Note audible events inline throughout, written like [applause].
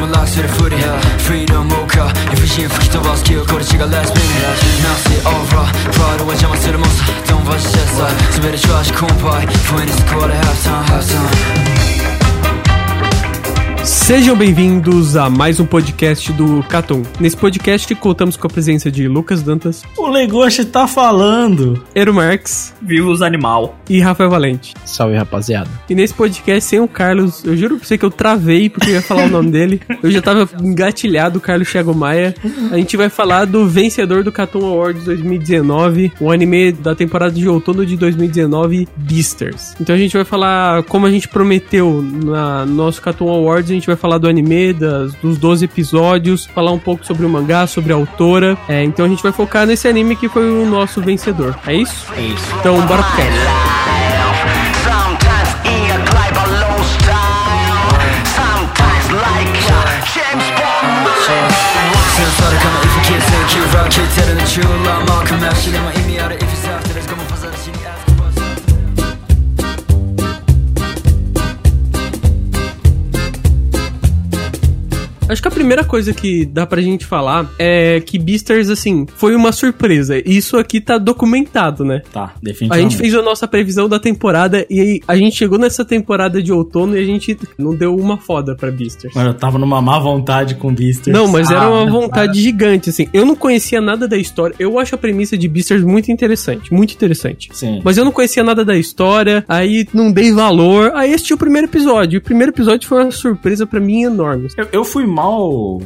Tumul aksere furia Freedom moka Efficient fukita was kill Kori chiga last minute. Nasi avra Faro wa jama serumosa Don't watch that side. Subere chwash kumpai Fueni score half time half time. Sejam bem-vindos a mais um podcast do Catum. Nesse podcast contamos com a presença de Lucas Dantas, O Legoshi tá falando. Ero Marx Viva os animal. e Rafael Valente. Salve, rapaziada. E nesse podcast sem o Carlos, eu juro pra você que eu travei porque eu ia falar o nome dele. Eu já tava engatilhado, o Carlos Thiago Maia. A gente vai falar do vencedor do Catum Awards 2019, o anime da temporada de outono de 2019, Beasters. Então a gente vai falar como a gente prometeu na, no nosso Catum Awards, a gente vai falar do anime, das, dos 12 episódios, falar um pouco sobre o mangá, sobre a autora. É, então a gente vai focar nesse anime que foi o nosso vencedor. É isso? É isso. Então bora pro cast. Acho que a primeira coisa que dá pra gente falar é que Beasters, assim, foi uma surpresa. Isso aqui tá documentado, né? Tá, A definitivamente. gente fez a nossa previsão da temporada e aí a gente chegou nessa temporada de outono e a gente não deu uma foda pra Beasters. Mano, eu tava numa má vontade com Beasters. Não, mas era Ah, uma não, vontade gigante, assim. Eu não conhecia nada da história. Eu acho a premissa de Beasters muito interessante, muito interessante. Sim. Mas eu não conhecia nada da história, aí não dei valor. Aí assisti o primeiro episódio. E o primeiro episódio foi uma surpresa pra mim enorme. Eu, eu fui mal,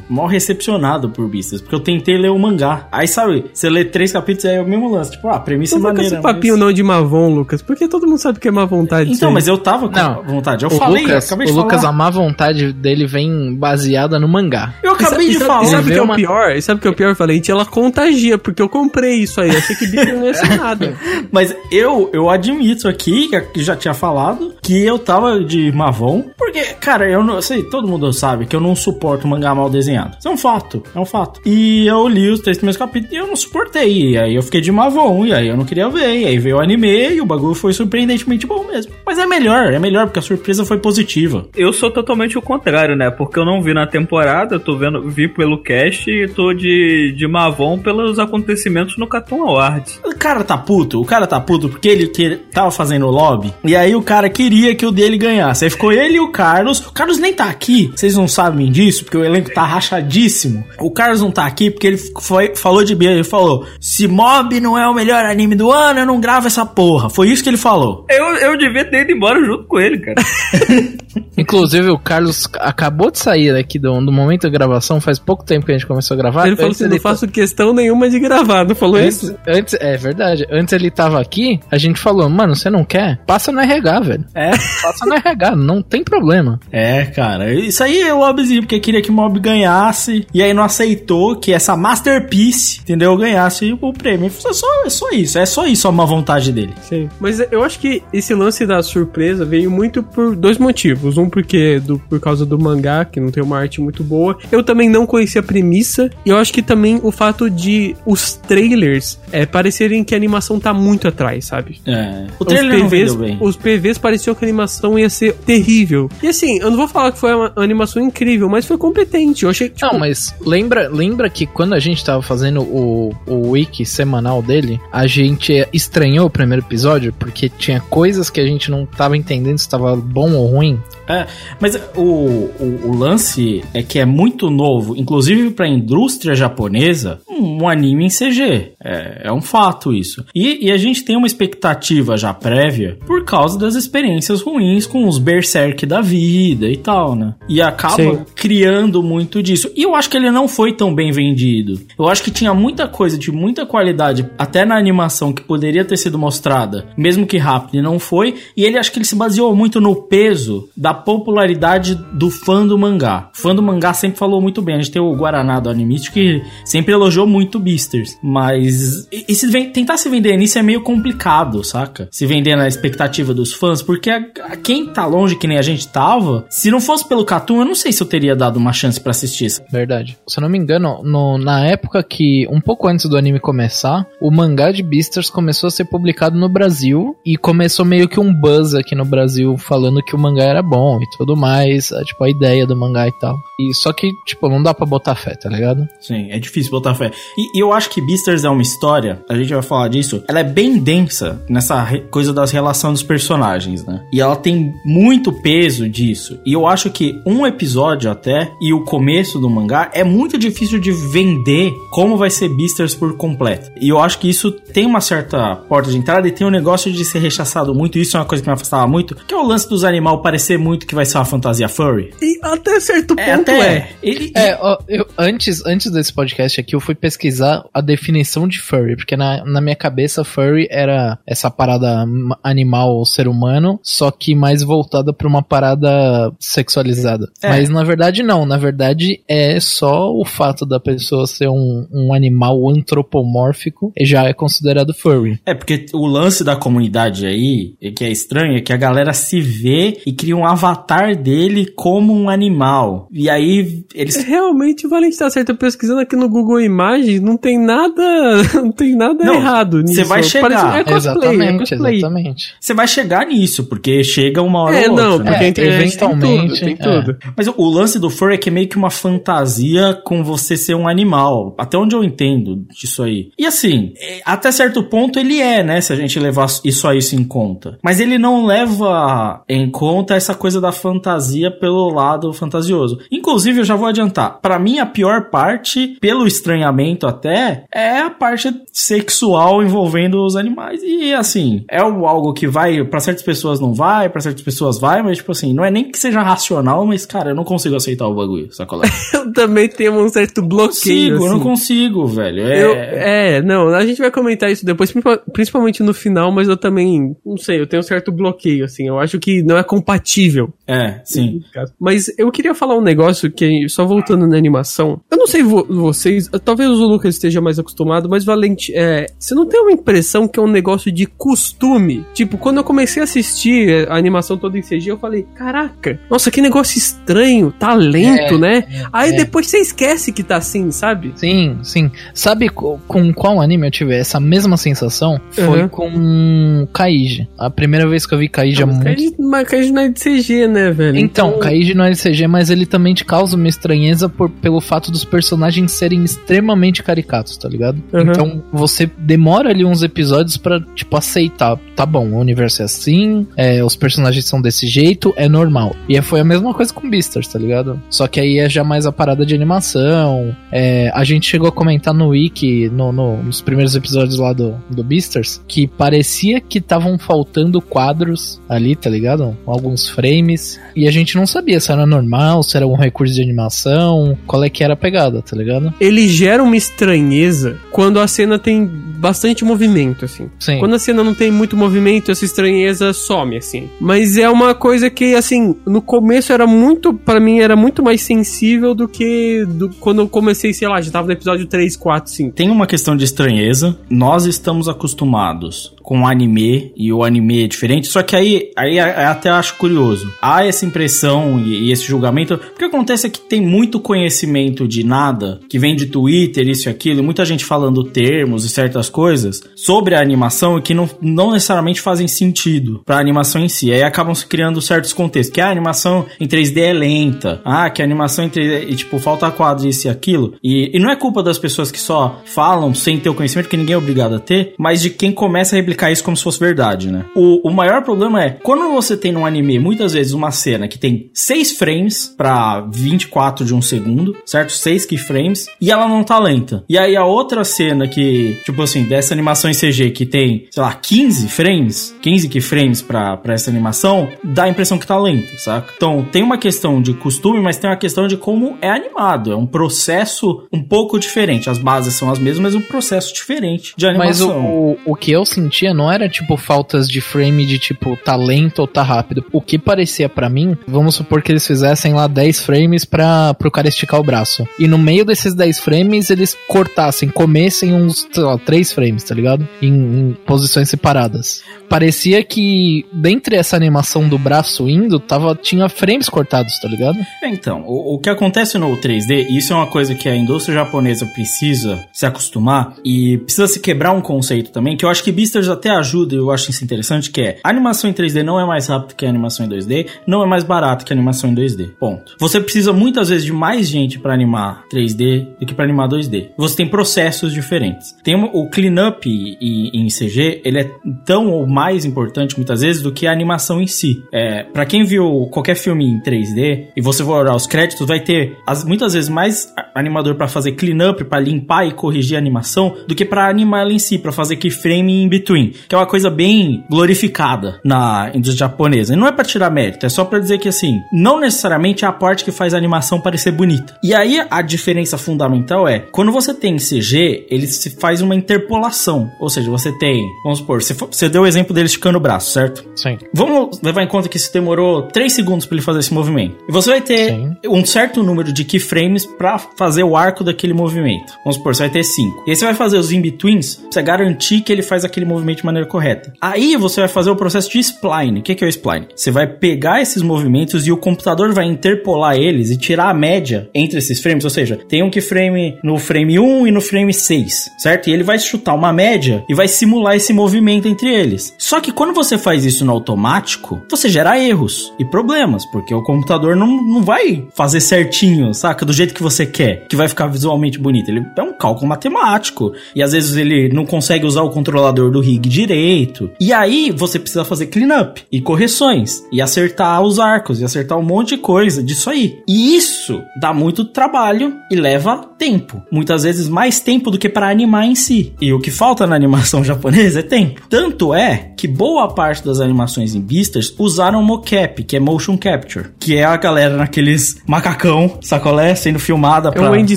mal recepcionado por Beasters, porque eu tentei ler o mangá. Aí, sabe, você lê três capítulos aí é o mesmo lance. Tipo, ah, a premissa é com maneira. esse papinho mas- não de Mavon, Lucas, porque todo mundo sabe que é má vontade. Então, mas eu tava com Não, vontade. Eu o falei, Lucas, eu acabei o de Lucas, falar. a má vontade dele vem baseada no mangá. Eu acabei E de sabe, falar. E sabe o que é o uma- pior? E sabe o que é o pior, Valente? Ela contagia, porque eu comprei isso aí. Achei que bicho não ia ser nada. [laughs] Mas eu, eu admito aqui, que eu já tinha falado, que eu tava de Mavon. Porque, cara, eu não sei, todo mundo sabe que eu não suporto mangá mal desenhado. Isso é um fato, é um fato. E eu li os três primeiros capítulos e eu não suportei. E aí eu fiquei de Mavon, e aí eu não queria ver. E aí veio o anime e o bagulho foi surpreendentemente bom mesmo. Mas é melhor, é melhor, porque a surpresa foi positiva. Eu sou totalmente o contrário, né? Porque eu não vi na temporada, eu tô vendo, vi pelo cast e tô de, de Mavon pelos acontecimentos no Catum Awards. O cara tá puto, o cara tá puto porque ele que tava fazendo o lobby. E aí o cara queria que o dele ganhasse. Aí ficou ele e o Carlos. O Carlos nem tá aqui. Vocês não sabem disso, porque o elenco tá rachadíssimo. O Carlos não tá aqui porque ele foi, falou de Bia. Ele falou: se Mob não é o melhor anime do ano, eu não gravo essa porra. Foi isso que ele falou. Eu, eu devia ter ido embora junto com ele, cara. [laughs] Inclusive, o Carlos acabou de sair daqui do, do momento da gravação, faz pouco tempo que a gente começou a gravar. Ele falou Antes assim: não faço questão nenhuma de gravar, não falou Antes, isso? antes, é verdade. Antes ele tava aqui, a gente falou, mano, você não quer? Passa no RH, velho. É. Passa no RH, não tem problema. É, cara. Isso aí é o lobbyzinho, porque queria que o Mob ganhasse. E aí não aceitou que essa Masterpiece, entendeu? Ganhasse o prêmio. É só, é só isso. É só isso a má vontade dele. Sim. Mas eu acho que esse lance da surpresa veio muito por dois motivos. Um, porque do, por causa do mangá, que não tem uma arte muito boa. Eu também não conhecia a premissa. E eu acho que também o fato de os trailers é, parecerem que a animação tá muito atrás, sabe? É. O Os trailer não PVs, bem. os PVs pareciam que a animação ia ser terrível. E assim, eu não vou falar que foi uma animação incrível, mas foi competente. Eu achei tipo, Não, mas lembra, lembra que quando a gente tava fazendo o, o wiki semanal dele, a gente estranhou o primeiro episódio porque tinha coisas que a gente não tava entendendo se tava bom ou ruim. É, mas o, o, o lance é que é muito novo, inclusive pra indústria japonesa, um, anime em CG. É, é um fato isso. E, e a gente tem uma expectativa já prévia por causa das experiências ruins com os Berserk da vida e tal, né? E acaba Sim. criando muito disso. E eu acho que ele não foi tão bem vendido. Eu acho que tinha muita coisa de muita qualidade, até na animação, que poderia ter sido mostrada, mesmo que rápido, e não foi. E ele acho que ele se baseou muito no peso da popularidade do fã do mangá. O fã do mangá sempre falou muito bem. A gente tem o Guaraná do Animist que sempre elogiou muito Beasters. Mas e, e se ven- tentar se vender nisso é meio complicado, saca? Se vender na expectativa dos fãs, porque a, a quem tá longe, que nem a gente tava, se não fosse pelo Catum, eu não sei se eu teria dado uma chance pra assistir isso. Verdade. Se eu não me engano, no- na época que, um pouco antes do anime começar, o mangá de Beastars começou a ser publicado no Brasil e começou meio que um buzz aqui no Brasil falando que o mangá era bom e tudo mais, a, tipo, a ideia do mangá e tal. E só que, tipo, não dá pra botar fé, tá ligado? Sim, é difícil botar fé. E, e eu acho que Beasters é uma história, a gente vai falar disso, ela é bem densa nessa coisa das relações dos personagens, né? E ela tem muito peso disso. E eu acho que um episódio até, e o começo do mangá, é muito difícil de vender como vai ser Beasters por completo. E eu acho que isso tem uma certa porta de entrada e tem um negócio de ser rechaçado muito, isso é uma coisa que me afastava muito, que é o lance dos animais parecer muito que vai ser uma fantasia furry. E até certo ponto É, até. Ele, É, ó, eu, antes, antes desse podcast aqui, eu fui pesquisar a definição de furry, porque na, na minha cabeça, furry era essa parada ma- animal ser humano, só que mais voltada pra uma parada sexualizada. É. Mas na verdade, não. Na verdade, é só o fato da pessoa ser um, um animal antropomórfico e já é considerado furry. É, porque o lance da comunidade aí, que é estranho, é que a galera se vê e cria um avatar dele como um animal. E aí eles. Realmente, o Valente tá certo. Eu pesquisando aqui no Google Imagens, não tem nada. [laughs] Não tem nada Não, errado nisso. você vai chegar. Parece- é cosplay, é exatamente, cosplay. exatamente. Você vai chegar nisso, porque chega uma hora É, ou outra. não, né? porque É, a internet tem tudo, eventualmente, tem é. tudo. Mas o, lance do fur é que é meio que uma fantasia com você ser um animal. Até onde eu entendo disso aí. E assim, é, até certo ponto ele é, né? Se a gente levar isso a isso em conta. Mas ele não leva em conta essa coisa da fantasia pelo lado fantasioso. Inclusive, eu já vou adiantar. Pra mim, a pior parte, pelo estranhamento até, é a parte sexual envolvendo os animais. E assim, é algo que vai, pra certas pessoas não vai, pra certas pessoas vai, mas tipo assim, não é nem que seja racional, mas cara, eu não consigo aceitar o bagulho, sacolé? [laughs] Eu também tenho um certo bloqueio. consigo, eu não assim. consigo, velho. É, Eu- é, não, a gente vai comentar isso depois, principal- principalmente no final, mas eu também, não sei, eu tenho um certo bloqueio, assim, eu acho que não é compatível. é, sim. Mas eu queria falar um negócio que, só voltando na animação, eu não sei vo- vocês, talvez o Lucas esteja mais acostumado, mas Valente, é, você não tem uma impressão que é um negócio de costume? Tipo, quando eu comecei a assistir é, a animação toda em CG, eu falei, caraca, nossa, que negócio estranho, tá lento, É, né? Aí é. depois você esquece que tá assim, sabe? Sim, sim. Sabe co- com qual anime eu tive essa mesma sensação? Foi Uhum. com Kaiji. A primeira vez que eu vi Kaiji é muito. Kaiji- Mas Kaiji não é de CG, né, velho? Então, Kaiji não é LCG, mas ele também te causa uma estranheza por, pelo fato dos personagens serem extremamente caricatos, tá ligado? Uhum. Então, você demora ali uns episódios pra, tipo, aceitar. Tá bom, o universo é assim, é, os personagens são desse jeito, é normal. E foi a mesma coisa com Beastars, tá ligado? Só que aí é já mais a parada de animação. é, a gente chegou a comentar no Wiki, no, no- nos primeiros episódios lá do, do Beastars, que parecia que estavam faltando quadros ali, tá ligado? Alguns frames. E a gente não sabia se era normal, se era um recurso de animação, qual é que era a pegada, tá ligado? Ele gera uma estranheza quando a cena tem bastante movimento, assim. Sim. Quando a cena não tem muito movimento, essa estranheza some, assim. Mas é uma coisa que, assim, no começo era muito, pra mim, era muito mais sensível do que do, quando eu comecei, sei lá, já tava no episódio 3, 4, 5. Tem uma questão de estranheza. Nós estamos acostumados com anime e o anime é diferente. Só que aí, aí eu até acho curioso. Há essa impressão e, e esse julgamento. O que acontece é que tem muito conhecimento de nada que vem de Twitter, isso e aquilo, e muita gente falando termos e certas coisas sobre a animação que não, não necessariamente fazem sentido pra animação em si. Aí acabam se criando certos contextos. Que a animação em 3D é lenta. Ah, que a animação em 3D, e, tipo, falta quadro isso e aquilo. E, e não é culpa das pessoas que só falam sem ter o conhecimento, que ninguém é obrigado a ter, mas de quem começa a replicar isso como se fosse verdade, né? O, o maior problema é, quando você tem num anime, muitas vezes, uma cena que tem 6 frames pra 24 de um segundo, certo? 6 keyframes, e ela não tá lenta. E aí a outra cena que, tipo assim, dessa animação em CG que tem, sei lá, 15 frames, 15 keyframes pra, pra essa animação, dá a impressão que tá lenta, saca? Então, tem uma questão de costume, mas tem uma questão de como é animado. É um processo um pouco diferente. As bases são as mesmas, mas um processo diferente de Mas o, animação. o, o que eu sentia não era tipo faltas de frame de tipo tá lento ou tá rápido. O que parecia pra mim, vamos supor que eles fizessem lá 10 frames para pro cara esticar o braço. E no meio desses 10 frames eles cortassem, comessem uns, sei lá, 3 frames, tá ligado? Em, em posições separadas. Parecia que dentre essa animação do braço indo, tava tinha frames cortados, tá ligado? É, Então, o, o que acontece no 3D, e isso é uma coisa que a indústria japonesa precisa se acostumar e precisa se quebrar um conceito também, que eu acho que Beasters até ajuda, eu acho isso interessante, que é a animação em 3D não é mais rápida que a animação em 2D, não é mais barata que a animação em 2D. Ponto. Você precisa muitas vezes de mais gente pra animar 3D do que pra animar 2D. Você tem processos diferentes. Tem uma- o cleanup em CG, ele é tão ou mais importante muitas vezes do que a animação em si. É, para quem viu qualquer filme em 3D e você for olhar os créditos, vai ter as- muitas vezes mais animador pra fazer cleanup, pra limpar e corrigir a animação, do que pra animar ela em si, pra fazer keyframe in between, que é uma coisa bem glorificada na indústria japonesa. E não é pra tirar mérito, é só pra dizer que assim, não necessariamente é a parte que faz a animação parecer bonita. E aí a diferença fundamental é, quando você tem CG, ele se faz uma interpolação, ou seja, você tem, vamos supor, você, você deu o exemplo dele esticando o braço, certo? Sim. Vamos levar em conta que isso demorou 3 segundos para ele fazer esse movimento. E você vai ter Sim. um certo número de keyframes para fazer o arco daquele movimento. Vamos supor, você vai ter 5. E aí você vai fazer os in-betweens pra você garantir que ele faz aquele movimento de maneira correta. Aí você vai fazer o processo de spline. O que que é o spline? Você vai pegar esses movimentos e o computador vai interpolar eles e tirar a média entre esses frames. Ou seja, tem um keyframe no frame 1 e no frame 6, certo? E ele vai chutar uma média e vai simular esse movimento entre eles. Só que quando você faz isso no automático, você gera erros e problemas, porque o computador não, não vai fazer certinho, saca? Do jeito que você quer, que vai ficar visualmente bonito. Ele é um cálculo matemático. E às vezes ele não consegue usar o controlador do rig direito. E aí você precisa fazer cleanup e correções e acertar os arcos e acertar um monte de coisa disso aí. E isso dá muito trabalho e leva tempo. Muitas vezes mais tempo do que para animar em si. E o que falta na animação [laughs] japonesa é tempo. Tanto é que boa parte das animações em Beastars usaram mocap, que é motion capture, que é a galera naqueles macacão, sacolé, sendo filmada É pra... o Andy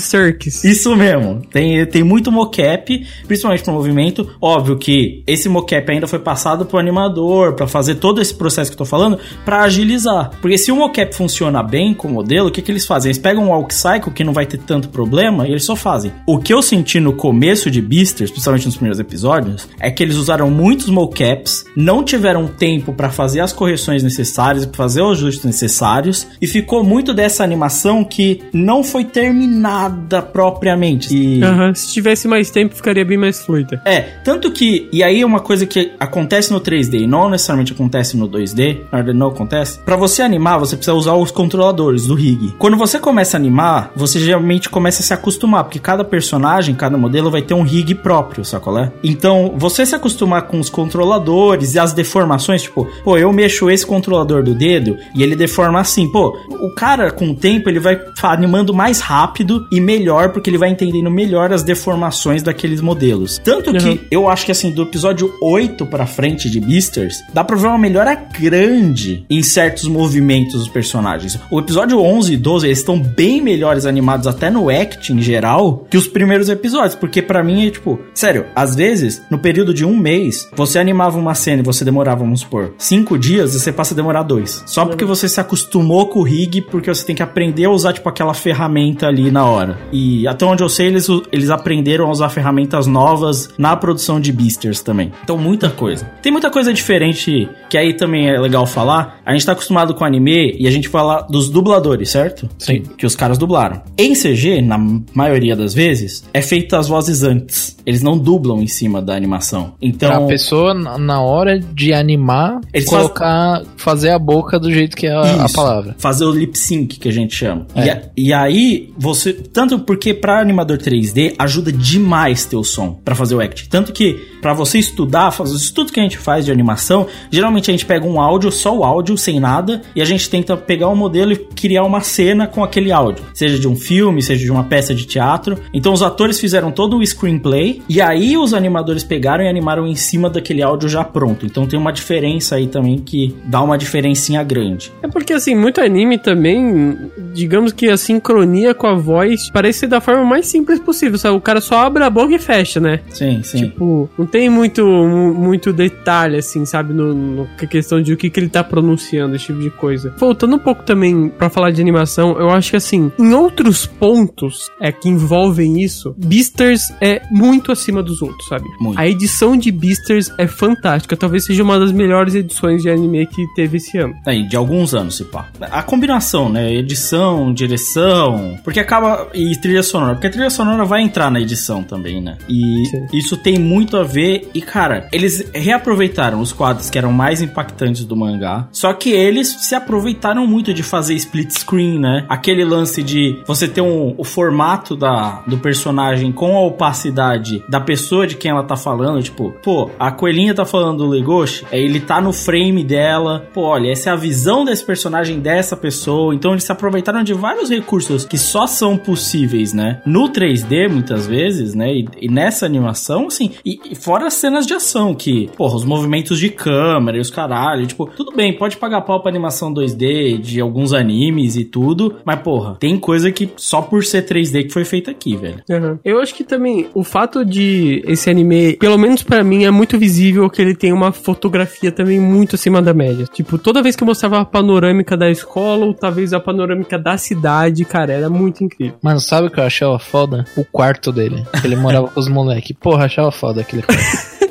Serkis. Isso mesmo. Tem, tem muito mocap, principalmente pro movimento. Óbvio que esse mocap ainda foi passado pro animador pra fazer todo esse processo que eu tô falando pra agilizar. Porque se o mocap funciona bem com o modelo, o que, que eles fazem? Eles pegam um walk cycle que não vai ter tanto problema e eles só fazem. O que eu senti no começo de Beasters, principalmente nos primeiros episódios, é que eles usaram muitos mocaps, não tiveram tempo pra fazer as correções necessárias, pra fazer os ajustes necessários e ficou muito dessa animação que não foi terminada propriamente. E Aham, Se tivesse mais tempo, ficaria bem mais fluida. é, tanto que, e aí é uma coisa que acontece no 3D e não necessariamente acontece no 2D, na verdade não acontece. Pra você animar, você precisa usar os controladores do rig. Quando você começa a animar, você geralmente começa a se acostumar, porque cada personagem, cada modelo vai ter um rig próprio, sacolé? Então, você se acostumar com os controladores e as deformações, tipo, pô, eu mexo esse controlador do dedo e ele deforma assim, pô, o cara com o tempo ele vai animando mais rápido e melhor, porque ele vai entendendo melhor as deformações daqueles modelos. Tanto que Uhum. eu acho que assim, do episódio 8 pra frente de Beasters, dá pra ver uma melhora grande em certos movimentos dos personagens. O episódio 11 e 12, eles estão bem melhores animados até no act em geral que os primeiros episódios, porque pra mim é tipo, sério, às vezes, no período de um mês, você animava uma cena e você demorava, vamos supor, cinco dias e você passa a demorar dois. Só porque você se acostumou com o rig, porque você tem que aprender a usar, tipo, aquela ferramenta ali na hora. E até onde eu sei, eles, eles aprenderam a usar ferramentas novas na produção de Beasters também. Então, muita coisa. Tem muita coisa diferente que aí também é legal falar. A gente tá acostumado com anime e a gente fala dos dubladores, certo? Sim. Que, os caras dublaram. Em CG, na maioria das vezes, é feita as vozes antes. Eles não dublam em cima da animação. Pra Então, pessoa, na hora de animar, Eles colocar, fazer a boca do jeito que é a, a palavra. Fazer o lip sync que a gente chama. É. E, a- e aí, você. Tanto porque pra animador 3D ajuda demais ter o som pra fazer o act. Tanto que pra você estudar, fazer os estudos que a gente faz de animação, geralmente a gente pega um áudio, só o áudio, sem nada, e a gente tenta pegar um modelo e criar uma cena com aquele áudio. Seja de um filme, seja de uma peça de teatro. Então os atores fizeram todo o screenplay, e aí os animadores pegaram e animaram em cima daquele áudio já pronto. Então tem uma diferença aí também que dá uma diferencinha grande. É porque, assim, muito anime também, digamos que a sincronia com a voz parece ser da forma mais simples possível, sabe? O cara só abre a boca e fecha, né? Sim, sim. Tipo, não tem muito, mu- muito detalhe, assim, sabe? No, no que questão de o que, que ele tá pronunciando, esse tipo de coisa. Voltando um pouco também pra falar de animação, eu acho que, assim, em outros pontos é que envolvem isso, Beasters é muito acima dos outros, sabe? Muito. A edição de Beasters é fantástica, talvez seja uma das melhores edições de anime que teve esse ano. Aí, de alguns anos, se pá. A combinação, né? Edição, direção. Porque acaba. E trilha sonora. Porque a trilha sonora vai entrar na edição também, né? E Sim. isso tem muito a ver. E, cara, eles reaproveitaram os quadros que eram mais impactantes do mangá. Só que eles se aproveitaram muito de fazer split screen, né? Aquele lance de você ter um, o formato da, do personagem com a opacidade da pessoa de quem ela tá falando. Tipo, pô, a coelhinha tá falando do Legoshi, aí ele tá no frame dela. Pô, olha, essa é a visão desse personagem dessa pessoa. Então eles se aproveitaram de vários recursos que só são possíveis, né? No 3D, muitas vezes, né? E, e nessa animação, assim, e, e fora as cenas de ação, que, porra, os movimentos de câmera e os caralho, tipo, tudo bem, pode pagar pau pra animação 2D de alguns animes e tudo, mas, porra, tem coisa que só por ser 3D que foi feita aqui, velho. Uhum. Eu acho que também o fato de esse anime, pelo menos pra mim, é muito visível que ele tem uma fotografia também muito acima da média. Tipo, toda vez que eu mostrava a panorâmica da escola ou talvez a panorâmica da cidade, cara, era muito incrível. Mano, sabe o que eu achava foda? O quarto dele. Que ele morava [laughs] com os moleques. Porra, achava foda aquele quarto. [laughs]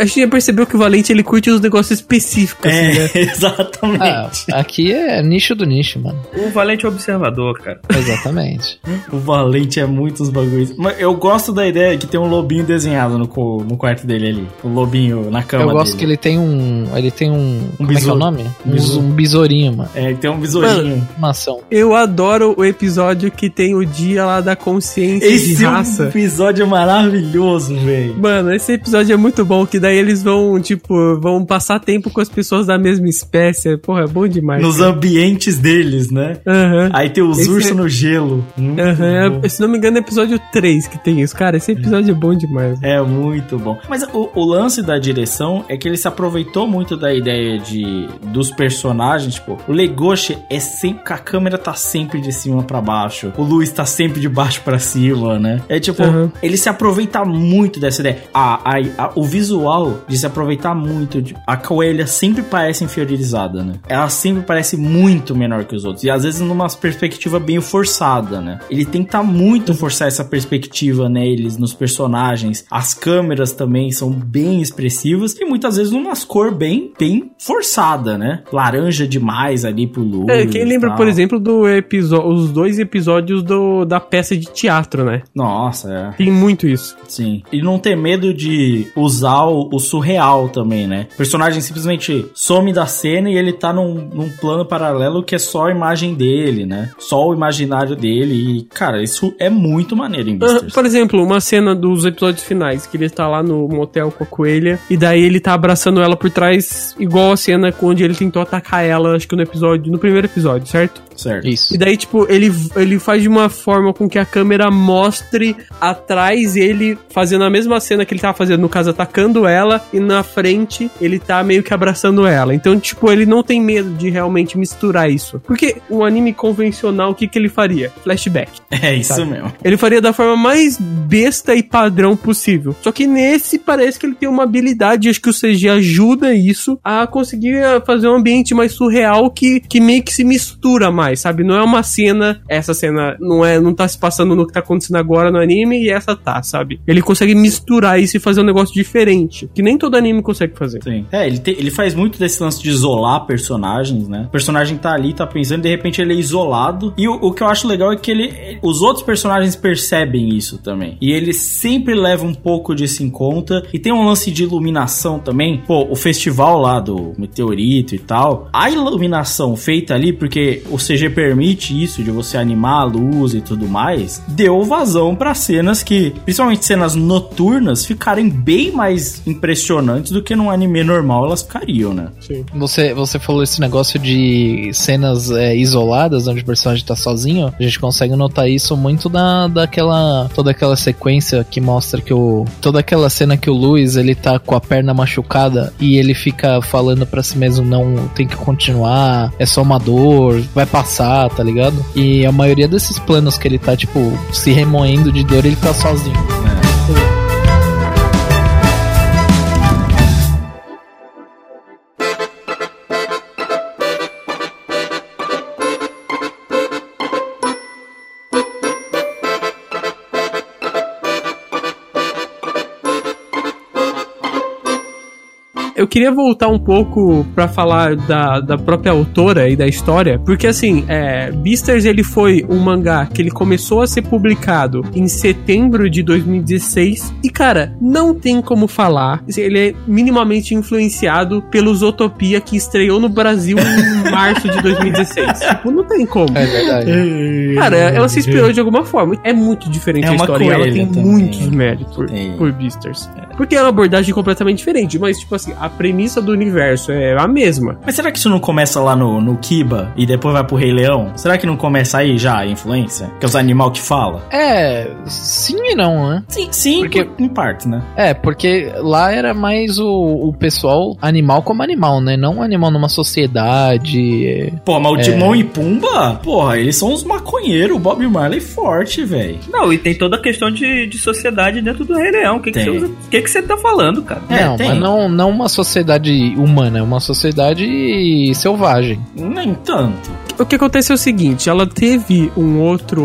A gente já percebeu que o Valente ele curte os negócios específicos, assim, né? É, [laughs] exatamente. Ah, aqui é nicho do nicho, mano. O Valente Observador, cara. Exatamente. [laughs] O Valente é muitos bagulhos. Mas eu gosto da ideia que tem um lobinho desenhado no, co- no quarto dele ali. O lobinho na cama eu gosto dele. que ele tem um. Ele tem um. como é que é o nome? Um, um besourinho, mano. É, tem um besourinho. Uma ação. Eu adoro o episódio que tem o dia lá da consciência Esse de é um raça. episódio maravilhoso, velho. Mano, esse episódio é muito bom, que daí eles vão, tipo, vão passar tempo com as pessoas da mesma espécie. Porra, é bom demais. Nos cara. ambientes deles, né? Aham. Aí tem os ursos é- no gelo. Muito é- se não me engano é episódio 3 que tem isso. Cara, esse episódio é bom demais. É muito bom. Mas o, o lance da direção é que ele se aproveitou muito da ideia de dos personagens. Tipo, o Legoshi é sempre. A câmera tá sempre de cima pra baixo. O Luiz tá sempre de baixo pra cima, né? É tipo, Uhum. ele se aproveita muito dessa ideia. A, a, a- o visual de se aproveitar muito. De, a coelha sempre parece inferiorizada, né? Ela sempre parece muito menor que os outros. E às vezes numa perspectiva bem forçada, né? Ele tenta muito forçar essa perspectiva neles, nos personagens. As câmeras também são bem expressivas. E muitas vezes umas cor bem, bem forçada, né? Laranja demais ali pro Luiz. É, quem lembra, por exemplo, do episódio, os dois episódios do, da peça de teatro, né? Nossa, é. Tem muito isso. Sim. E não ter medo de usar o, o surreal também, né? O personagem simplesmente some da cena e ele tá num, num plano paralelo que é só a imagem dele, né? Só o imaginário dele. E, cara, isso é muito maneiro em Ah, Beasters. Por exemplo, uma cena dos episódios finais, que ele tá lá no motel com a coelha, e daí ele tá abraçando ela por trás, igual a cena onde ele tentou atacar ela, acho que no episódio, no primeiro episódio, certo? Certo. Isso. E daí, tipo, ele, ele faz de uma forma com que a câmera mostre atrás ele fazendo a mesma cena que ele tava fazendo, no caso, atacando ela, e na frente ele tá meio que abraçando ela. Então, tipo, ele não tem medo de realmente misturar isso. Porque um anime convencional, o que, que ele faria? Flashback. [laughs] É isso Sabe? mesmo. Ele faria da forma mais besta e padrão possível. Só que nesse parece que ele tem uma habilidade, acho que o CG ajuda isso a conseguir fazer um ambiente mais surreal que, que meio que se mistura mais. Mais, sabe? Não é uma cena, essa cena não é, não tá se passando no que tá acontecendo agora no anime e essa tá, sabe? Ele consegue misturar isso e fazer um negócio diferente, que nem todo anime consegue fazer. Sim. É, ele, te- ele faz muito desse lance de isolar personagens, né? O personagem tá ali, tá pensando, de repente ele é isolado. E o, o que eu acho legal é que ele. Os outros personagens percebem isso também. E ele sempre leva um pouco disso em conta. E tem um lance de iluminação também. Pô, o festival lá do meteorito e tal. A iluminação feita ali, porque o CG permite isso, de você animar a luz e tudo mais, deu vazão pra cenas que, principalmente cenas noturnas, ficarem bem mais impressionantes do que num anime normal elas ficariam, né? Você, você falou esse negócio de cenas é, isoladas, onde o personagem tá sozinho. A gente consegue notar isso muito da, daquela. toda aquela sequência que mostra que o. toda aquela cena que o Luiz ele tá com a perna machucada e ele fica falando pra si mesmo: não, tem que continuar, é só uma dor, vai passar, tá ligado? E a maioria desses planos que ele tá, tipo, se remoendo de dor, ele tá sozinho. Eu queria voltar um pouco pra falar da, da própria autora e da história, porque assim, é, Beastars ele foi um mangá que ele começou a ser publicado em setembro de 2016 e cara, não tem como falar, assim, ele é minimamente influenciado pelos Utopia que estreou no Brasil em [laughs] março de 2016. tipo, não tem como. É verdade. [laughs] Cara, ela se inspirou de alguma forma. É muito diferente É a uma história e ela tem também. muitos méritos por, Tem. por Beastars. Porque é uma abordagem completamente diferente, mas, tipo assim, a premissa do universo é a mesma. Mas será que isso não começa lá no, no Kiba e depois vai pro Rei Leão? Será que não começa aí já a influência? Que é os animal que fala? É, sim e não, né? Sim, sim, Porque- por- em parte, né? É, porque lá era mais o, o pessoal animal como animal, né? Não animal numa sociedade. Pô, É. mas o Timão e Pumba, porra, eles são uns maconheiros, o Bob Marley forte, velho. Não, e tem toda a questão de, de sociedade dentro do Rei Leão. O que, que, você, o que, que você tá falando, cara? É, não, tem. mas não, não uma sociedade humana, é uma sociedade selvagem. Nem tanto. O que acontece é o seguinte, ela teve um outro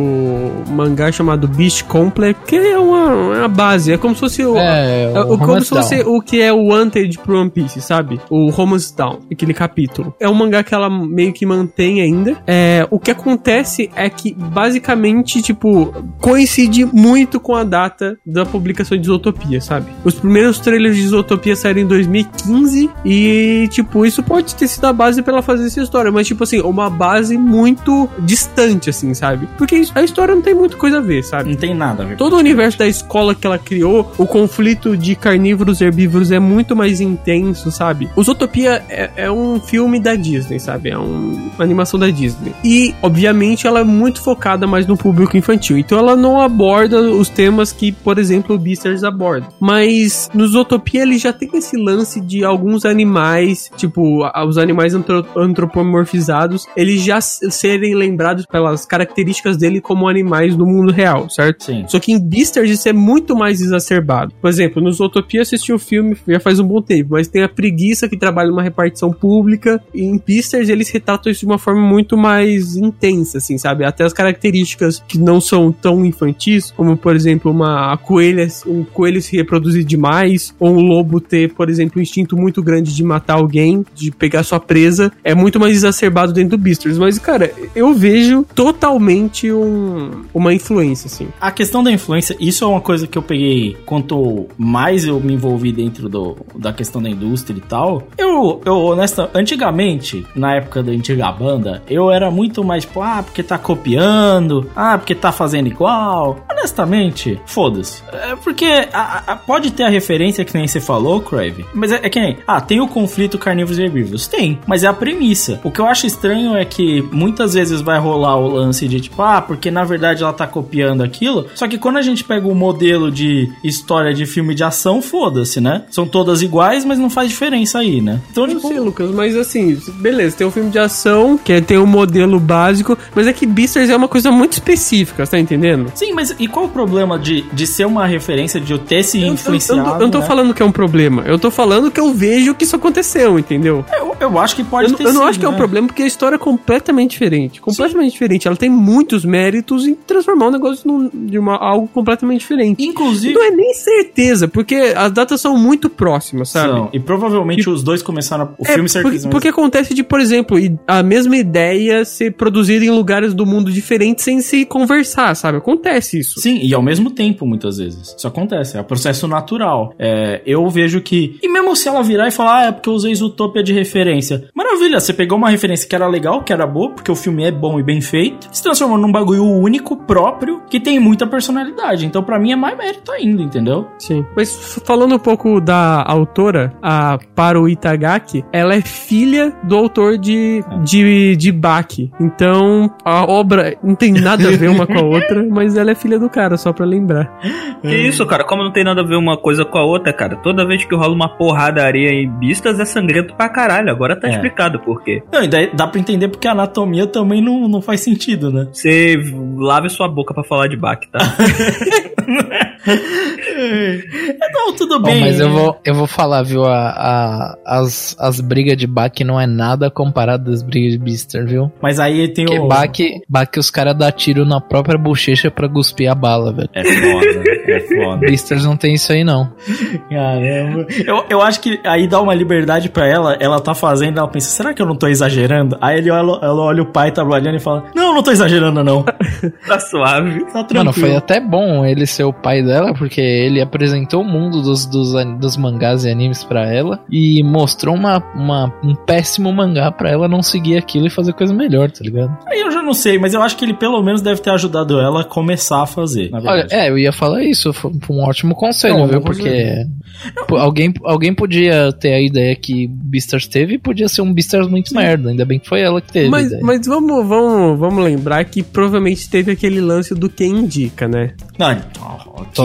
mangá chamado Beast Complex, que é uma, uma base, é como se fosse o, É, é o o- como se fosse o que é o Wanted pro One Piece, sabe? O Romance Down, aquele capítulo. É um mangá que ela meio que mantém ainda. É, o que acontece é que, basicamente, tipo, coincide muito com a data da publicação de Isotopia, sabe? Os primeiros trailers de Isotopia saíram em 2015 e, tipo, isso pode ter sido a base pra ela fazer essa história, mas, tipo assim, uma base muito distante, assim, sabe? Porque a história não tem muita coisa a ver, sabe? Não tem nada a ver. Todo o universo da escola que ela criou, o conflito de carnívoros e herbívoros é muito mais intenso, sabe? O Zootopia é, é um filme da Disney, sabe? É um- uma animação da Disney. E, obviamente, ela é muito focada mais no público infantil. Então, ela não aborda os temas que, por exemplo, o Beastars aborda. Mas, no Zootopia, ele já tem esse lance de alguns animais, tipo, os animais antro- antropomorfizados, eles já s- serem lembrados pelas características dele como animais no mundo real, certo? Sim. Só que em Beastars isso é muito mais exacerbado. Por exemplo, no Zootopia eu assisti o filme já faz um bom tempo, mas tem a preguiça que trabalha numa repartição pública. E em Beastars eles retratam isso de uma forma muito mais intensa, assim, sabe? Até as características que não são tão infantis, como por exemplo, uma coelha, um coelho se reproduzir demais, ou um lobo ter, por exemplo, um instinto muito grande de matar alguém, de pegar sua presa, é muito mais exacerbado dentro do Beastars. Mas, cara, eu vejo totalmente um, uma influência, assim. A questão da influência, isso é uma coisa que eu peguei quanto mais eu me envolvi dentro do, da questão da indústria e tal. Eu, eu honesta, antigamente, na época da antiga banda, eu era muito mais tipo, ah, porque tá copiando, ah, porque tá fazendo igual. Honestamente, foda-se. É porque a- a- pode ter a referência que nem você falou, Crave, mas é, é que nem, ah, tem o conflito carnívoros e herbívoros. Tem, mas é a premissa. O que eu acho estranho é que muitas vezes vai rolar o lance de tipo, ah, porque na verdade ela tá copiando aquilo. Só que quando a gente pega o modelo de história de filme de ação, foda-se, né? São todas iguais, mas não faz diferença aí, né? Então, Eu não tipo, sei, Lucas, mas assim, beleza, tem um filme de ação, que é- tem um modelo básico, mas é que Beastars é uma coisa muito específica, tá entendendo? Sim, mas e qual o problema de, de ser uma referência, de eu ter se Eu, eu- eu influenciado? não tô- eu não tô né? falando que é um problema, eu tô falando que eu vejo que isso aconteceu, entendeu? Eu, eu acho que pode Eu, ter eu não sido, acho que é um né? problema, porque a história é completamente diferente. Completamente diferente. Ela tem muitos méritos em transformar o negócio num, de uma, algo completamente diferente. Inclusive. Não é nem certeza, porque as datas são muito próximas, sabe? São. E provavelmente os dois começaram a- o É, filme ser porque, porque acontece de, por exemplo, e- a mesma ideia ser produzida em lugares do mundo diferentes sem se conversar, sabe? Acontece isso. Sim, e ao mesmo tempo, muitas vezes. Isso acontece, é um processo natural. É, eu vejo que. E mesmo se ela virar e falar, ah, é porque eu usei Zootopia de referência. Maravilha, você pegou uma referência que era legal, que era boa, porque o filme é bom e bem feito, se transformou num bagulho único, próprio, que tem muita personalidade. Então, pra mim, é mais mérito ainda, entendeu? Sim. Mas falando um pouco da autora, a Paru Itagaki, ela é filha do autor de, de, de Baki. Então, a obra não tem nada a ver uma com a outra, [laughs] mas ela é filha do cara, só pra lembrar. Que isso, cara? Como não tem nada a ver uma coisa com a outra, cara? Toda vez que rola uma porradaria em Bistas é sangrento pra caralho. Agora tá É. explicado por quê. Não, e daí dá pra entender porque a anatomia também não, não faz sentido, né? Você lave sua boca pra falar de Bach, tá? [laughs] Não, tudo Ó, bem. mas eu vou, eu vou falar, viu? A, a- as, as brigas de Bach não é nada comparado às brigas de Beaster, viu? Mas aí tem Porque o. Bach, Bach os caras dão tiro na própria bochecha pra cuspir a bala, velho. É foda, é foda. Beasters não tem isso aí, não. Caramba. Eu, eu acho que aí dá uma liberdade pra ela, ela tá fazendo, ela pensa, será que eu não tô exagerando? Aí ele olha, ela olha o pai trabalhando e fala, não, não tô exagerando não. [laughs] Tá suave. Tá tranquilo. Mano, foi até bom ele ser o pai dela, porque ele apresentou o mundo dos, dos, dos mangás e animes pra ela e mostrou uma, uma, um péssimo mangá pra ela não seguir aquilo e fazer coisa melhor, tá ligado? Aí eu já não sei, mas eu acho que ele pelo menos deve ter ajudado ela a começar a fazer, na Olha, é, eu ia falar isso, foi um ótimo conselho, Não, viu? Porque alguém, alguém podia ter a ideia que Beastars teve e podia ser um Beastars muito merda, ainda bem que foi ela que teve a Mas, ideia. mas vamos, vamos, vamos lembrar que provavelmente teve aquele lance do quem indica, né? Não,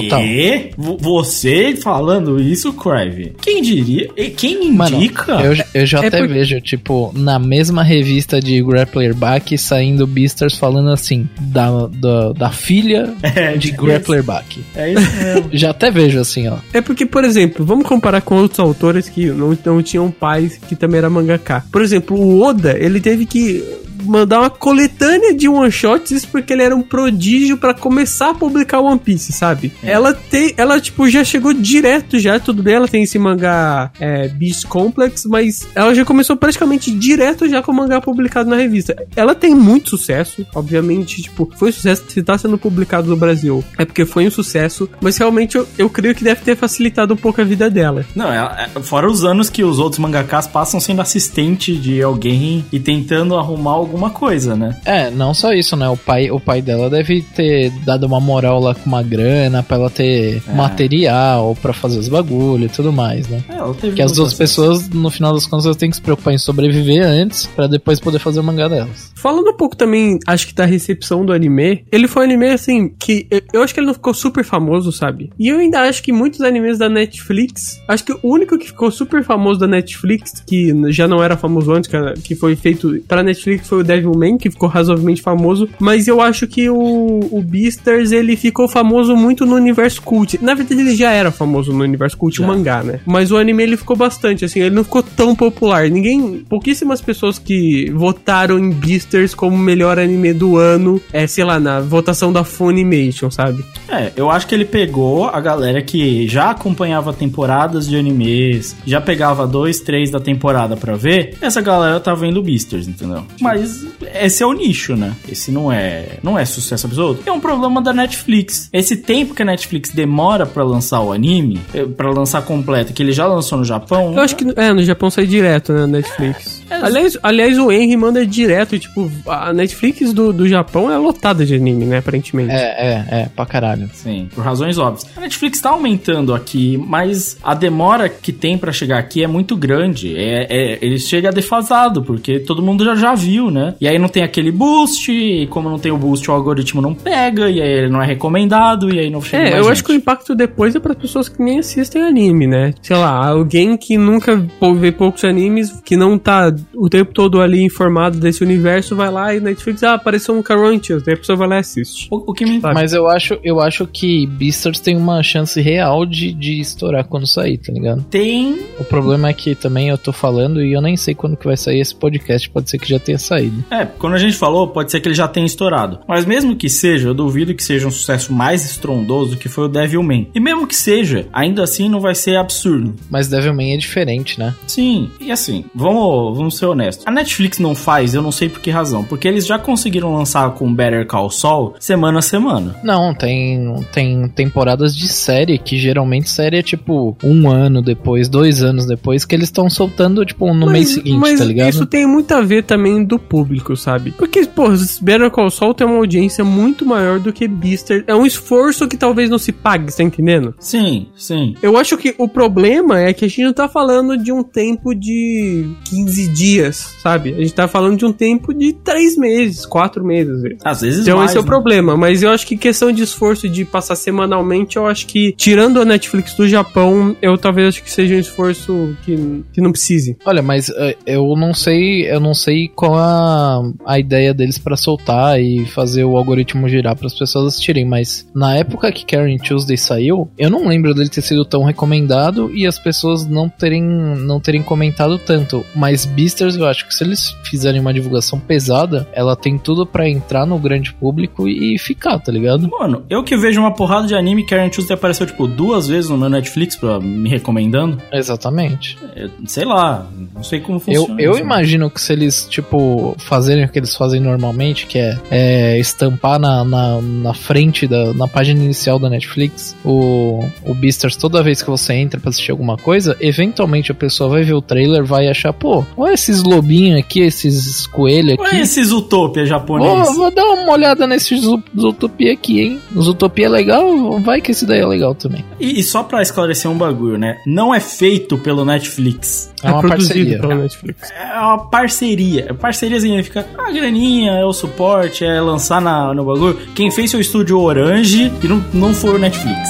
Total. quê? V- Você falando isso, Crive? Quem diria? E Quem Mano, indica? eu, eu já É até por- vejo, tipo, na mesma revista de Grappler Back saindo Beastars falando assim, da, da, da filha [laughs] É, de tipo Grappler Back. É isso mesmo. [laughs] Já até vejo assim, ó. É porque, por exemplo, vamos comparar com outros autores que não, não tinham pais que também era mangaka. Por exemplo, o Oda, ele teve que mandar uma coletânea de one-shots porque ele era um prodígio pra começar a publicar One Piece, sabe? Ela tem, ela tipo já chegou direto já, tudo bem, ela tem esse mangá é, Beast Complex, mas ela já começou praticamente direto já com o mangá publicado na revista. Ela tem muito sucesso, obviamente, tipo, foi sucesso se tá sendo publicado no Brasil. É porque foi um sucesso, mas realmente eu, eu creio que deve ter facilitado um pouco a vida dela. Não, é, é- fora os anos que os outros mangakas passam sendo assistente de alguém e tentando arrumar alguma coisa, né? É, não só isso, né? O pai, o pai dela deve ter dado uma moral lá com uma grana pra ela ter É. material pra fazer os bagulho e tudo mais, né? É, ela teve Que as duas pessoas, no final das contas, elas têm que se preocupar em sobreviver antes pra depois poder fazer o mangá delas. Falando um pouco também, acho que da recepção do anime, ele foi um anime assim, que eu, acho que ele não ficou super famoso, sabe? E eu ainda acho que muitos animes da Netflix, acho que o único que ficou super famoso da Netflix, que já não era famoso antes, que foi feito pra Netflix, foi o Devilman, que ficou razoavelmente famoso, mas eu acho que o, o Beastars, ele ficou famoso muito no universo cult. Na verdade, ele já era famoso no universo cult, o Já. mangá, né? Mas o anime, ele ficou bastante, assim, ele não ficou tão popular. Ninguém, pouquíssimas pessoas que votaram em Beastars como melhor anime do ano, é, sei lá, na votação da Funimation, sabe? É, eu acho que ele pegou a galera que já acompanhava temporadas de animes, já pegava dois, três da temporada pra ver, essa galera tá vendo Beasters, entendeu? Mas esse é o nicho, né? Esse não é, não é sucesso absoluto. É um problema da Netflix. Esse tempo que a Netflix demora pra lançar o anime, eh, pra lançar completo, que ele já lançou no Japão. Eu acho que, é, no Japão sai direto, né, Netflix. É, aliás, aliás, o Henry manda direto, tipo, a Netflix do, do Japão é lotada de anime, né, aparentemente. É, é, é, pra caralho. Sim, por razões óbvias. A Netflix tá aumentando aqui, mas a demora que tem pra chegar aqui é muito grande. É, é, ele chega defasado, porque todo mundo já, já viu, né? E aí não tem aquele boost, e como não tem o boost, o algoritmo não pega, e aí ele não é recomendado, e aí não chega É, mais eu gente. acho que o impacto depois é para pessoas que nem assistem anime, né? Sei lá, alguém que nunca vê poucos animes, que não tá o tempo todo ali informado desse universo, vai lá e Netflix, ah, apareceu um Caruntius, daí a pessoa vai lá e assiste. O, o que me Sabe? Mas eu acho, eu acho que Beastars tem uma chance real de, de estourar quando sair, tá ligado? tem. O problema é que também eu tô falando e eu nem sei quando que vai sair esse podcast, pode ser que já tenha saído. É, quando a gente falou, pode ser que ele já tenha estourado. Mas mesmo que seja, eu duvido que seja um sucesso mais estrondoso do que foi o Devilman. E mesmo que seja, ainda assim não vai ser absurdo. Mas Devilman é diferente, né? Sim, e assim, vamos, vamos ser honestos. A Netflix não faz, eu não sei por que razão. Porque eles já conseguiram lançar com Better Call Saul semana a semana. Não, tem, tem temporadas de série que geralmente série é tipo um ano depois, dois anos depois, que eles estão soltando, tipo, no mês seguinte, mas tá ligado? isso tem muito a ver também do público, sabe? Porque, pô, Better Call Saul tem uma audiência muito maior do que Beaster. É um esforço que talvez não se pague, você tá entendendo? Sim, sim. Eu acho que o problema é que a gente não tá falando de um tempo de 15 dias, sabe? A gente tá falando de um tempo de 3 meses, 4 meses. às vezes. Então mais, esse é o né? problema, mas eu acho que questão de esforço de passar semanalmente, eu acho que tirando a Netflix do Japão, eu talvez acho que seja um esforço que, que não precise. Olha, mas eh, eu não sei, eu não sei qual a, a ideia deles pra soltar e fazer o algoritmo girar para as pessoas assistirem, mas na época que Karen Tuesday saiu, eu não lembro dele ter sido tão recomendado e as pessoas não terem não terem comentado tanto, mas Beasters eu acho que se eles fizerem uma divulgação pesada, ela tem tudo pra entrar no grande público e ficar, tá ligado? Mano, eu que vejo uma porrada de anime, Karen Tuesday apareceu, tipo, duas vezes no meu Netflix pra me recomendando. Exatamente. Eu- sei lá, não sei como Eu, funciona. eu isso. imagino que se eles, tipo, fazerem o que eles fazem normalmente, que é, é, estampar na, na, na frente, da, na página inicial da Netflix, o, o Beastars, toda vez que você entra pra assistir alguma coisa, eventualmente a pessoa vai ver o trailer, vai achar, pô, olha esses lobinhos aqui, esses coelhos Olha aqui. esses Utopia Vou, japoneses. vou dar uma olhada nesses Zootopia aqui, hein? Zootopia é legal, vai que esse daí é legal também. E, e só pra esclarecer um bagulho, né? Não é feito pelo Netflix. É uma produzido parceria. pela Netflix. É uma parceria. Parceria significa a graninha, é o suporte, é lançar na, no bagulho. Quem fez seu estúdio Orange e não, não foi o Netflix.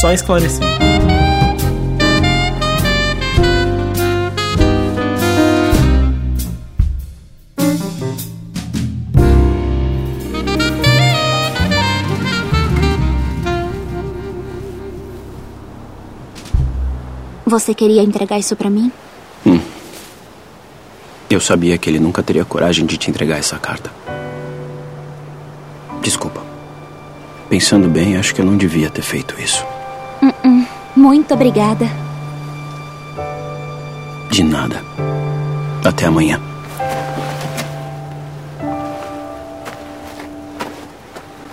Só esclarecendo. Você queria entregar isso pra mim? Eu sabia que ele nunca teria coragem de te entregar essa carta. Desculpa. Pensando bem, acho que eu não devia ter feito isso. Muito obrigada. De nada. Até amanhã.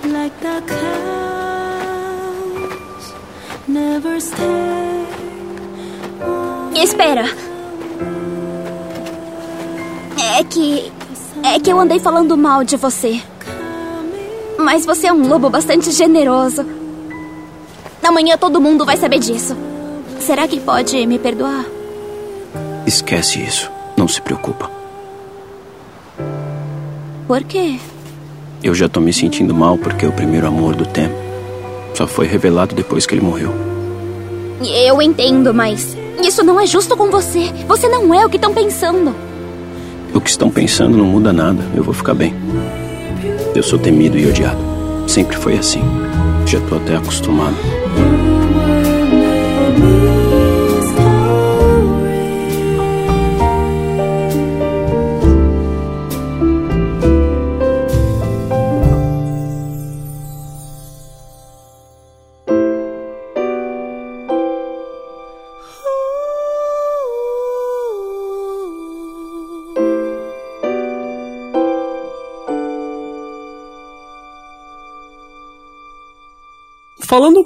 Like the clouds never stay. Espera. É que. É que eu andei falando mal de você. Mas você é um lobo bastante generoso. Amanhã todo mundo vai saber disso. Será que pode me perdoar? Esquece isso. Não se preocupa. Por quê? Eu já tô me sentindo mal porque o primeiro amor do Tem só foi revelado depois que ele morreu. Eu entendo, mas. Isso não é justo com você. Você não é o que estão pensando. O que estão pensando não muda nada. Eu vou ficar bem. Eu sou temido e odiado. Sempre foi assim. Já tô até acostumado.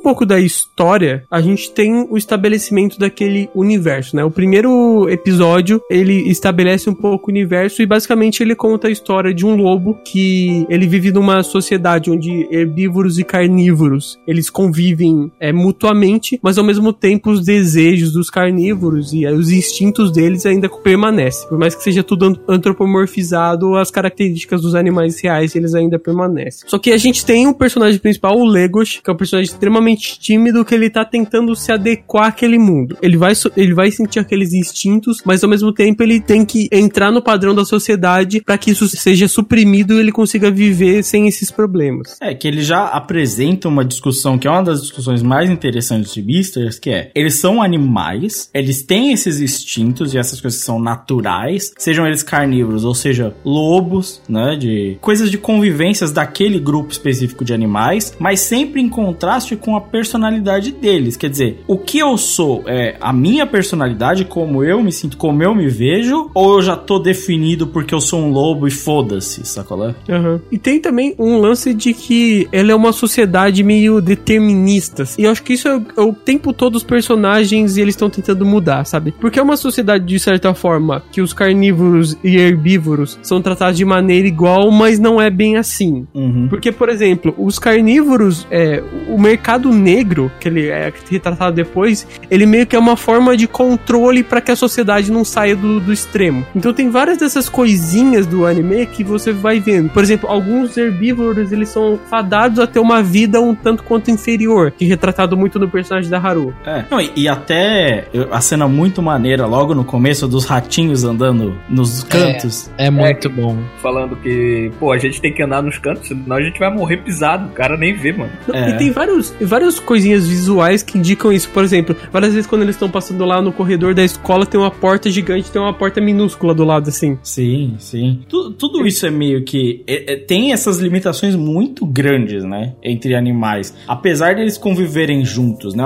Pouco da história, a gente tem o estabelecimento daquele universo, né? O primeiro episódio, ele estabelece um pouco o universo e basicamente ele conta a história de um lobo que ele vive numa sociedade onde herbívoros e carnívoros, eles convivem é, mutuamente, mas ao mesmo tempo os desejos dos carnívoros e eh, os instintos deles ainda permanecem. Por mais que seja tudo an- antropomorfizado, as características dos animais reais, eles ainda permanecem. Só que a gente tem o personagem principal, o Legos, que é o personagem extremamente tímido que ele tá tentando se adequar àquele mundo. Ele vai, ele vai sentir aqueles instintos, mas ao mesmo tempo ele tem que entrar no padrão da sociedade para que isso seja suprimido e ele consiga viver sem esses problemas. É, que ele já apresenta uma discussão que é uma das discussões mais interessantes de Beasters, que é, eles são animais, eles têm esses instintos e essas coisas são naturais, sejam eles carnívoros ou seja, lobos, né, de coisas de convivências daquele grupo específico de animais, mas sempre em contraste com a personalidade deles. Quer dizer, o que eu sou é a minha personalidade, como eu me sinto, como eu me vejo, ou eu já tô definido porque eu sou um lobo e foda-se, sacolé? Aham. E tem também um lance de que ela é uma sociedade meio determinista. E eu acho que isso é, o- é o tempo todo os personagens e eles estão tentando mudar, sabe? Porque é uma sociedade, de certa forma, que os carnívoros e herbívoros são tratados de maneira igual, mas não é bem assim. Uhum. Porque, por exemplo, os carnívoros, é, o mercado negro, que ele é retratado depois, ele meio que é uma forma de controle para que a sociedade não saia do, do extremo. Então tem várias dessas coisinhas do anime que você vai vendo. Por exemplo, alguns herbívoros, eles são fadados a ter uma vida um tanto quanto inferior, que é retratado muito no personagem da Haru. É. Não, e, e até a cena muito maneira, logo no começo, dos ratinhos andando nos cantos. É muito bom. Falando que, pô, a gente tem que andar nos cantos, senão a gente vai morrer pisado. O cara nem vê, mano. É. E tem vários, várias coisinhas visuais que indicam isso. Por exemplo, várias vezes quando eles estão passando lá no corredor da escola, tem uma porta gigante, tem uma porta minúscula do lado, assim. Sim, sim. Tu- tudo isso é meio que. é- é- tem essas limitações muito grandes, né? Entre animais. Apesar deles conviverem juntos, né?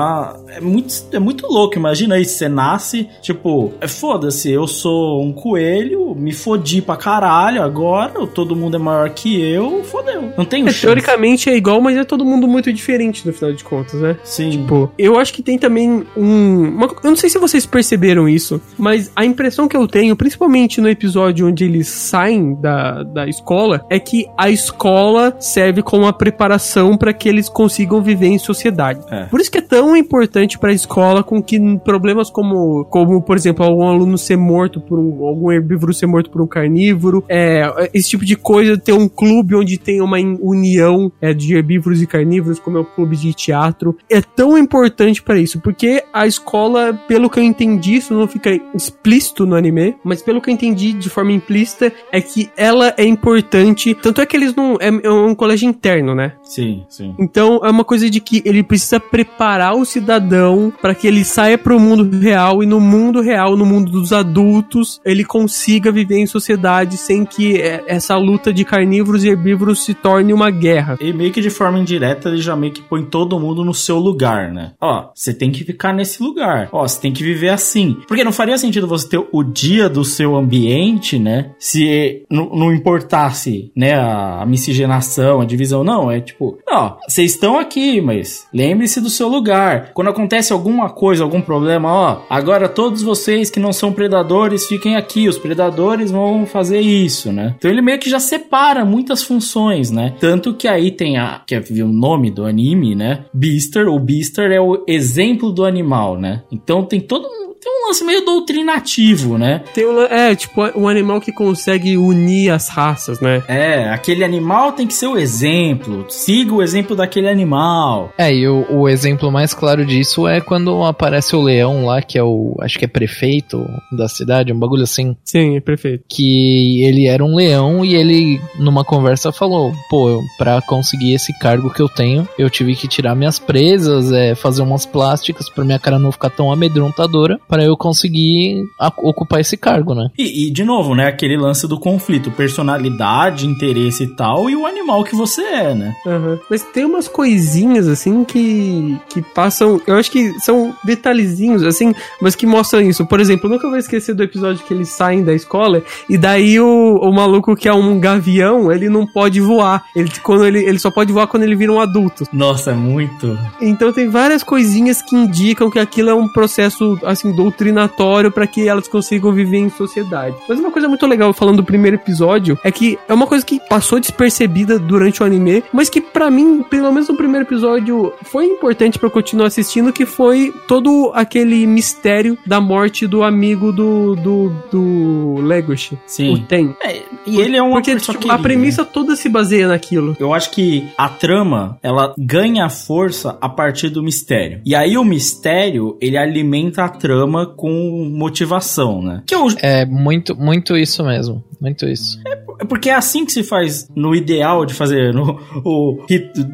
É muito, é muito louco. Imagina aí, você nasce, tipo, é foda-se, eu sou um coelho, me fodi pra caralho agora, todo mundo é maior que eu, fodeu. Não tem [laughs] É, teoricamente é igual, mas é todo mundo muito diferente no final de contas, né? Sim. Tipo, eu acho que tem também um. uma- eu não sei se vocês perceberam isso, mas a impressão que eu tenho, principalmente no episódio onde eles saem da, da escola, é que a escola serve como uma preparação para que eles consigam viver em sociedade. É. Por isso que é tão importante para a escola com que problemas como, como por exemplo, algum aluno ser morto por um, algum herbívoro ser morto por um carnívoro, é, esse tipo de coisa, ter um clube onde tem uma união é, de herbívoros e carnívoros, como é o clube de teatro, é tão importante para isso, porque a escola, pelo que eu entendi, isso não fica explícito no anime, mas pelo que eu entendi de forma implícita, é que ela é importante, tanto é que eles não, é, é um colégio interno, né? Sim, sim. Então é uma coisa de que ele precisa preparar o cidadão para que ele saia pro mundo real e no mundo real, no mundo dos adultos, ele consiga viver em sociedade sem que é, essa luta de carnívoros e herbívoros se torne uma guerra. E meio que de forma indireta ele já meio que põe todo mundo no seu lugar, né? Ó, você tem que ficar nesse lugar. Ó, você tem que viver assim. Porque não faria sentido você ter o dia do seu ambiente, né? Se não, importasse, né, a miscigenação, a divisão. Não, é tipo, ó, vocês estão aqui, mas lembre-se do seu lugar. Quando acontece alguma coisa, algum problema, ó, agora todos vocês que não são predadores fiquem aqui. Os predadores vão fazer isso, né? Então ele meio que já separa muitas funções, né? Tanto que aí tem a. Que é o nome do anime, né? Beaster. O Beaster é o exemplo do animal, né? Então tem todo um. Tem um lance meio doutrinativo, né? Tem um, é, tipo, um animal que consegue unir as raças, né? É, aquele animal tem que ser o exemplo. Siga o exemplo daquele animal. É, e o, o exemplo mais claro disso é quando aparece o leão lá, que é o. Acho que é prefeito da cidade, um bagulho assim. Sim, é perfeito. Que ele era um leão e ele, numa conversa, falou: pô, pra conseguir esse cargo que eu tenho, eu tive que tirar minhas presas, é, fazer umas plásticas pra minha cara não ficar tão amedrontadora, para eu conseguir ocupar esse cargo, né? E, e, de novo, né? Aquele lance do conflito, personalidade, interesse e tal, e o animal que você é, né? Aham. Mas tem umas coisinhas assim que que passam, eu acho que são detalhezinhos assim, mas que mostram isso. Por exemplo, eu nunca vou esquecer do episódio que eles saem da escola e daí o, o maluco que é um gavião, ele não pode voar. Ele quando ele, ele só pode voar quando ele vira um adulto. Nossa, é muito. Então tem várias coisinhas que indicam que aquilo é um processo assim doutrinatório para que elas consigam viver em sociedade. Mas uma coisa muito legal falando do primeiro episódio é que é uma coisa que passou despercebida durante o anime, mas que pra mim, pelo menos no primeiro episódio, foi importante pra eu continuar assistindo, que foi todo aquele mistério da morte do amigo do do, do Legoshi, Sim. o Ten. É, e ele é uma Porque tipo, a querida. premissa toda se baseia naquilo. Eu acho que a trama, ela ganha força a partir do mistério. E aí o mistério, ele alimenta a trama com motivação, né? Que eu, É muito, muito isso mesmo. Muito isso. é porque é assim que se faz no ideal de fazer no o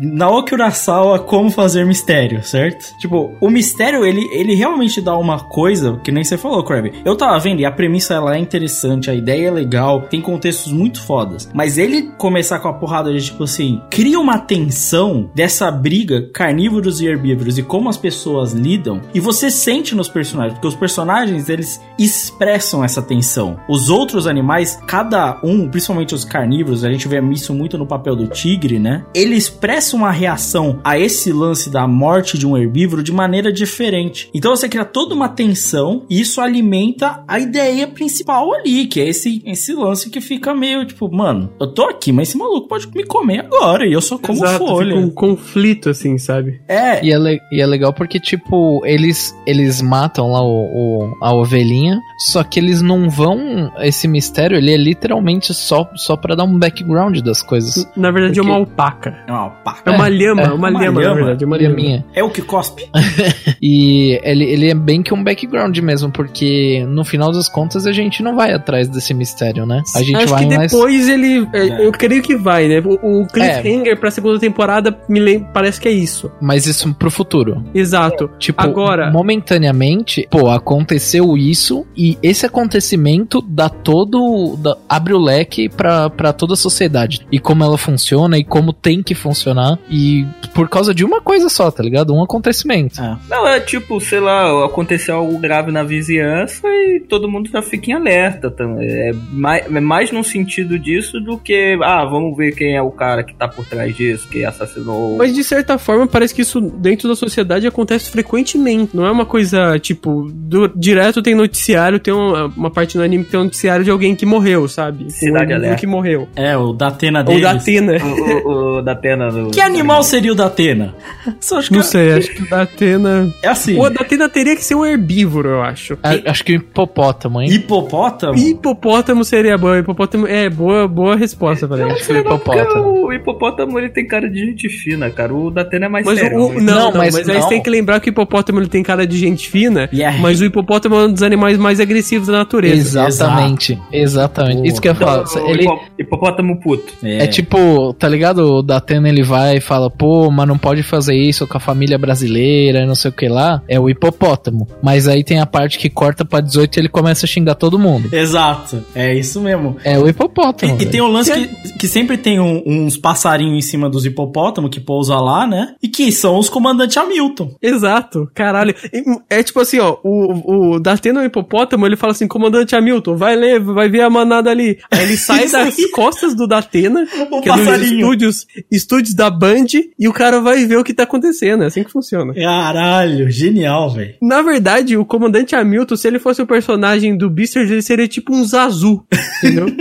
Naoki Urasawa como fazer mistério, certo? Tipo, o mistério ele, ele realmente dá uma coisa que nem você falou, Krabby. Eu tava vendo e a premissa ela é interessante, a ideia é legal, tem contextos muito fodas, mas ele começar com a porrada de tipo assim, cria uma tensão dessa briga carnívoros e herbívoros e como as pessoas lidam e você sente nos personagens, porque os personagens eles expressam essa tensão. Os outros animais, cada um, principalmente os carnívoros, a gente vê isso muito no papel do tigre, né? Ele expressa uma reação a esse lance da morte de um herbívoro de maneira diferente. Então você cria toda uma tensão e isso alimenta a ideia principal ali, que é esse, esse lance que fica meio tipo, mano, eu tô aqui, mas esse maluco pode me comer agora e eu só como Exato, folha. fica um conflito assim, sabe? É, E é, le- e é legal porque, tipo, eles, eles matam lá o, o- a ovelhinha, só que eles não vão. Esse mistério, ele é literalmente só, só pra dar um background das coisas. Na verdade é Porque- uma alpaca. é uma paca. É uma lhama, é, uma uma lhama, na lhama. verdade, uma lhama. minha. É o que cospe. [laughs] E ele, ele é bem que um background mesmo, porque no final das contas a gente não vai atrás desse mistério, né? A gente Acho vai que mais. depois ele. é, É. Eu creio que vai, né? O, o cliffhanger pra segunda temporada me lembra, parece que é isso. Mas isso pro futuro. Exato. Tipo, Agora- momentaneamente, pô, aconteceu isso e esse acontecimento dá todo. dá- abre o leque pra, pra toda a sociedade. E como ela funciona e como tem que funcionar. E por causa de uma coisa só, tá ligado? Um acontecimento. Não, é tipo, sei lá, aconteceu algo grave na vizinhança e todo mundo já fica em alerta. também. É mais, é mais no sentido disso do que, ah, vamos ver quem é o cara que tá por trás disso, que assassinou. Mas de certa forma parece que isso dentro da sociedade acontece frequentemente. Não é uma coisa tipo, do- direto tem noticiário, tem uma, uma parte no anime que tem um noticiário de alguém que morreu, sabe? Cidade um Alerta. que morreu. É, o Datena da Atena. O, o, o da Atena do. Que animal seria o Datena? Só acho que Não sei, acho que o da Atena. é assim. O da Atena teria que ser um herbívoro, eu acho. A- Acho que o hipopótamo, hein? Hipopótamo? Hipopótamo seria bom. Hipopótamo é boa, boa resposta, velho. Acho que o hipopótamo. O hipopótamo ele tem cara de gente fina, cara. O da Atena é mais Mas sério. o, o- né? não, Não, não, mas mas, aí você tem que lembrar que o hipopótamo ele tem cara de gente fina, é- mas o hipopótamo é um dos animais mais agressivos da natureza. Exatamente, exatamente. Isso que eu ia falar. Então, o Ele, hipo- hipopótamo puto. É. tipo, tá ligado? O Datena ele vai e fala, pô, mas não pode fazer isso com a família brasileira e não sei o que lá. É o hipopótamo. Mas aí tem a parte que corta pra 18 e ele começa a xingar todo mundo. Exato, é isso mesmo. É o hipopótamo. E, e tem um lance que, que sempre tem um- uns passarinhos em cima dos hipopótamos que pousa lá, né? E que são os comandantes Hamilton. Exato, caralho. E, É tipo assim, ó, o, o Datena, o hipopótamo, ele fala assim, comandante Hamilton, vai ler, vai ver a manada ali. Aí ele [laughs] sai Isso das aí. costas do Datena, [laughs] O que é nos passarinho. estúdios, estúdios da Band, e o cara vai ver o que tá acontecendo, é assim que funciona. Caralho, genial, velho. Na verdade, o comandante Hamilton, se ele fosse o personagem do Beasters, ele seria tipo um Zazu, entendeu? [laughs]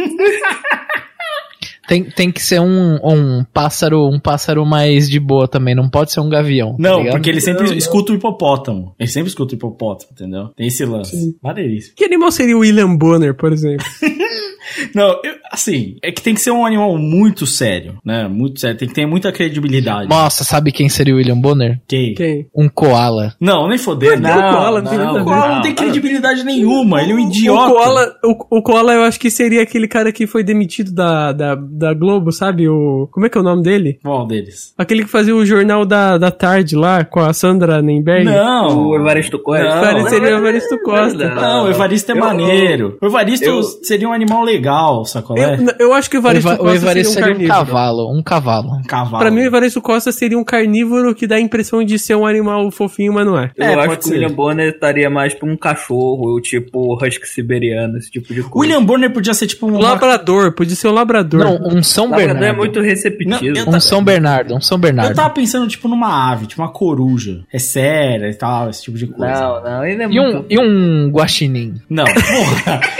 Tem, tem que ser um, um pássaro um pássaro mais de boa também, não pode ser um gavião. tá Não, ligado? porque ele sempre Não, não. escuta o hipopótamo. Ele sempre escuta o hipopótamo, entendeu? Tem esse lance. Maneiríssimo. que animal seria o William Bonner, por exemplo? [laughs] Não, eu- assim, é que tem que ser um animal muito sério, né? Muito sério. Tem que ter muita credibilidade. Nossa, sabe quem seria o William Bonner? Quem? Quem? Um koala. Não, nem foder. Não, o koala não tem nada a O ver. koala não tem credibilidade nenhuma. Ele é um idiota. O Koala, o, o Koala eu acho que seria aquele cara que foi demitido da, da, da Globo, sabe? O, como é que é o nome dele? Qual deles? Aquele que fazia o jornal da, da tarde lá com a Sandra Nemberg. Não. O Evaristo Costa. Não, seria o Evaristo Costa. Não, o Evaristo é Eu- maneiro. O Evaristo eu- seria um animal legal, sacou? não é? Eu, eu acho que o O, Evaristo Eva- o Costa Evaristo seria um seria um cavalo, um cavalo. Um cavalo. Pra mim, o Evaristo Costa seria um carnívoro que dá a impressão de ser um animal fofinho, mas não é. Eu É, acho pode que o. William Bonner estaria mais pra um cachorro, tipo husky siberiano, esse tipo de coisa. William Bonner podia ser tipo um... Um labrador, podia ser um labrador. Não, um São Labrador Bernardo. é muito receptivo. Não, eu Um São Bernardo, um São Bernardo. Eu tava pensando, tipo, numa ave, tipo uma coruja. É séria e tal, esse tipo de coisa. Não, não, ele é E muito... um, e um guaxinim. Não, porra. [laughs]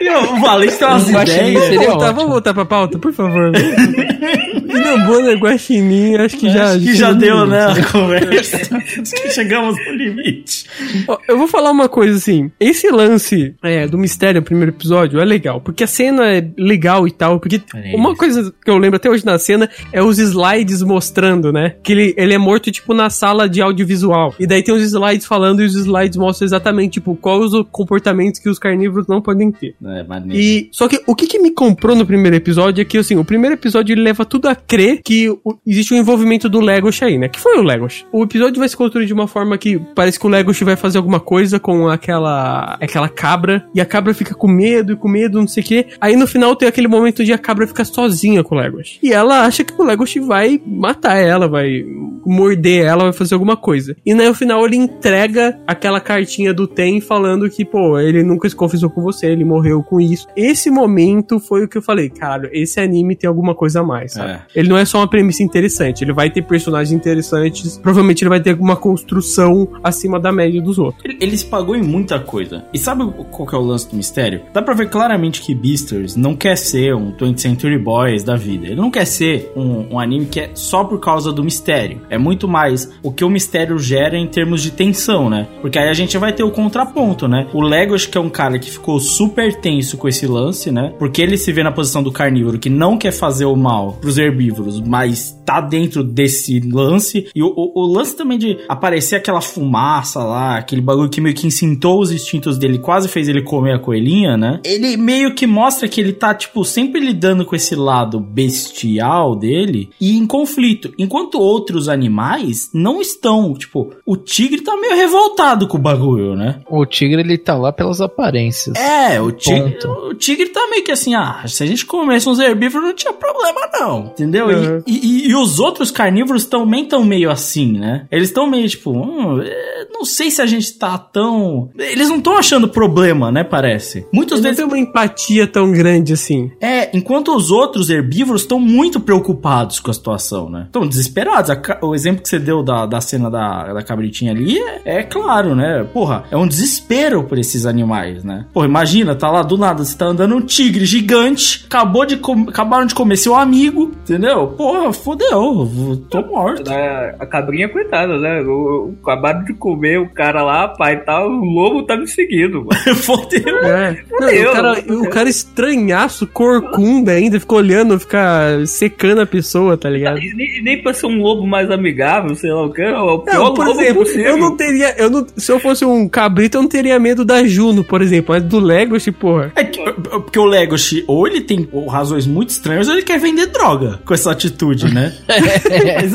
E o Valente tem umas Guaxinim seria Vamos voltar, ótimo. vamos voltar pra pauta, por favor. [laughs] William Bonner, Guaxinim, acho que já... Acho que já deu, né, a conversa. Acho que chegamos no limite. Ó, Eu vou falar uma coisa assim. Esse lance é, do mistério, o primeiro episódio, é legal. Porque a cena é legal e tal. Porque Olha uma coisa que eu lembro até hoje na cena é os slides mostrando, né? Que ele, ele é morto, tipo, na sala de audiovisual. E daí tem os slides falando e os slides mostram exatamente, tipo, quais os comportamentos que os carnívoros não podem ter. É, maneiro. E só que o que, que me comprou no primeiro episódio é que assim, o primeiro episódio ele leva tudo a crer que o- existe um envolvimento do Legosh aí, né? Que foi o Legosh. O episódio vai se construir de uma forma que parece que o Legosh vai fazer alguma coisa com aquela aquela cabra e a cabra fica com medo e com medo, não sei o quê. Aí no final tem aquele momento de a cabra ficar sozinha com o Legosh. E ela acha que o Legosh vai matar ela, vai morder ela, vai fazer alguma coisa. E no final ele entrega aquela cartinha do Ten falando que, pô, ele nunca se confessou com você, ele morreu com isso. Esse momento foi o que eu falei, caralho, esse anime tem alguma coisa a mais, sabe? É. Ele não é só uma premissa interessante, ele vai ter personagens interessantes, provavelmente ele vai ter alguma construção acima da média dos outros. Ele, ele se pagou em muita coisa. E sabe qual que é o lance do mistério? Dá pra ver claramente que Beasters não quer ser um 20th Century Boys da vida. Ele não quer ser um, um anime que é só por causa do mistério. É muito mais o que o mistério gera em termos de tensão, né? Porque aí a gente vai ter o contraponto, né? O Lego, acho que é um cara que ficou super tenso com esse lance, né? Porque ele se vê na posição do carnívoro que não quer fazer o mal pros herbívoros, mas tá dentro desse lance. E o, o- o lance também de aparecer aquela fumaça lá, aquele bagulho que meio que incitou os instintos dele, quase fez ele comer a coelhinha, né? Ele meio que mostra que ele tá, tipo, sempre lidando com esse lado bestial dele e em conflito. Enquanto outros animais não estão. Tipo, o tigre tá meio revoltado com o bagulho, né? O tigre, ele tá lá pelas aparências. É, o tigre, o tigre tá meio que assim, ah, se a gente comesse uns herbívoros não tinha problema não, entendeu? E- Uhum. E, e- e os outros carnívoros também estão meio assim, né? Eles estão meio tipo, hum, é, não sei se a gente tá tão... Eles não estão achando problema, né, parece. Muitos Ele não deles... tem uma empatia tão grande assim. É, enquanto os outros herbívoros estão muito preocupados com a situação, né? Estão desesperados. O exemplo que você deu da, da cena da, da cabritinha ali é, é claro, né? Porra, é um desespero por esses animais, né? Porra, imagina, tá lá do nada, você tá andando um tigre gigante, acabou de com- acabaram de comer seu amigo, entendeu? Porra, fodeu, tô morto. A, a cabrinha, coitada, né? Eu, eu acabaram de comer o cara lá, pai e tal, o lobo tá me seguindo, mano. [laughs] fodeu. É. Não, Fudeu. o, cara, o cara estranhaço, corcunda ainda, fica olhando, fica secando a pessoa, tá ligado? E nem, nem pra ser um lobo mais amigável, sei lá o que, é o pior Não, por lobo exemplo, possível. eu não teria. Eu não, se eu fosse um cabrito, eu não teria medo da Juno, por exemplo. Mas do Legoshi, porra. É que- porque o Legoshi, ou ele tem ou, razões muito estranhas, ou ele quer vender droga com essa atitude, né? [laughs] mas,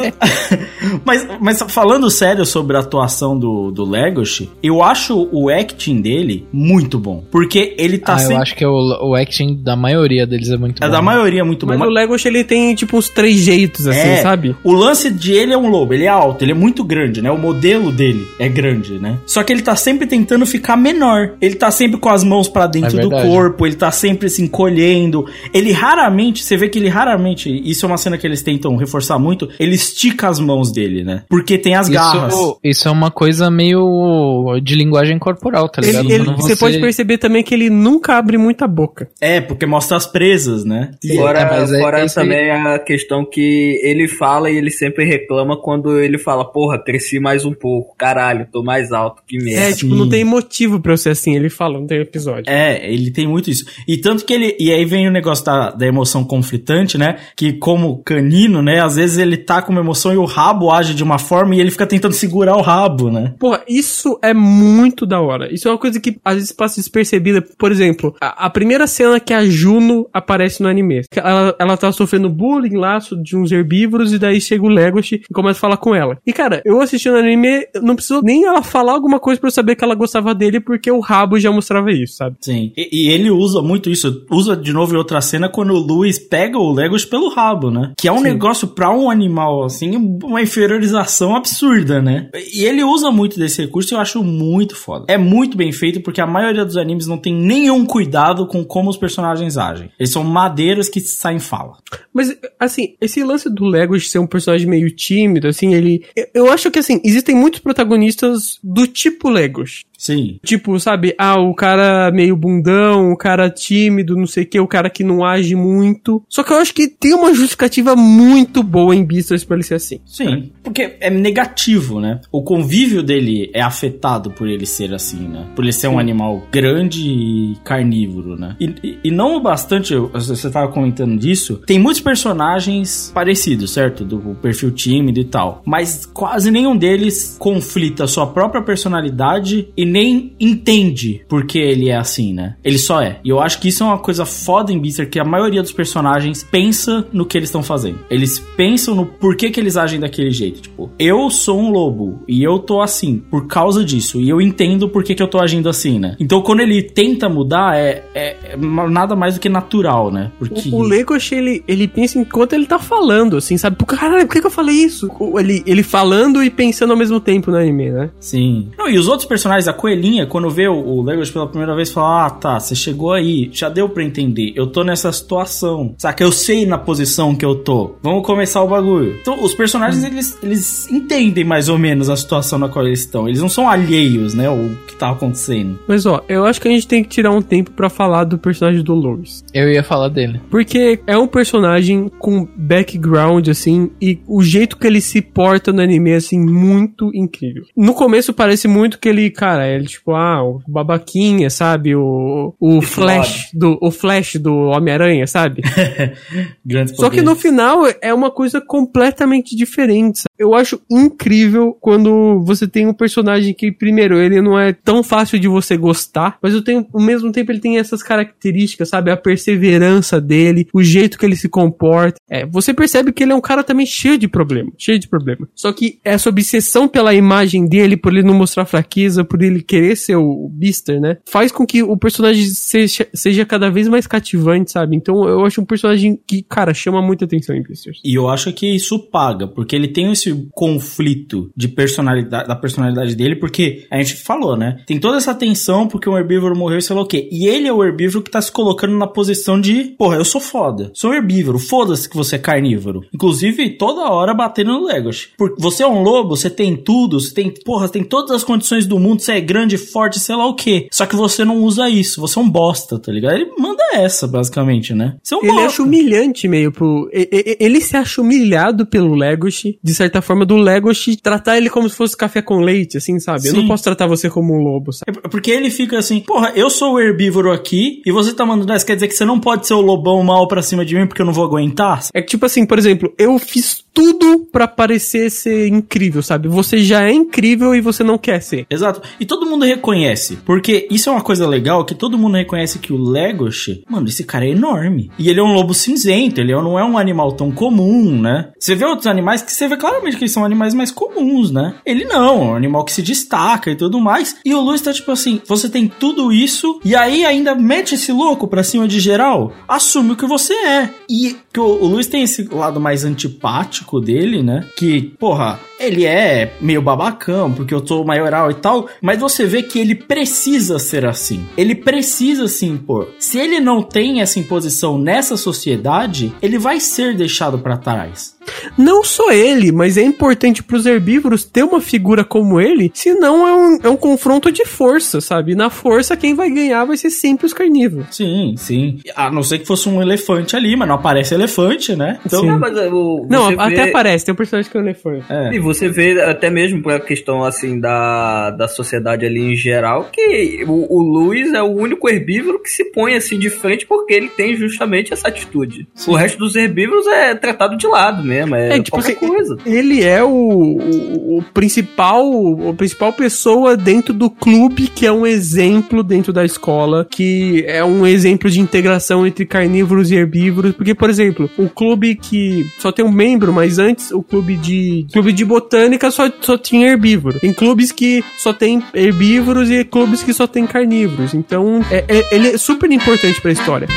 [laughs] mas, mas falando sério sobre a atuação do, do Legoshi, eu acho o acting dele muito bom. Porque ele tá ah, sempre. eu acho que o, o acting da maioria deles é muito É bom. da maioria muito bom. Mas mas- o Legoshi, ele tem, tipo, uns três jeitos, assim, É, sabe? O lance de ele é um lobo, ele é alto, ele é muito grande, né? O modelo dele é grande, né? Só que ele tá sempre tentando ficar menor. Ele tá sempre com as mãos pra dentro É do corpo, ele tá sempre se encolhendo. Ele raramente, você vê que ele raramente, isso é uma cena que eles tentam reforçar muito, ele estica as mãos dele, né? Porque tem as garras. Isso, isso é uma coisa meio de linguagem corporal, tá ligado? Ele- ele- Quando você pode perceber também que ele nunca abre muita boca. É, porque mostra as presas, né? Fora, É, mas é- fora aí- também a questão que ele fala e ele sempre reclama quando ele fala, porra, cresci mais um pouco, caralho, tô mais alto, que merda. É, tipo, não tem motivo pra eu ser assim. Ele fala, não tem episódio. É, ele tem muito isso. E tanto que ele. E aí vem o negócio da, da emoção conflitante, né? Que como canino, né? Às vezes ele tá com uma emoção e o rabo age de uma forma e ele fica tentando segurar o rabo, né? Porra, isso é muito da hora. Isso é uma coisa que às vezes passa despercebida. Por exemplo, a, a primeira cena que a Juno aparece no anime. Ela, ela tá sofrendo bullying lá de uns herbívoros e daí chega o Legoshi e começa a falar com ela. E cara, eu assistindo o anime, não precisou nem ela falar alguma coisa pra eu saber que ela gostava dele porque o rabo já mostrava isso, sabe? Sim. E, e ele usa muito isso. Usa de novo em outra cena quando o Luis pega o Legoshi pelo rabo, né? Que é um Sim. negócio pra um animal, assim, uma inferiorização absurda, né? E ele usa muito desse recurso e eu acho muito foda. É muito bem feito porque a maioria dos animes não tem nenhum cuidado com como os personagens agem. Eles são madeiras que saem fala. Mas, assim, esse lance do Legoshi ser um personagem meio tímido, assim, ele. eu- acho que, assim, existem muitos protagonistas do tipo Legoshi. Sim. Tipo, sabe, ah, o cara meio bundão, o cara tímido, não sei o que, o cara que não age muito. Só que eu acho que tem uma justificativa muito boa em Beastars pra ele ser assim. Sim, porque é negativo, né? O convívio dele é afetado por ele ser assim, né? Por ele ser um animal grande e carnívoro, né? E, e- e não o bastante, você tava comentando disso, tem muitos personagens parecidos, certo? Do perfil tímido e tal. Mas quase nenhum deles conflita a sua própria personalidade e nem entende por que ele é assim, né? Ele só é. E eu acho que isso é uma coisa foda em Beaster, que a maioria dos personagens pensa no que eles estão fazendo. Eles pensam no porquê que eles agem daquele jeito. Tipo, eu sou um lobo e eu tô assim por causa disso. E eu entendo por que, que eu tô agindo assim, né? Então quando ele tenta mudar, é, é- é nada mais do que natural, né? Porque. O, o Legoshi, ele, ele pensa enquanto ele tá falando, assim, sabe? Pô, Caralho, por que, que eu falei isso? Ele, ele falando e pensando ao mesmo tempo no anime, né? Sim. Não, e os outros personagens, a coelhinha, quando vê o, o pela primeira vez, fala: Ah, tá, você chegou aí, já deu pra entender. Eu tô nessa situação. Saca? Eu sei na posição que eu tô. Vamos começar o bagulho. Então, os personagens, eles, eles entendem mais ou menos a situação na qual eles estão. Eles não são alheios, né? O que tá acontecendo. Mas ó, eu acho que a gente tem que tirar um tempo pra falar do personagem do Lois. Eu ia falar dele. Porque é um personagem com background, assim, e o jeito que ele se porta no anime, assim, muito incrível. No começo parece muito que ele, cara, ele tipo, ah, o babaquinha, sabe? O, o Flash do, o Flash do Homem-Aranha, sabe? [laughs] Só que no final é uma coisa completamente diferente. Eu acho incrível quando você tem um personagem que, primeiro, ele não é tão fácil de você gostar, mas eu tenho, ao mesmo tempo ele tem essas características, sabe? A perseverança dele, o jeito que ele se comporta. É, você percebe que ele é um cara também cheio de problema, cheio de problema. Só que essa obsessão pela imagem dele, por ele não mostrar fraqueza, por ele querer ser o Beaster, né? Faz com que o personagem seja, seja cada vez mais cativante, sabe? Então eu acho um personagem que, cara, chama muita atenção em Beasters. E eu acho que isso paga, porque ele tem esse conflito de personalidade, da personalidade dele, porque a gente falou, né? Tem toda essa tensão porque um herbívoro morreu e sei lá o quê. E ele é o herbívoro que tá se colocando na posição de, porra, eu sou foda. Sou herbívoro, foda-se que você é carnívoro. Inclusive, toda hora batendo no Legoshi. Porque você é um lobo, você tem tudo, você tem, porra, tem todas as condições do mundo, você é grande, forte, sei lá o quê. Só que você não usa isso, você é um bosta, tá ligado? Ele manda essa, basicamente, né? Você é um Ele bosta. acha humilhante meio pro. Ele se acha humilhado pelo Legoshi, de certa forma, do Legoshi tratar ele como se fosse café com leite, assim, sabe? Eu Sim. não posso tratar você como um lobo, sabe? É porque ele fica assim, porra, eu sou o herbívoro aqui e você tá mandando essa, quer dizer que você não pode ser o lobão mal pra cima de mim porque eu não vou aguentar? É que, tipo assim, por exemplo, eu fiz tudo pra parecer ser incrível, sabe? Você já é incrível e você não quer ser. Exato. E todo mundo reconhece, porque isso é uma coisa legal que todo mundo reconhece que o Legoshi, mano, esse cara é enorme. E ele é um lobo cinzento, ele não é um animal tão comum, né? Você vê outros animais que você vê claramente que eles são animais mais comuns, né? Ele não, é um animal que se destaca e tudo mais. E o Luiz tá tipo assim, você tem tudo isso e aí ainda mete esse louco pra cima de geral, assume o que você é. E que o, o Luiz tem esse lado mais antipático dele, né? Que, porra, ele é meio babacão, porque eu sou maioral e tal, mas você vê que ele precisa ser assim. Ele precisa se impor. Se ele não tem essa imposição nessa sociedade, ele vai ser deixado pra trás. Não só ele, mas é importante pros herbívoros ter uma figura como ele, senão é um, é um confronto de força, sabe? E na força, quem vai ganhar vai ser sempre os carnívoros. Sim, sim. A não ser que fosse um elefante ali, mas não aparece elefante, né? Então, Sim. Não, mas o, Não, você até vê- aparece, tem um personagem que é um elefante. é. E você vê até mesmo pela questão assim da, da sociedade ali em geral, que o, o Luiz é o único herbívoro que se põe assim de frente porque ele tem justamente essa atitude. O resto dos herbívoros é tratado de lado mesmo, é, É, tipo qualquer assim, coisa. Ele é o, o, o principal, o principal pessoa dentro do clube que é um exemplo dentro da escola, que é um exemplo de integração entre carnívoros e herbívoros, porque por exemplo, o clube que só tem um membro, mas antes o clube de clube de botânica só, só tinha herbívoro. Tem clubes que só tem herbívoros e clubes que só tem carnívoros. Então, é- é- ele é super importante pra história.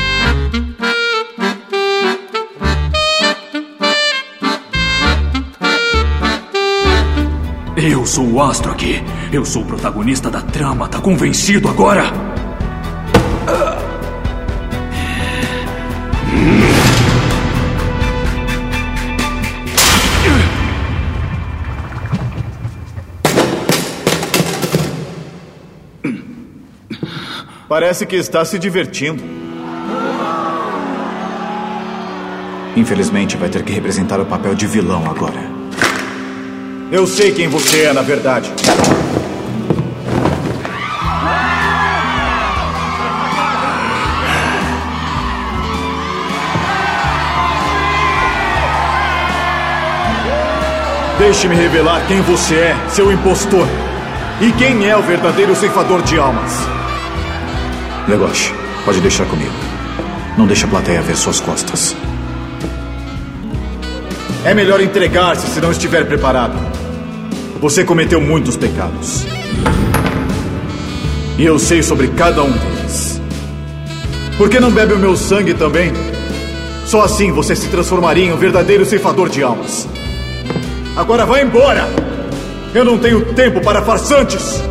Eu sou o astro aqui. Eu sou o protagonista da trama. Tá convencido agora? Parece que está se divertindo. Infelizmente, vai ter que representar o papel de vilão agora. Eu sei quem você é, na verdade. Deixe-me revelar quem você é, seu impostor. E quem é o verdadeiro ceifador de almas. Legoshi, pode deixar comigo. Não deixe a plateia ver suas costas. É melhor entregar-se se não estiver preparado. Você cometeu muitos pecados. E eu sei sobre cada um deles. Por que não bebe o meu sangue também? Só assim você se transformaria em um verdadeiro ceifador de almas. Agora vá embora! Eu não tenho tempo para farsantes!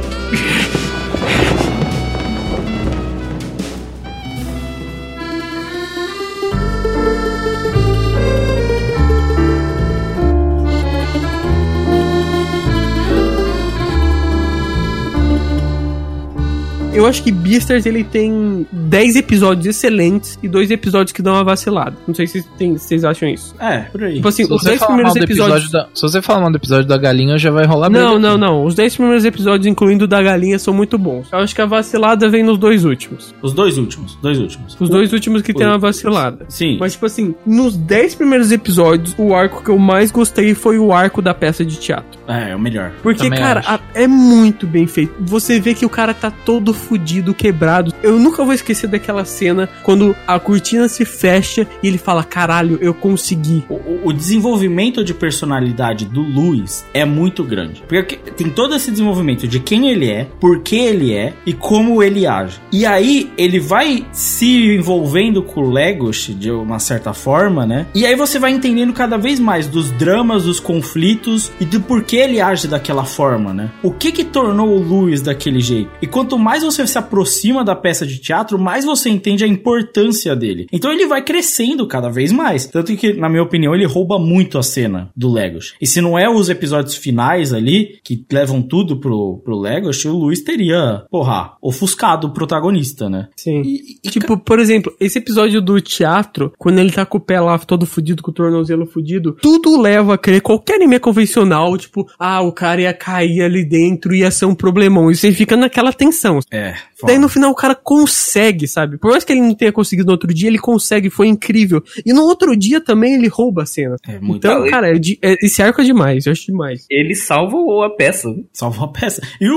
Eu acho que Beastars ele tem 10 episódios excelentes e dois episódios que dão uma vacilada. Não sei se vocês, vocês acham isso. É, por aí. Tipo assim, Se os você 10 falar primeiros episódios. episódio da- se você falar mal do episódio da galinha, já vai rolar Não, não, aqui. não. Os 10 primeiros episódios, incluindo o da galinha, são muito bons. Eu acho que a vacilada vem nos dois últimos. Os dois últimos, dois últimos. Os dois últimos que tem o- uma vacilada. Sim. Mas, tipo assim, nos 10 primeiros episódios, o arco que eu mais gostei foi o arco da peça de teatro. É, é o melhor. Porque, Também cara, a- é muito bem feito. Você vê que o cara tá todo fudido, quebrado. Eu nunca vou esquecer daquela cena quando a cortina se fecha e ele fala: Caralho, eu consegui. O, o- desenvolvimento de personalidade do Luiz é muito grande. Porque tem todo esse desenvolvimento de quem ele é, por que ele é e como ele age. E aí ele vai se envolvendo com o Legoshi de uma certa forma, né? E aí você vai entendendo cada vez mais dos dramas, dos conflitos e do porquê ele age daquela forma, né? O que que tornou o Luiz daquele jeito? E quanto mais você se aproxima da peça de teatro, mais você entende a importância dele. Então ele vai crescendo cada vez mais. Tanto que, na minha opinião, ele rouba muito a cena do Legos. E se não é os episódios finais ali, que levam tudo pro, pro Legos, o Luiz teria, porra, ofuscado o protagonista, né? Sim. tipo, por exemplo, esse episódio do teatro, quando ele tá com o pé lá todo fudido, com o tornozelo fudido, tudo leva a crer, qualquer anime convencional, tipo, ah, o cara ia cair ali dentro, ia ser um problemão. E você fica naquela tensão. É. Daí no final o cara consegue, sabe? Por mais que ele não tenha conseguido no outro dia, ele consegue, foi incrível. E no outro dia também ele rouba a cena. muito então, cara, é de- é- esse arco é demais, eu acho demais. Ele salva a peça. Salva a peça. E o,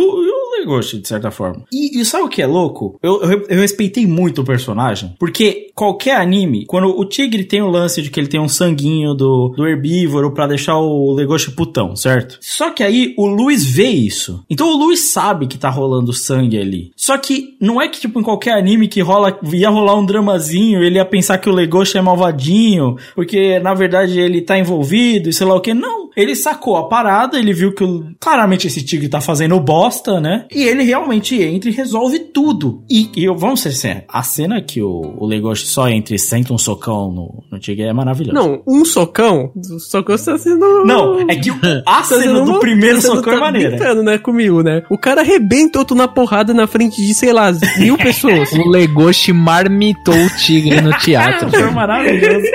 o Legoshi, de certa forma. E, e sabe o que é louco? Eu, eu, eu respeitei muito o personagem. Porque qualquer anime, quando o Tigre tem o lance de que ele tem um sanguinho do, do herbívoro pra deixar o Legoshi putão, certo? Só que aí o Luiz vê isso. Então o Luiz sabe que tá rolando sangue ali. Só que não é que, tipo, em qualquer anime que rola, ia rolar um dramazinho, ele ia pensar que o Legoshi é malvadinho, porque na verdade ele tá envolvido e sei lá o que. Não. Ele sacou a parada, ele viu que claramente esse tigre tá fazendo bosta, né? E ele realmente entra e resolve tudo. E, e eu, vamos ser sinceros, a cena que o, o Legoshi só entra e senta um socão no, no tigre é maravilhosa. Não, um socão, o socão está sendo... Não, é que [laughs] a Tá cena do primeiro tá socão é tá maneira. brincando, né, comigo, né? O cara arrebenta outro na porrada na frente de, sei lá, mil [laughs] pessoas. O Legoshi marmitou o tigre no teatro. Foi maravilhoso.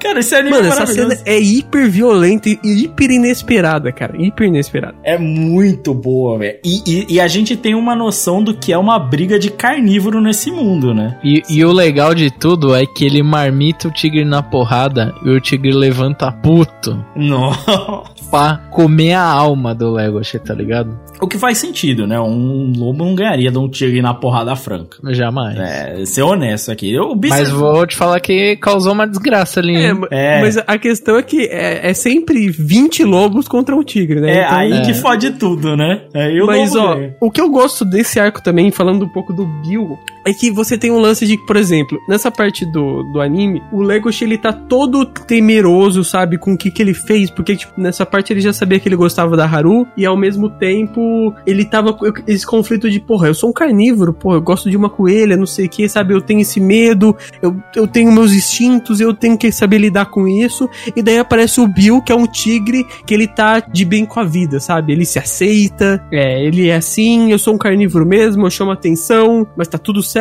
Cara, esse anime Mano, é essa cena é hiper violenta e hiper inesperada, cara. Hiper inesperada. É muito boa, velho. E, e- e a gente tem uma noção do que é uma briga de carnívoro nesse mundo, né? E, e o legal de tudo é que ele marmita o tigre na porrada e o tigre levanta puto Nossa. pra comer a alma do Legoshi, tá ligado? O que faz sentido, né? Um lobo não ganharia de um tigre na porrada franca. Jamais. É, ser honesto aqui. Eu, Mas vou te falar que causou uma desgraça ali. É, ma- É. mas a questão é que é, é sempre 20 lobos contra um tigre, né? É, Então- aí É. que fode tudo, né? Aí o Mas, lobo ó, ganha. o que eu gosto desse arco também, falando um pouco do Bill, é que você tem um lance de, por exemplo, nessa parte do, do anime, o Legoshi, ele tá todo temeroso, sabe, com o que que ele fez, porque, tipo, nessa parte ele já sabia que ele gostava da Haru, e ao mesmo tempo, ele tava com esse conflito de, porra, eu sou um carnívoro, porra, eu gosto de uma coelha, não sei o que, sabe, eu tenho esse medo, eu, eu tenho meus instintos, eu tenho que saber lidar com isso, e daí aparece o Bill, que é um tigre, que ele tá de bem com a vida, sabe, ele se aceita, é, ele é assim, eu sou um carnívoro mesmo, eu chamo atenção, mas tá tudo certo,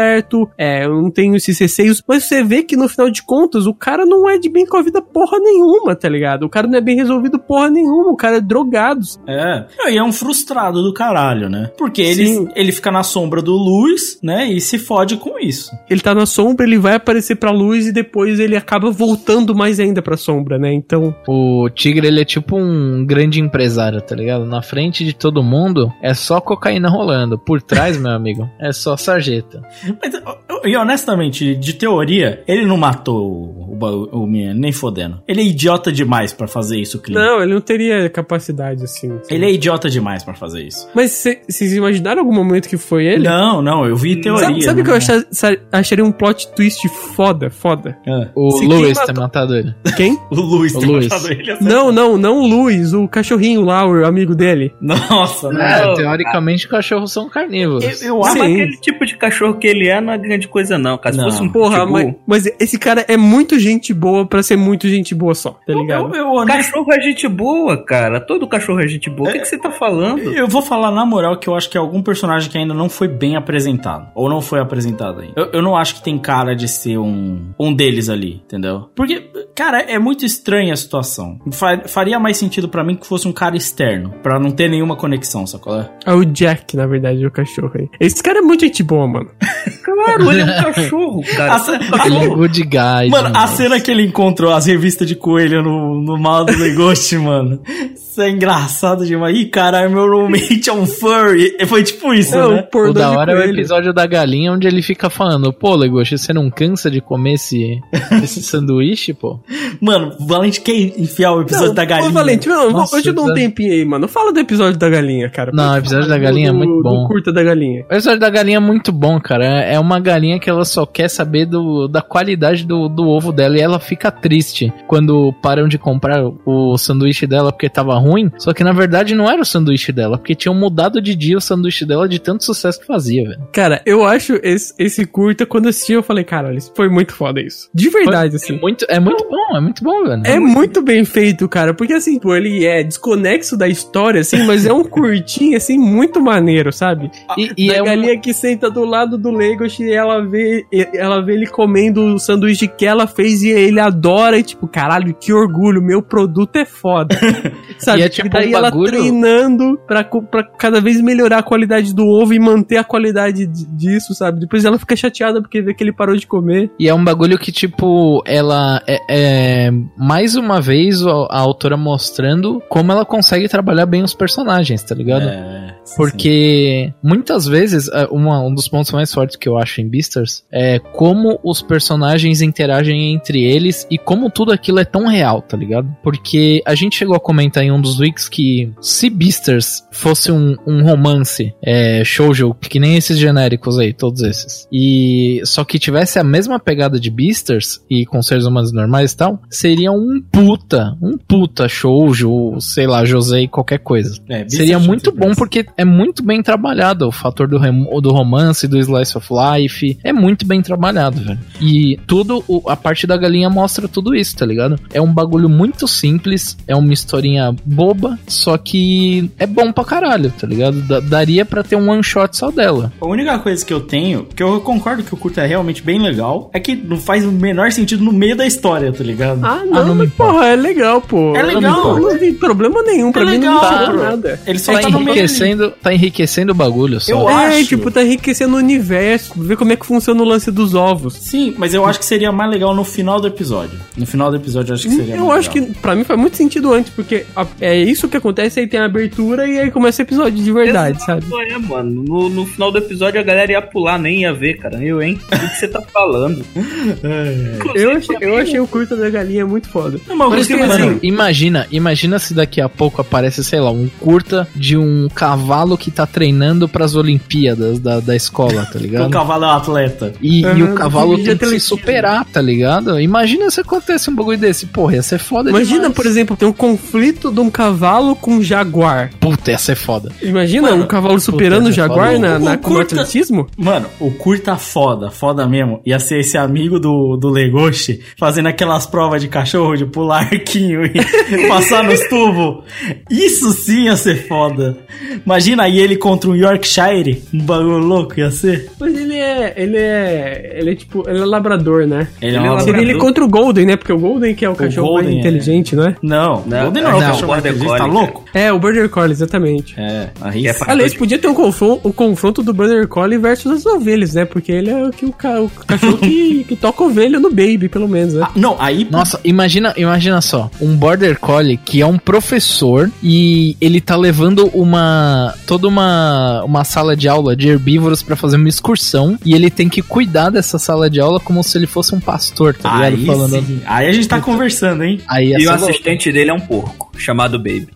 é, eu não tenho esses receios, mas você vê que no final de contas, o cara não é de bem com a vida porra nenhuma, tá ligado? O cara não é bem resolvido porra nenhuma, o cara é drogado. É. E é um frustrado do caralho, né? Porque ele, Sim. ele fica na sombra do Luiz, né? E se fode com isso. Ele tá na sombra, ele vai aparecer pra luz e depois ele acaba voltando mais ainda pra sombra, né? Então, O tigre, ele é tipo um grande empresário, tá ligado? Na frente de todo mundo é só cocaína rolando. Por trás, meu amigo, é só sarjeta. [laughs] Mas, e honestamente, de teoria, ele não matou o, o, o menino, nem fodendo. Ele é idiota demais pra fazer isso, Clint. não, ele não teria capacidade assim. sabe? Ele é idiota demais pra fazer isso. Mas cê- vocês imaginaram algum momento que foi ele? Não, não, eu vi teoria. Sabe, sabe né? que eu acha- sa- acharia um plot twist foda, foda? É. O Se Lewis quem ter matado ele. Quem? [laughs] O Luiz O tem Luiz. matado ele. assim. Não, não, não o Luiz, o cachorrinho lá, o amigo dele. [laughs] Nossa? É, Não, teoricamente, cachorros são carnívoros. Eu, eu. Sim. aquele tipo de cachorro que ele é não é grande coisa, não, cara. Se Não. fosse um Porra, pitbull, mas, mas esse cara é muito gente boa pra ser muito gente boa só, tá ligado? Eu, eu, honest- Cachorro é gente boa, cara. Todo cachorro é gente boa. O que, que você tá falando? eu vou falar na moral que eu acho que é algum personagem que ainda não foi bem apresentado. Ou não foi apresentado ainda. Eu, eu não acho que tem cara de ser um, um deles ali, entendeu? Porque, cara, é muito estranha a situação. Fa- faria mais sentido pra mim que fosse um cara externo. Pra não ter nenhuma conexão, sacou? É o Jack, na verdade, o cachorro aí. Esse cara é muito gente boa, mano. Claro, ele é um [laughs] cachorro, cara. A ce- Ele é good guy. Mano, a demais. cena que ele encontrou as revistas de coelho no, no mal do Legoshi, [laughs] mano. Isso é engraçado demais. Ih, caralho, meu roommate é um furry. Foi tipo isso, É, né? o O da hora é o coelho. episódio da galinha onde ele fica falando, pô, Legoshi, você não cansa de comer esse, [laughs] esse sanduíche, pô? Mano, o Valente quer enfiar o episódio Não, da galinha. Ô, Valente, não, Nossa, hoje eu dou um tempinho aí, mano. Fala do episódio da galinha, cara. Não, o episódio da galinha é Do- muito do bom. curta da galinha. O episódio da galinha é muito bom, cara. É uma galinha que ela só quer saber do, da qualidade do, do ovo dela e ela fica triste quando param de comprar o sanduíche dela porque tava ruim. Só que na verdade não era o sanduíche dela, porque tinham mudado de dia o sanduíche dela de tanto sucesso que fazia, velho. Cara, eu acho esse, esse curta, quando eu assisti, eu falei, caralho, isso foi muito foda isso. De verdade, É assim. muito, é muito bom, é muito bom, velho. É muito bem feito, cara, porque assim, pô, ele é desconexo da história, assim, mas é um [laughs] curtinho, assim, muito maneiro, sabe? E, e da é galinha que senta do lado do Legoshi e ela vê, e- ela vê ele comendo o sanduíche que ela fez e ele adora e tipo, caralho, que orgulho, meu produto é foda. Sabe? [laughs] E é tipo daí um ela treinando pra, pra cada vez melhorar a qualidade do ovo e manter a qualidade di- disso, sabe? Depois ela fica chateada porque vê que ele parou de comer. E é um bagulho que, tipo, ela é, é mais uma vez a, a autora mostrando como ela consegue trabalhar bem os personagens, tá ligado? É, Porque muitas vezes, é, uma- um dos pontos mais fortes que eu acho em Beastars é como os personagens interagem entre eles e como tudo aquilo é tão real, tá ligado? Porque a gente chegou a comentar em um dos weeks que se Beastars fosse um, um romance é, shoujo, que nem esses genéricos aí, todos esses, e só que tivesse a mesma pegada de Beastars e com seres humanos normais e tal, seria um puta, um puta shoujo, sei lá, Josei, qualquer coisa. É, Seria muito bom porque é muito bem trabalhado. O fator do, do romance, do slice of life, é muito bem trabalhado, velho. E tudo, o- a parte da galinha mostra tudo isso, tá ligado? É um bagulho muito simples, é uma historinha boba, só que é bom pra caralho, tá ligado? Da- daria pra ter um one shot só dela. A única coisa que eu tenho, que eu concordo que o curto é realmente bem legal, é que não faz o menor sentido no meio da história, tá ligado? Ah, não, mas porra, é legal, pô. É legal. Não, não tem problema nenhum, pra É mim legal, não tirou bro. nada. Ele só Tá tá ali. Enriquecendo, tá enriquecendo o bagulho só. Eu é, acho. tipo, tá enriquecendo o universo, ver como é que funciona o lance dos ovos. Sim, mas eu acho que seria mais legal no final do episódio. No final do episódio eu acho que seria Eu mais acho legal. que pra mim faz muito sentido antes, porque a- é isso que acontece, aí tem a abertura e aí começa o episódio de verdade, sabe? Exato, É, mano. No, no final do episódio a galera ia pular, nem ia ver, cara. Eu, hein? O que você tá falando? [laughs] Eu achei, eu achei o curta da galinha muito foda. Não, mas tipo, mano. assim, imagina, imagina se daqui a pouco aparece, sei lá, um curta de um cavalo que tá treinando pras Olimpíadas da, da escola, tá [laughs] O ligado? cavalo é um atleta. E, e Aham, o cavalo tem que ter se superar, tá ligado? Imagina se acontece um bagulho desse. Porra, ia ser foda Imagina, demais. por exemplo, tem um conflito de um cavalo com um jaguar. Puta, ia ser foda. Imagina Mano, um cavalo superando o jaguar foda. na, na, O no curta- atletismo? Mano, o curta foda, foda mesmo, ia ser esse amigo do, do Legoshi fazendo aquelas provas de cachorro, de pular arquinho e [laughs] passar nos tubos. Isso sim ia ser foda. Imagina aí ele contra um Yorkshire, um bagulho louco ia ser. Mas ele é. Ele é. Ele é tipo. Ele é labrador, né? Ele é um Seria labrador. ele contra o Golden, né? Porque o Golden que é o cachorro mais Golden é- inteligente, não é? Não, Não, Golden não é o não, cachorro mais Border inteligente, tá louco? É, o Border Collie, exatamente. É, aí Que é sim. fa- Aliás, podia ter um confronto, o confronto do Border Collie versus as ovelhas, né? Porque ele é o, que, o, ca- o cachorro que, [laughs] que toca ovelha no Baby, pelo menos, né? Ah, não, aí Nossa, imagina, imagina só, um border collie que é um professor e ele tá levando uma toda uma uma sala de aula de herbívoros pra fazer uma excursão e ele tem que cuidar dessa sala de aula como se ele fosse um pastor, tá ligado? aí, Falando sim. aí a gente tá conversando, hein? Aí E o louco. assistente dele é um porco, chamado Baby. [laughs]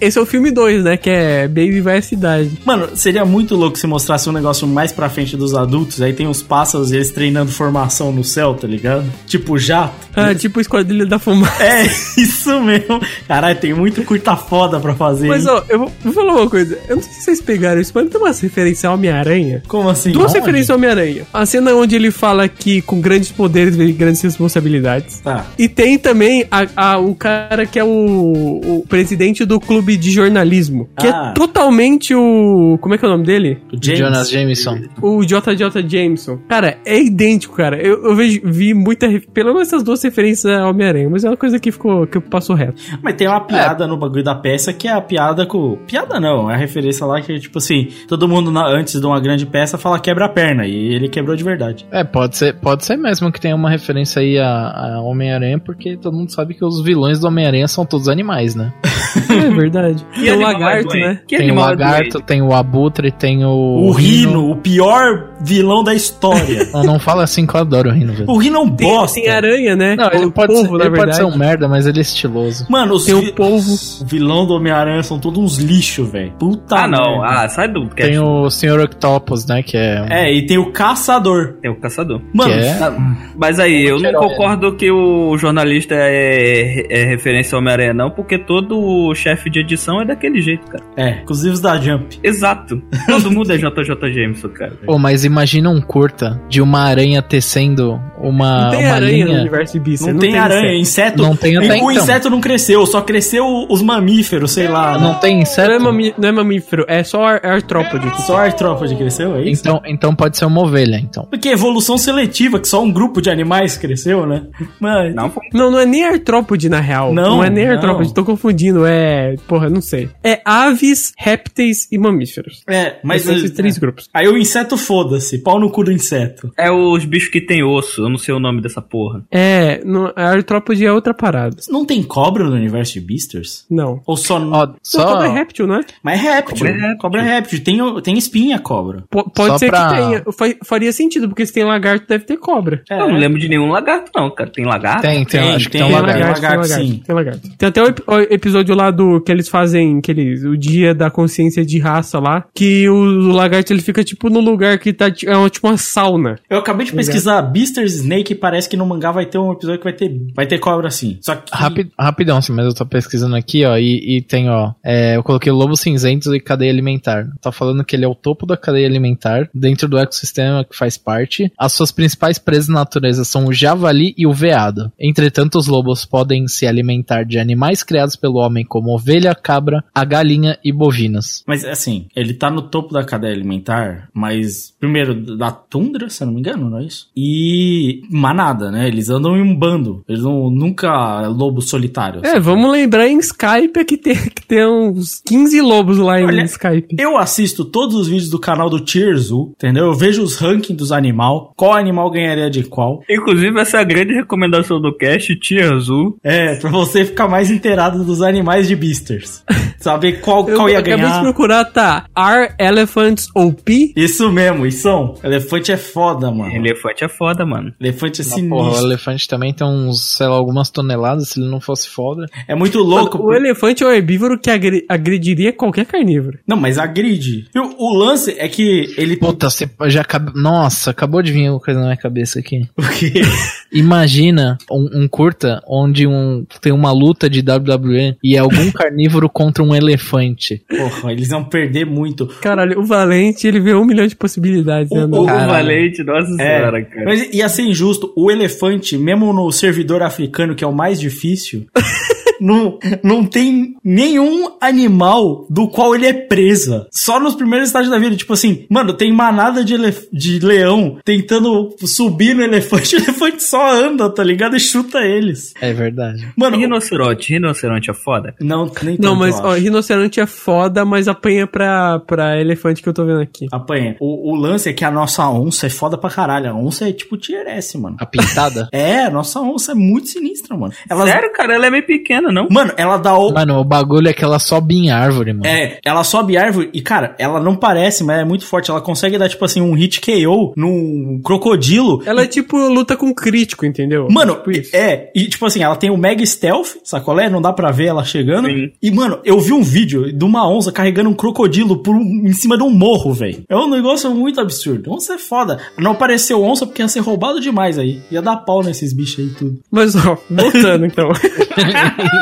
Esse é o filme 2, né? Que é Baby vai à cidade. Mano, seria muito louco se mostrasse um negócio mais pra frente dos adultos. Aí tem os pássaros e eles treinando formação no céu, tá ligado? Tipo jato. Ah, tipo Esquadrilha da Fumaça. É, [laughs] isso mesmo. Caralho, tem muito curta foda pra fazer. Mas hein? ó, eu vou, vou falar uma coisa. Eu não sei se vocês pegaram isso, mas tem umas referências ao Homem-Aranha. Como assim? Duas referências ao Homem-Aranha. A cena onde ele fala que com grandes poderes vem grandes responsabilidades. Tá. E tem também a, a- o cara que é o, o presidente do clube de jornalismo. Que Ah. é totalmente o. Como é que é o nome dele? O James. Jonas Jameson. O JJ Jameson. Cara, é idêntico, cara. Eu, eu vejo, vi muita. Pelo menos essas duas referências ao Homem-Aranha, mas é uma coisa que ficou. que passou reto. Mas tem uma piada no bagulho da peça que é a piada com. Piada não, é a referência lá que, tipo assim, todo mundo na- antes de uma grande peça fala quebra a perna. E ele quebrou de verdade. É, pode ser, pode ser mesmo que tenha uma referência aí a, a Homem-Aranha, porque todo mundo sabe que os vilões do Homem-Aranha são todos animais, né? [laughs] É verdade. Que [laughs] tem o é lagarto, doente? né? Que tem o é lagarto, tem o abutre, tem o. O Rino, o pior vilão da história. [laughs] Não, não fala assim que eu adoro o Rino, velho. o Rino é um Tem, bosta. tem aranha, né? Não, ele O pode, polvo, ser, na ele pode verdade. ser um merda, mas ele é estiloso. Mano, os Tem o vi- polvo. os vilão do Homem-Aranha são todos uns lixos, velho. Puta Ah, não. merda. Ah, sai do Tem o Sr. Octopus, né? Que é. É, e tem o caçador. Tem o caçador. Mano, Que é- Ah, Mas aí, eu não concordo que o jornalista é, é referência ao Homem-Aranha, não, porque todo chefe de edição é daquele jeito, cara. é, inclusive os da Jump. Exato. Todo mundo é [laughs] JJ Jameson, cara. Pô, mas imagina um curta de uma aranha tecendo uma, Não tem uma aranha no linha. universo de Beast. Não, tem, aranha, inseto. Não tem até o então. inseto não cresceu, só cresceu os mamíferos, sei lá. Não tem Não é, inseto? mami- não é mamífero, é só ar- artrópode. Só artrópode cresceu, é isso? Então, então pode ser uma ovelha, então. Porque evolução seletiva, que só um grupo de animais cresceu, né? Mas, Não, Não, não é nem artrópode, na real. Não, Não, é nem não. artrópode, tô confundindo. É. Porra, não sei. É aves, répteis e mamíferos. É, mas. São esses três é. grupos. Aí o inseto foda-se, pau no cu do inseto. é os bichos que tem osso, eu não sei o nome dessa porra. É, no, a artrópode é outra parada. Não tem cobra no universo de Beasters? Não. Ou só. Ó, Não, só, cobra é réptil, não é? Mas é réptil. Cobra é réptil. Cobra é réptil. Tem, tem espinha a cobra. Po- pode Só ser pra- que tenha. Fa- faria sentido, porque se tem lagarto, deve ter cobra. É. Eu não lembro de nenhum lagarto, não, cara. Tem lagarto? tem, tem, Tem, acho que tem tem um lagarto. lagarto. lagarto, sim. Tem lagarto. Tem até o, o episódio lá do que eles fazem, que eles, o dia da consciência de raça lá, que o, lagarto ele fica tipo no lugar que tá, é uma, tipo uma sauna. Eu acabei de pesquisar Beasters Snake parece que no mangá vai ter um episódio que vai ter, vai ter cobra assim. Só que. Rapid, rapidão, assim, mas eu tô pesquisando aqui, ó, e, e tem, ó, é, eu coloquei lobos cinzentos e cadeia alimentar. Tá falando que ele é o topo da cadeia alimentar, dentro do ecossistema que faz parte. As suas principais presas na natureza são o javali e o veado. Entretanto, os lobos podem se alimentar de animais criados pelo homem, como ovelha, cabra, a galinha e bovinas. Mas assim, ele tá no topo da cadeia alimentar, mas primeiro da tundra, se eu não me engano, não é isso? E manada, né? Eles andam em um bando. Eles não nunca lobo solitário. É, vamos lembrar em Skype que tem, que tem uns 15 lobos lá Olha, em Skype. Eu assisto todos os vídeos do canal do Tierzu, entendeu? Eu vejo os rankings dos animal, qual animal ganharia de qual. Inclusive, essa é a grande recomendação do cast, Tia Azul. É, pra você ficar mais inteirado dos animais de Beasters. [laughs] Saber qual, qual eu ia acabei de ganhar. procurar, tá? Are elephants OP? Isso mesmo, isso. Elefante é foda, mano. Elefante é foda, mano. Elefante é Mas, sinistro. porra, o elefante também tem uns, sei lá, algumas toneladas, se ele não fosse foda. É muito louco. O elefante é o herbívoro que agre- agrediria qualquer carnívoro. Não, mas agride. E O, o lance é que ele. Puta, você já acabou. Nossa, acabou de vir uma coisa na minha cabeça aqui. [laughs] O quê? Imagina um, um curta onde um, tem uma luta de WWE e é algum carnívoro contra um elefante. Porra, eles vão perder muito. Caralho, o Valente, ele vê um milhão de possibilidades, né? O- o O Valente, nossa senhora, É, cara. mas ia ser injusto. O elefante, mesmo no servidor africano, que é o mais difícil, [laughs] não, não tem nenhum animal do qual ele é presa. Só nos primeiros estágios da vida. Tipo assim, mano, tem manada de, elef- de leão tentando subir no elefante. [laughs] O elefante só anda, tá ligado? E chuta eles. É verdade. Mano, E rinoceronte? Rinoceronte é foda? não, nem Não, tanto, mas eu ó, rinoceronte é foda, mas apanha pra, pra elefante que eu tô vendo aqui. Apanha. O, o lance é que a nossa onça é foda pra caralho. A onça é tipo tier S, mano. A pintada? É, a nossa onça é muito sinistra, mano. Ela, Sério, cara? Ela é meio pequena, não? Mano, ela dá o. Mano, o bagulho é que ela sobe em árvore, mano. É, ela sobe árvore e, cara, ela não parece, mas é muito forte. Ela consegue dar, tipo assim, um hit KO num crocodilo. Ela é tipo luta com crítico, entendeu? Mano, Tipo isso. é, e tipo assim, ela tem o Mega Stealth, sacolé? Não dá pra ver ela chegando. Sim. E, mano, eu vi um vídeo de uma onça carregando um crocodilo por um- em cima de um morro, velho. É um negócio muito absurdo. Onça é foda. Não apareceu onça porque ia ser roubado demais aí. Ia dar pau nesses bichos aí e tudo. Mas, ó, voltando então. [laughs]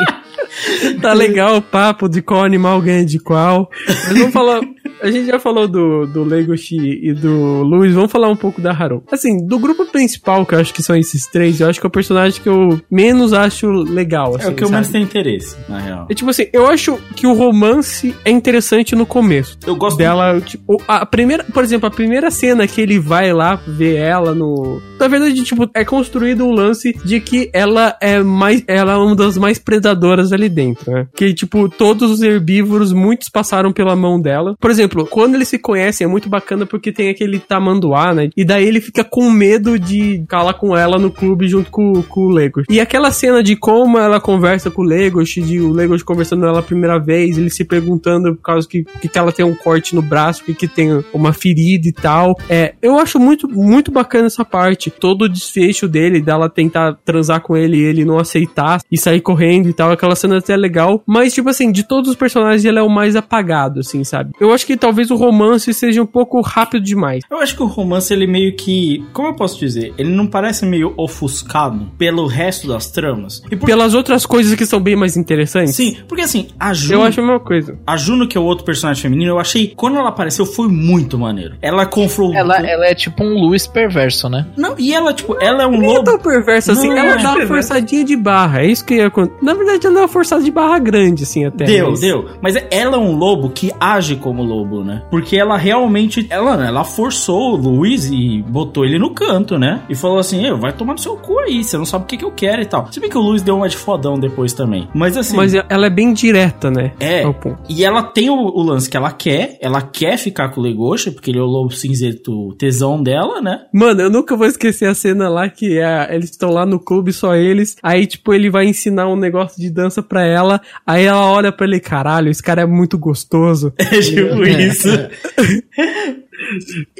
tá legal o papo de qual animal ganha de qual. Mas vamos falar. A gente já falou do, do Legoshi e do Luiz, vamos falar um pouco da Haru. Assim, do grupo principal, que eu acho que são esses três, eu acho que é o personagem que eu menos acho legal. é assim, o que eu menos tenho interesse, na real. É tipo assim, eu acho que o romance é interessante no começo. Eu gosto dela, tipo, a primeira, por exemplo, a primeira cena que ele vai lá ver ela no, na verdade, tipo, é construído um lance de que ela é mais, ela é uma das mais predadoras ali dentro, né? Que tipo, todos os herbívoros, muitos passaram pela mão dela. Por exemplo, quando eles se conhecem é muito bacana porque tem aquele tamanduá, né? E daí ele fica com medo de lá com ela no clube junto com, com o Legos. E aquela cena de como ela conversa com o Legos, de o Legos conversando com ela a primeira vez, ele se perguntando por causa que, que, ela tem um corte no braço, que, que tem uma ferida e tal. É, eu acho muito, muito bacana essa parte. Todo o desfecho dele, dela tentar transar com ele e ele não aceitar e sair correndo e tal. Aquela cena até é legal. Mas, tipo assim, de todos os personagens, ele é o mais apagado, assim, sabe? Eu acho que talvez o romance seja um pouco rápido demais. Eu acho que o romance, ele meio que. Como eu posso dizer? Ele não parece meio ofuscado pelo resto das tramas. E por... Pelas outras coisas que são bem mais interessantes. Sim, porque assim, a Juno. Eu acho a mesma coisa. A Juno, que é o outro personagem feminino, eu achei. Quando ela apareceu, foi muito maneiro. Ela confrontou. Ela, ela é tipo um Luiz perverso, né? Não, e ela, tipo, ela é um lobo. tão perversa assim, Não, ela é dá uma forçadinha de barra. É isso que ia acontecer. Na verdade, ela é uma forçada de barra grande, assim, até. Deu, mas- deu. Mas ela é um lobo que age como lobo, né? Porque ela realmente. Ela, ela forçou o Luiz e botou ele no canto, né? E falou assim: "Ei, vai tomar no seu cu aí, você não sabe o que, que eu quero e tal. Se bem que o Luiz deu uma de fodão depois também. Mas assim. Mas ela é bem direta, né? É, ponto. e ela tem o, o lance que ela quer, ela quer ficar com o Legoshi, porque ele é o lobo cinzento tesão dela, né? Mano, eu nunca vou esquecer a cena lá que é, eles estão lá no clube, só eles. Aí, tipo, ele vai ensinar um negócio de dança pra ela. Aí ela olha pra ele, caralho, esse cara é muito gostoso. [laughs] É tipo É. isso. [laughs]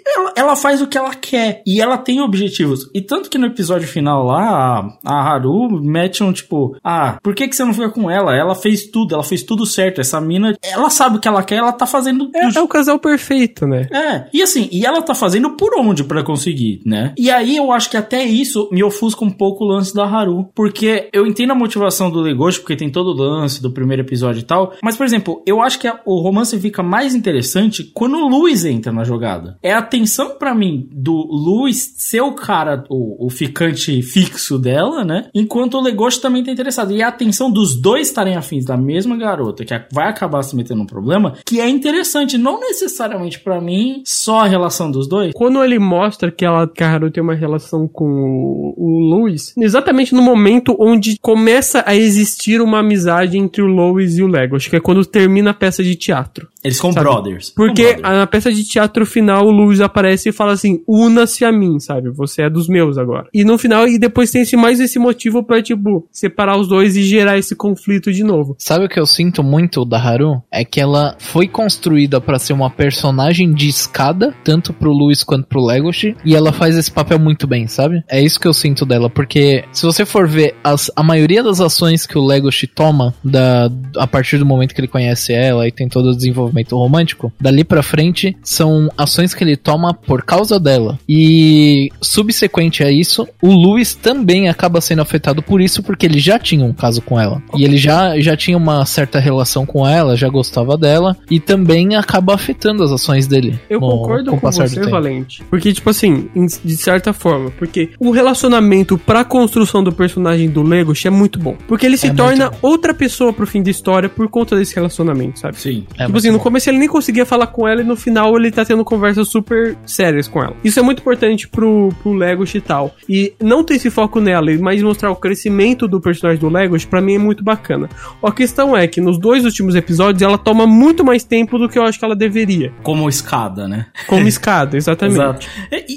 ela, ela faz o que ela quer e ela tem objetivos. E tanto que no episódio final lá, a, a Haru mete um tipo: Ah, por que, que você não fica com ela? Ela fez tudo, ela fez tudo certo. Essa mina, ela sabe o que ela quer, ela tá fazendo. É, é o casal perfeito, né? É, e assim, e ela tá fazendo por onde pra conseguir, né? E aí eu acho que até isso me ofusca um pouco o lance da Haru, porque eu entendo a motivação do Legoshi, porque tem todo o lance do primeiro episódio e tal, mas por exemplo, eu acho que a- o romance fica mais interessante quando o Luiz entra na jogada. É a tensão pra mim do Luiz ser o cara, o, o ficante fixo dela, né? Enquanto o Legoshi também tá interessado. E a atenção dos dois estarem afins da mesma garota, que vai acabar se metendo num problema, que é interessante, não necessariamente pra mim só a relação dos dois. Quando ele mostra que, ela, que a Haru tem uma relação com o, o Louis, exatamente no momento onde começa a existir uma amizade entre o Louis e o Lego. Acho que é quando termina a peça de teatro. Eles são Sabe? brothers. Porque brothers. na peça de teatro final o Louis aparece e fala assim: una-se a mim, sabe? Você é dos meus agora. E no final, e depois tem esse, mais esse motivo pra, tipo, separar os dois e gerar esse conflito de novo. Sabe o que eu sinto muito da Haru? É que ela foi construída pra ser uma personagem de escada, tanto pro Luis quanto pro Legoshi, e ela faz esse papel muito bem, sabe? É isso que eu sinto dela, porque se você for ver as, a maioria das ações que o Legoshi toma da, a partir do momento que ele conhece ela e tem todo o desenvolvimento romântico, dali pra frente são ações que ele toma por causa dela. E subsequente a isso, o Luis também acaba sendo afetado por isso, porque ele já tinha um caso com ela. E ele já, já tinha uma certa relação com ela, já gostava dela, e também acaba afetando as ações dele. Eu no- concordo com do você. Valente. Porque, tipo assim, de certa forma, porque o relacionamento pra construção do personagem do Legoshi é muito bom. Porque ele se É torna outra pessoa pro fim da história por conta desse relacionamento, sabe? Sim. É tipo assim, no começo ele nem conseguia falar com ela e no final ele tá tendo conversas super sérias com ela. Isso é muito importante pro, pro Legoshi e tal. E não ter esse foco nela, mas mostrar o crescimento do personagem do Legoshi, pra mim é muito bacana. A questão é que nos dois últimos episódios ela toma muito mais tempo do que eu acho que ela deveria. Como escada, né? Como [laughs] escada, exatamente. Exato.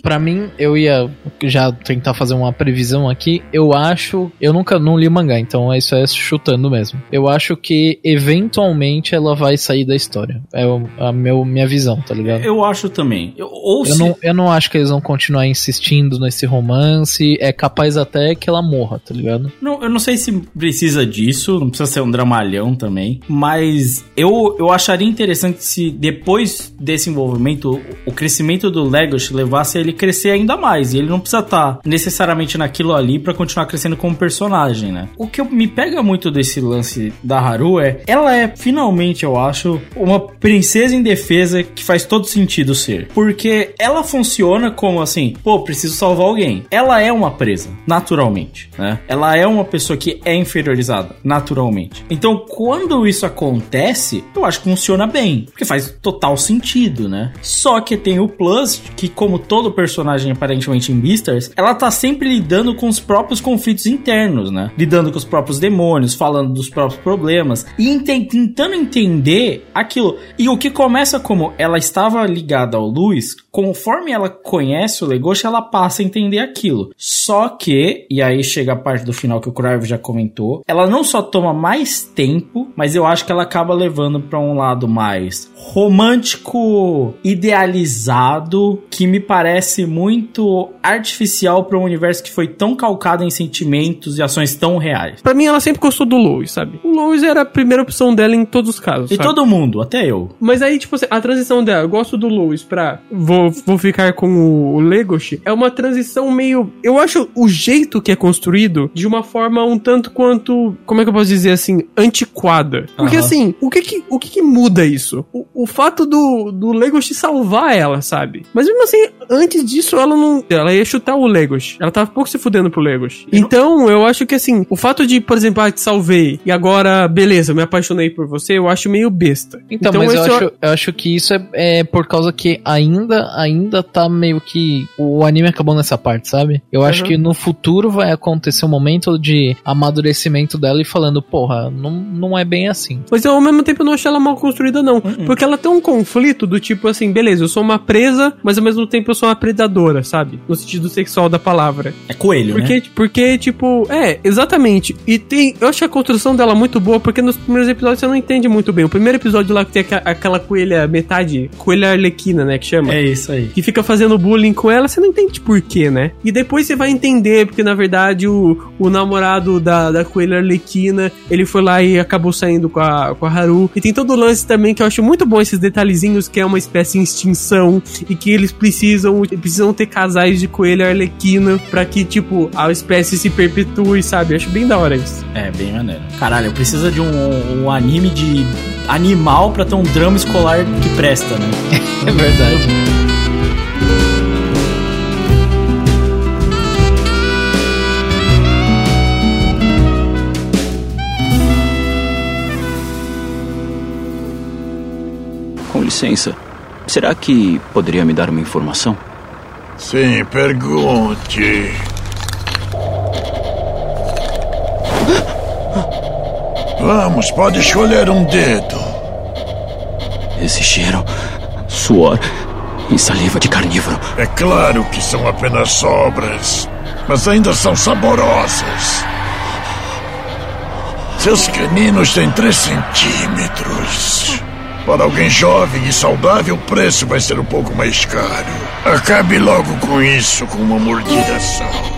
Pra mim, eu ia já tentar fazer uma previsão aqui. Eu acho. Eu nunca não li o mangá, então isso é chutando mesmo. Eu acho que eventualmente ela vai sair da história. É o- a meu, minha visão, tá ligado? Eu acho também. Eu, ou Eu se- não, eu não acho que eles vão continuar insistindo nesse romance. É capaz até que ela morra, tá ligado? Não, eu não sei se precisa disso, não precisa ser um dramalhão também, mas eu, eu acharia interessante se depois desse envolvimento, o crescimento do Legoshi levasse a ele crescer ainda mais, e ele não precisa estar necessariamente naquilo ali pra continuar crescendo como personagem, né? O que me pega muito desse lance da Haru é, ela é finalmente, eu acho, uma princesa indefesa que faz todo sentido ser, porque ela funciona como assim, pô, preciso salvar alguém. Ela é uma presa, naturalmente, né? Ela é uma pessoa que é inferiorizada, naturalmente. Então, quando isso acontece, eu acho que funciona bem, porque faz total sentido, né? Só que tem o plus, que como todo personagem aparentemente em Beastars, ela tá sempre lidando com os próprios conflitos internos, né? Lidando com os próprios demônios, falando dos próprios problemas e tentando entender aquilo. E o que começa como ela estava ligada ao Luiz, conforme ela conhece o Legoshi, ela passa a entender aquilo. Só que, e aí chega a parte do final que o Crave já comentou, ela não só toma mais tempo, mas eu acho que ela acaba levando para um lado mais romântico, idealizado, que me parece muito artificial para um universo que foi tão calcado em sentimentos e ações tão reais. Pra mim, ela sempre gostou do Lois, sabe? O Lois era a primeira opção dela em todos os casos. E sabe? todo mundo, até eu. Mas aí, tipo, assim, a transição dela, eu gosto do Lois pra vou, vou ficar com o, Legoshi, é uma transição meio. Eu acho o jeito que é construído de uma forma um tanto quanto. Como é que eu posso dizer assim? Antiquada. Porque Aham. assim, o que que, o que, que muda isso? O, o fato do, do Legoshi salvar ela, sabe? Mas mesmo assim, antes disso, ela não. Ela ia chutar o Legoshi. Ela tava pouco se fudendo pro Legoshi. Então, eu acho que assim, o fato de, por exemplo, ah, te salvei e agora, beleza, eu me apaixonei por você, eu acho meio besta. Então, mas eu acho, eu acho que isso é, é por causa que ainda, ainda tá meio que. O anime acabou nessa parte, sabe? Eu acho Uhum. que no futuro vai acontecer um momento de amadurecimento dela e falando, porra, não, não é bem assim. Mas eu, ao mesmo tempo eu não acho ela mal construída, não. Porque ela tem um conflito do tipo assim, beleza, eu sou uma presa, mas ao mesmo tempo eu fosse uma predadora, sabe? No sentido sexual da palavra. É coelho, Porque, né? porque, tipo, é, exatamente. E tem. Eu acho a construção dela muito boa, porque nos primeiros episódios você não entende muito bem. O primeiro episódio lá que tem aqua- aquela coelha metade, coelha arlequina, né? Que chama. É isso aí. Que fica fazendo bullying com ela, você não entende por quê, né? E depois você vai entender, porque na verdade o, o namorado da, da coelha arlequina, ele foi lá e acabou saindo com a, com a Haru. E tem todo o lance também que eu acho muito bom esses detalhezinhos, que é uma espécie em extinção e que eles precisam, precisam ter casais de coelha arlequina pra que, tipo, a espécie se perpetue, sabe? Eu acho bem da hora isso. É, bem maneiro. Caralho, precisa de um, um anime de animal pra ter um drama escolar que presta, né? [laughs] É verdade. Com licença, será que poderia me dar uma informação? Sim, pergunte. [gasps] Vamos, pode escolher um dedo. Cheiro, suor e saliva de carnívoro. É claro que são apenas sobras, mas ainda são saborosas. Seus caninos têm 3 centímetros. Para alguém jovem e saudável, o preço vai ser um pouco mais caro. Acabe logo com isso, com uma mordida só.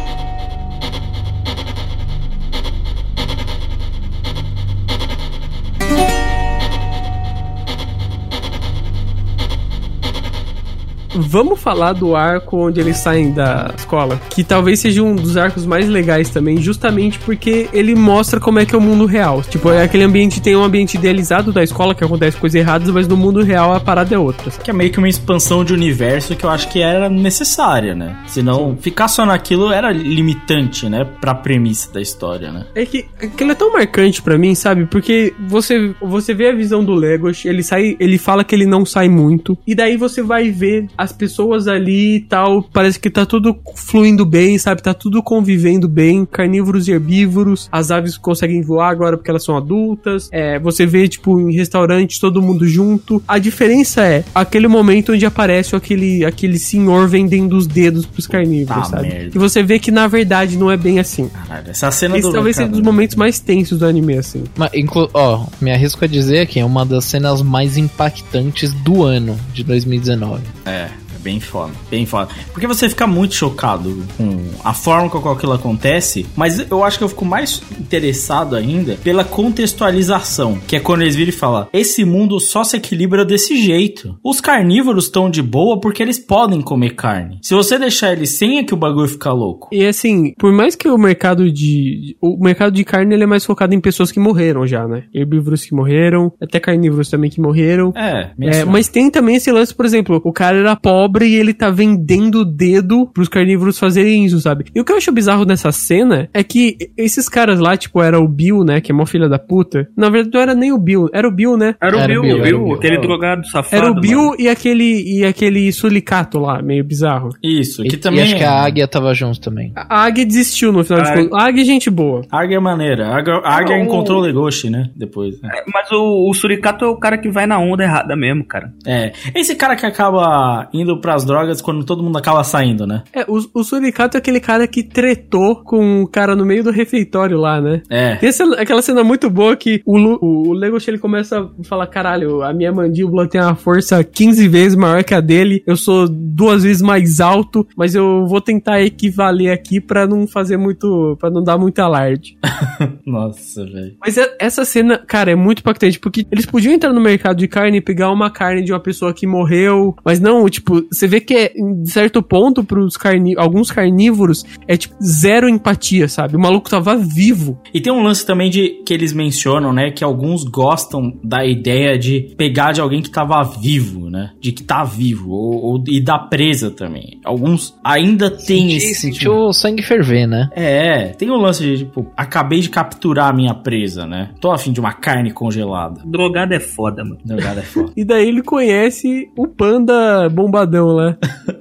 Vamos falar do arco onde eles saem da escola, que talvez seja um dos arcos mais legais também, justamente porque ele mostra como é que é o mundo real. Tipo, é aquele ambiente tem um ambiente idealizado da escola que acontece coisas erradas, mas no mundo real a parada é outra. Que é meio que uma expansão de universo que eu acho que era necessária, né? Senão, ficar só naquilo era limitante, né? Pra premissa da história, né? É que aquilo é tão marcante pra mim, sabe? Porque você você vê a visão do Legos, ele sai, ele fala que ele não sai muito, e daí você vai ver as pessoas ali e tal, parece que tá tudo fluindo bem, sabe? Tá tudo convivendo bem, carnívoros e herbívoros, as aves conseguem voar agora porque elas são adultas, é, você vê, tipo, em restaurantes todo mundo junto. A diferença é aquele momento onde aparece aquele, aquele senhor vendendo os dedos pros carnívoros, Tá, sabe? merda. E você vê que na verdade não é bem assim. Caralho, essa cena Esse do. talvez seja um dos momentos mais tensos do anime, assim. Mas, ó, me arrisco a dizer que é uma das cenas mais impactantes do ano de 2019. É, é bem foda, bem foda. Porque você fica muito chocado com a forma com qual aquilo acontece, mas eu acho que eu fico mais interessado ainda pela contextualização, que é quando eles viram e falam: esse mundo só se equilibra desse jeito. Os carnívoros estão de boa porque eles podem comer carne. Se você deixar eles sem, é que o bagulho fica louco. E assim, por mais que o mercado de. O mercado de carne ele é mais focado em pessoas que morreram já, né? Herbívoros que morreram, até carnívoros também que morreram. É, É, mas tem também esse lance, por exemplo, o cara era pobre e ele tá vendendo o dedo pros carnívoros fazerem isso, sabe? E o que eu acho bizarro nessa cena é que esses caras lá, tipo, era o Bill, né? Que é mó filha da puta. Na verdade, não era nem o Bill, era o Bill, né? Era o Era Bill, o Bill, Bill, era o Bill. aquele drogado safado. Era o Bill mano. e aquele e aquele sulicato lá, meio bizarro. Isso, E, que e também. acho que a águia tava junto também. A Águia desistiu no final de Ah, contas. A Águia é gente boa. Águia é maneira. A Águia, a Águia Não, encontrou o Legoshi, né? Depois. né? É, Mas o, o Suricato é o cara que vai na onda errada mesmo, cara. É. Esse cara que acaba indo pras drogas quando todo mundo acaba saindo, né? É, o, o Suricato é aquele cara que tretou com o cara no meio do refeitório lá, né? É. Tem essa, aquela cena muito boa que o, Lu- o, o Legoshi ele começa a falar: caralho, a minha mandíbula tem uma força 15 vezes maior que a dele, eu sou duas vezes mais alto, mas eu vou tentar equivaler aqui pra não fazer muito. pra não dar muito alarde. [laughs] Nossa, velho. Mas é- essa cena, cara, é muito impactante, porque eles podiam entrar no mercado de carne e pegar uma carne de uma pessoa que morreu, mas não, tipo, você vê que é, em certo ponto, pros carni alguns carnívoros, é tipo zero empatia, sabe? O maluco tava vivo. E tem um lance também de que eles mencionam, né? Que alguns gostam da ideia de pegar de alguém que tava vivo, né? De que tá vivo. Ou, ou- e da presa também. Alguns ainda tem Senti- esse sentiu sentimento. o sangue ferver, né? É, tem o lance de, tipo, acabei de capturar a minha presa, né? Tô afim de uma carne congelada. Drogado é foda, mano. Drogada é foda. [laughs] E daí ele conhece o panda bombadão lá.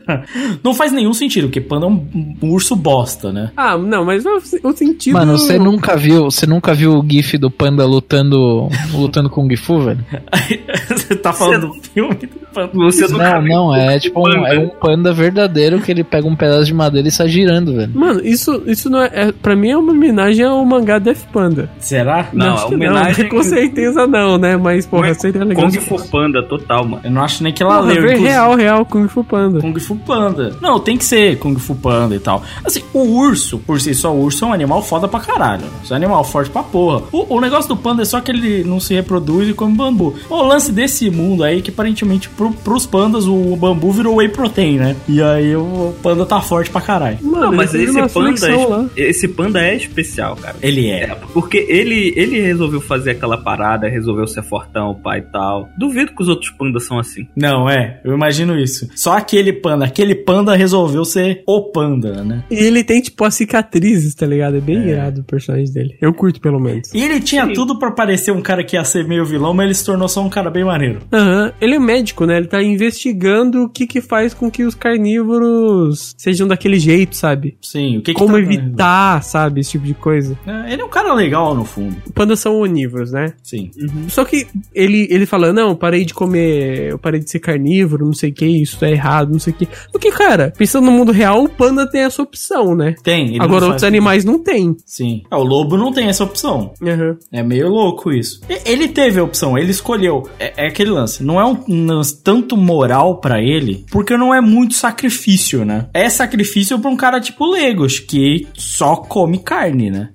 [laughs] Não faz nenhum sentido, porque panda é um, um urso bosta, né? Ah, não, mas o o sentido. Mano, você nunca viu, você nunca viu o gif do panda lutando, lutando com o Gifu, velho? [laughs] Você tá falando do filme do panda. Você Não, não, é tipo um, é um panda verdadeiro que ele pega um pedaço de madeira e sai girando, velho. Mano, isso, isso não é, é. Pra mim é uma homenagem ao mangá Death Panda. Será? Não, acho a que homenagem- com certeza não, né? Mas, porra, seria legal. Kung Fu. Panda total, mano. Eu não acho nem que ela Porra, leu. inclusive. real, real, Kung Fu Panda. Kung Fu Panda. Não, tem que ser Kung Fu Panda e tal. Assim, o urso, por si só, o urso é um animal foda pra caralho. Isso é um animal forte pra porra. O, o negócio do panda é só que ele não se reproduz e come bambu. O lance desse mundo aí é que aparentemente pro, pros pandas o bambu virou whey protein, né? E aí o panda tá forte pra caralho. Mano, Não, mas esse panda, é, esse panda é especial, cara. Ele é. Porque ele, ele resolveu fazer aquela parada, resolveu ser fortão, pai e tal. Duvido que os outros pandas são assim. Não, é, eu imagino isso. Só aquele panda, aquele panda resolveu ser o panda, né? E ele tem, tipo, as cicatrizes, tá ligado? É bem irado o personagem dele. Eu curto, pelo menos. E ele tinha tudo pra parecer um cara que ia ser meio vilão, mas ele se tornou só um cara bem maneiro. Aham, ele é médico, né? Ele tá investigando o que que faz com que os carnívoros sejam daquele jeito, sabe? Sim, o que que Como tá- evitar, sabe? Esse tipo de coisa. É, Ele é um cara legal no fundo. Pandas são onívoros, né? Sim. Só que ele, ele fala, não, parei de comer, eu parei de ser carnívoro, não sei o que, isso é errado, não sei o que. Porque, cara, pensando no mundo real, o panda tem essa opção, né? Tem. Agora outros animais não tem. Sim. Ah, o lobo não tem essa opção. Uhum. É meio louco isso. Ele teve a opção, ele escolheu. É, é aquele lance. Não é um, lance tanto moral pra ele, porque não é muito sacrifício, né? É sacrifício pra um cara tipo Legos, que só come carne, né?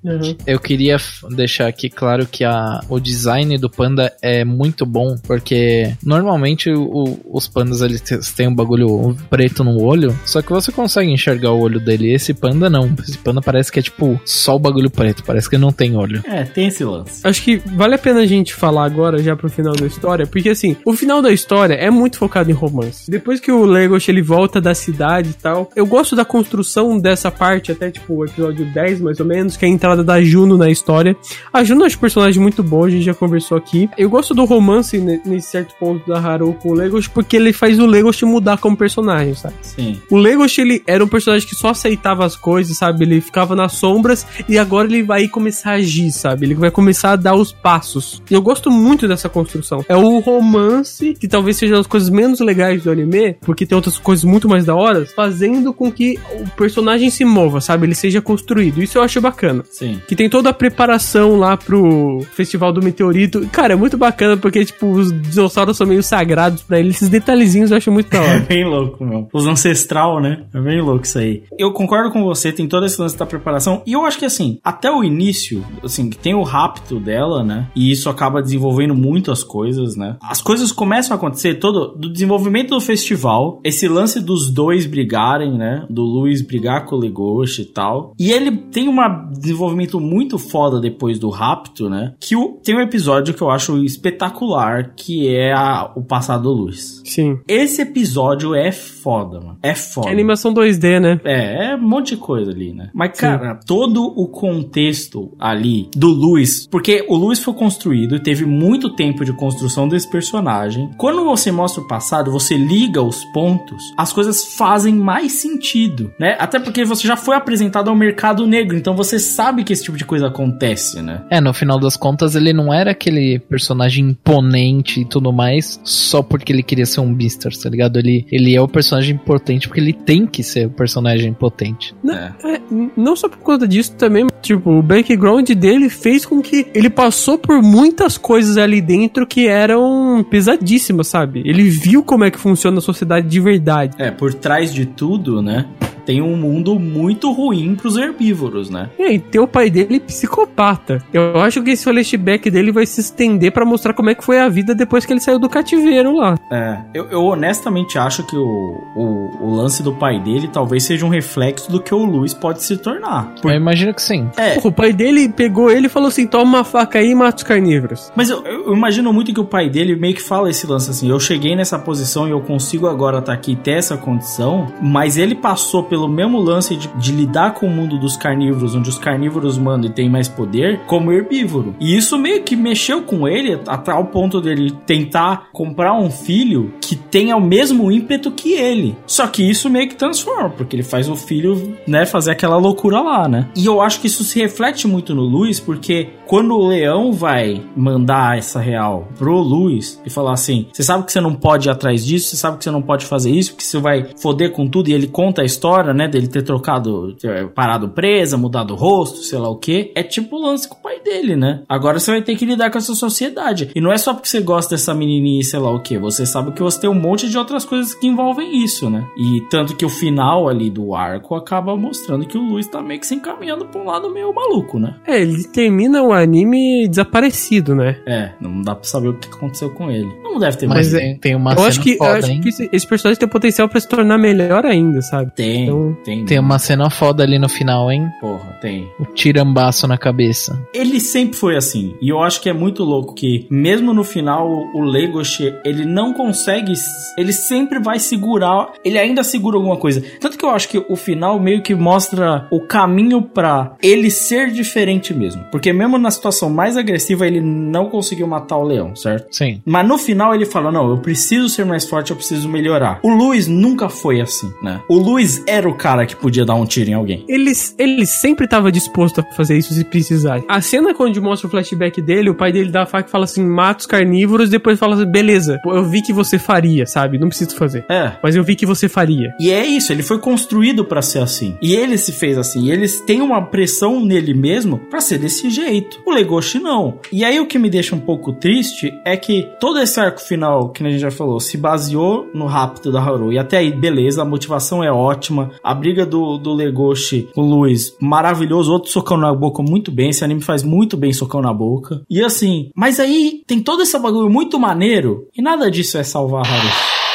Eu queria deixar aqui claro que a, o design do panda é muito bom, porque normalmente o- os pandas eles têm um bagulho preto no olho, só que você consegue enxergar o olho dele. Esse panda não. Esse panda parece que é tipo só o bagulho preto, parece que ele não tem olho. É, tem esse lance. Acho que vale a pena a gente falar agora já pro final da história, porque assim, o final da história é muito focado em romance. Depois que o Legosh ele volta da cidade e tal, eu gosto da construção dessa parte, até tipo o episódio 10 mais ou menos, que é a entrada da Juno na história. A Juno é um personagem muito bom, a gente já conversou aqui. Eu gosto do romance ne- nesse certo ponto da Haru com o Legosh, porque ele faz o Legosh mudar como personagem, sabe? Sim. O Legosh, ele era um personagem que só aceitava as coisas, sabe? Ele ficava nas sombras e agora ele vai começar a agir, sabe? Ele vai começar a dar os passos. E eu gosto muito dessa construção. É o romance, que talvez seja as coisas menos legais do anime, porque tem outras coisas muito mais da hora, fazendo com que o personagem se mova, sabe? Ele seja construído. Isso eu acho bacana. Sim. Que tem toda a preparação lá pro Festival do Meteorito. Cara, é muito bacana porque, tipo, os dinossauros são meio sagrados pra ele. Esses detalhezinhos eu acho muito da É bem louco, meu. Os ancestral, né? É bem louco isso aí. Eu concordo com você, tem todo esse lance da preparação. E eu acho que, assim, até o início, assim, que tem o rapto dela, né? E isso acaba desenvolvendo muito as coisas, né? As coisas começam a acontecer todo do desenvolvimento do festival, esse lance dos dois brigarem, né? Do Luiz brigar com o Legoshi e tal. E ele tem um desenvolvimento muito foda depois do rapto, né? Que o, tem um episódio que eu acho espetacular, que é a- o passado do Luiz. Sim. Esse episódio é foda, mano. É foda. É animação 2D, né? É, é um monte de coisa ali, né? Mas, cara, todo o contexto ali do Luiz, porque o Luiz foi construído e teve muito tempo de construção desse personagem. Quando você mostra o passado, você liga os pontos, as coisas fazem mais sentido, né? Até porque você já foi apresentado ao mercado negro, então você sabe que esse tipo de coisa acontece, né? É, no final das contas, ele não era aquele personagem imponente e tudo mais só porque ele queria ser um Beastars, tá ligado? Ele, ele é o personagem importante porque ele tem que ser o personagem potente. Não, é, não só por conta disso também, tipo, o background dele fez com que ele passou por muitas coisas ali dentro que eram pesadíssimas, sabe? Ele viu como é que funciona a sociedade de verdade. É, por trás de tudo, né? Tem um mundo muito ruim pros herbívoros, né? E aí, tem o pai dele psicopata. Eu acho que esse flashback dele vai se estender pra mostrar como é que foi a vida depois que ele saiu do cativeiro lá. É, eu, eu honestamente acho que o, o, o lance do pai dele talvez seja um reflexo do que o Luiz pode se tornar. Eu imagino que sim. É. Porra, o pai dele pegou ele e falou assim: toma uma faca aí e mata os carnívoros. Mas eu, eu imagino muito que o pai dele meio que fala esse lance assim: eu cheguei nessa posição e eu consigo agora estar aqui e ter essa condição, mas ele passou pelo mesmo lance de, de lidar com o mundo dos carnívoros, onde os carnívoros mandam e tem mais poder, como herbívoro. E isso meio que mexeu com ele a tal ponto dele tentar comprar um filho que tenha o mesmo ímpeto que ele. Só que isso meio que transforma, porque ele faz o filho, né, fazer aquela loucura lá, né? E eu acho que isso se reflete muito no Luiz, porque quando o leão vai mandar essa real pro Luiz e falar assim: você sabe que você não pode ir atrás disso, você sabe que você não pode fazer isso, porque você vai foder com tudo. E ele conta a história, né, dele ter trocado, ter parado presa, mudado o rosto, sei lá o que. É tipo o lance com o pai dele, né? Agora você vai ter que lidar com essa sociedade. E não é só porque você gosta dessa menininha, sei lá o que. Você sabe que você tem um monte de outras coisas que envolvem isso, né? E tanto que o final ali do arco acaba mostrando que o Luiz tá meio que se encaminhando pra um lado meio maluco, né? É, ele termina o anime desaparecido, né? É, não dá pra saber o que aconteceu com ele. Não deve ter Mas mais. é- tem uma eu cena acho que, eu foda, acho hein? que esse, esse personagem tem potencial pra se tornar melhor ainda, sabe? Tem, Então, tem. Tem uma cena foda ali no final, hein? Porra, tem. O tirambaço na cabeça. Ele sempre foi assim. E eu acho que é muito louco que, mesmo no final, o Legoshi, ele não consegue. Ele sempre vai segurar. Ele ainda segura alguma coisa. Tanto que eu acho que o final meio que mostra o caminho pra ele ser diferente mesmo. Porque mesmo na situação mais agressiva, ele não conseguiu matar o leão, certo? Sim. Mas no final ele fala: Não, eu preciso ser mais forte, eu preciso melhorar. O Luiz nunca foi assim, né? O Luiz era o cara que podia dar um tiro em alguém. Ele, ele sempre tava disposto a fazer isso se precisar. A cena quando mostra o flashback dele, o pai dele dá a faca e fala assim: mata os carnívoros, depois fala assim: beleza, eu vi que você faria, sabe? Não preciso fazer. É. Mas eu vi que você faria. E é isso, ele foi construído pra ser assim. E ele se fez assim. E eles têm uma pressão nele mesmo pra ser desse jeito. O Legoshi não. E aí o que me deixa um pouco triste é que todo esse arco final, que a gente já falou, se baseou no rapto da Haru. E até aí, beleza, a motivação é ótima. A briga do, do Legoshi com o Luiz, maravilhoso. Outro socão na boca, muito bem. Esse anime faz muito bem socão na boca. E assim, mas aí tem todo esse bagulho muito maneiro. E nada disso é salvar a.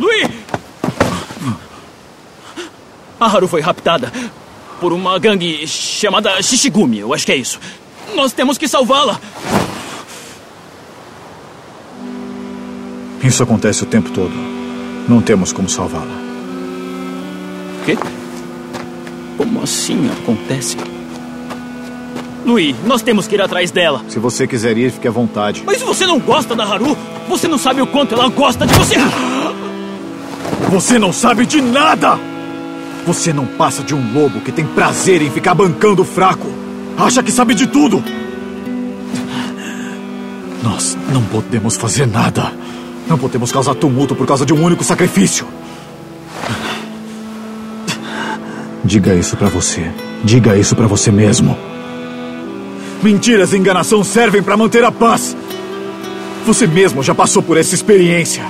Luí! A Haru foi raptada por uma gangue chamada Shishigumi, eu acho que é isso. Nós temos que salvá-la! Isso acontece o tempo todo. Não temos como salvá-la. Quê? Como assim acontece? Luí, nós temos que ir atrás dela. Se você quiser ir, fique à vontade. Mas se você não gosta da Haru, você não sabe o quanto ela gosta de você. Você não sabe de nada! Você não passa de um lobo que tem prazer em ficar bancando o fraco. Acha que sabe de tudo. Nós não podemos fazer nada. Não podemos causar tumulto por causa de um único sacrifício. Diga isso pra você. Diga isso pra você mesmo. Mentiras e enganação servem pra manter a paz. Você mesmo já passou por essa experiência.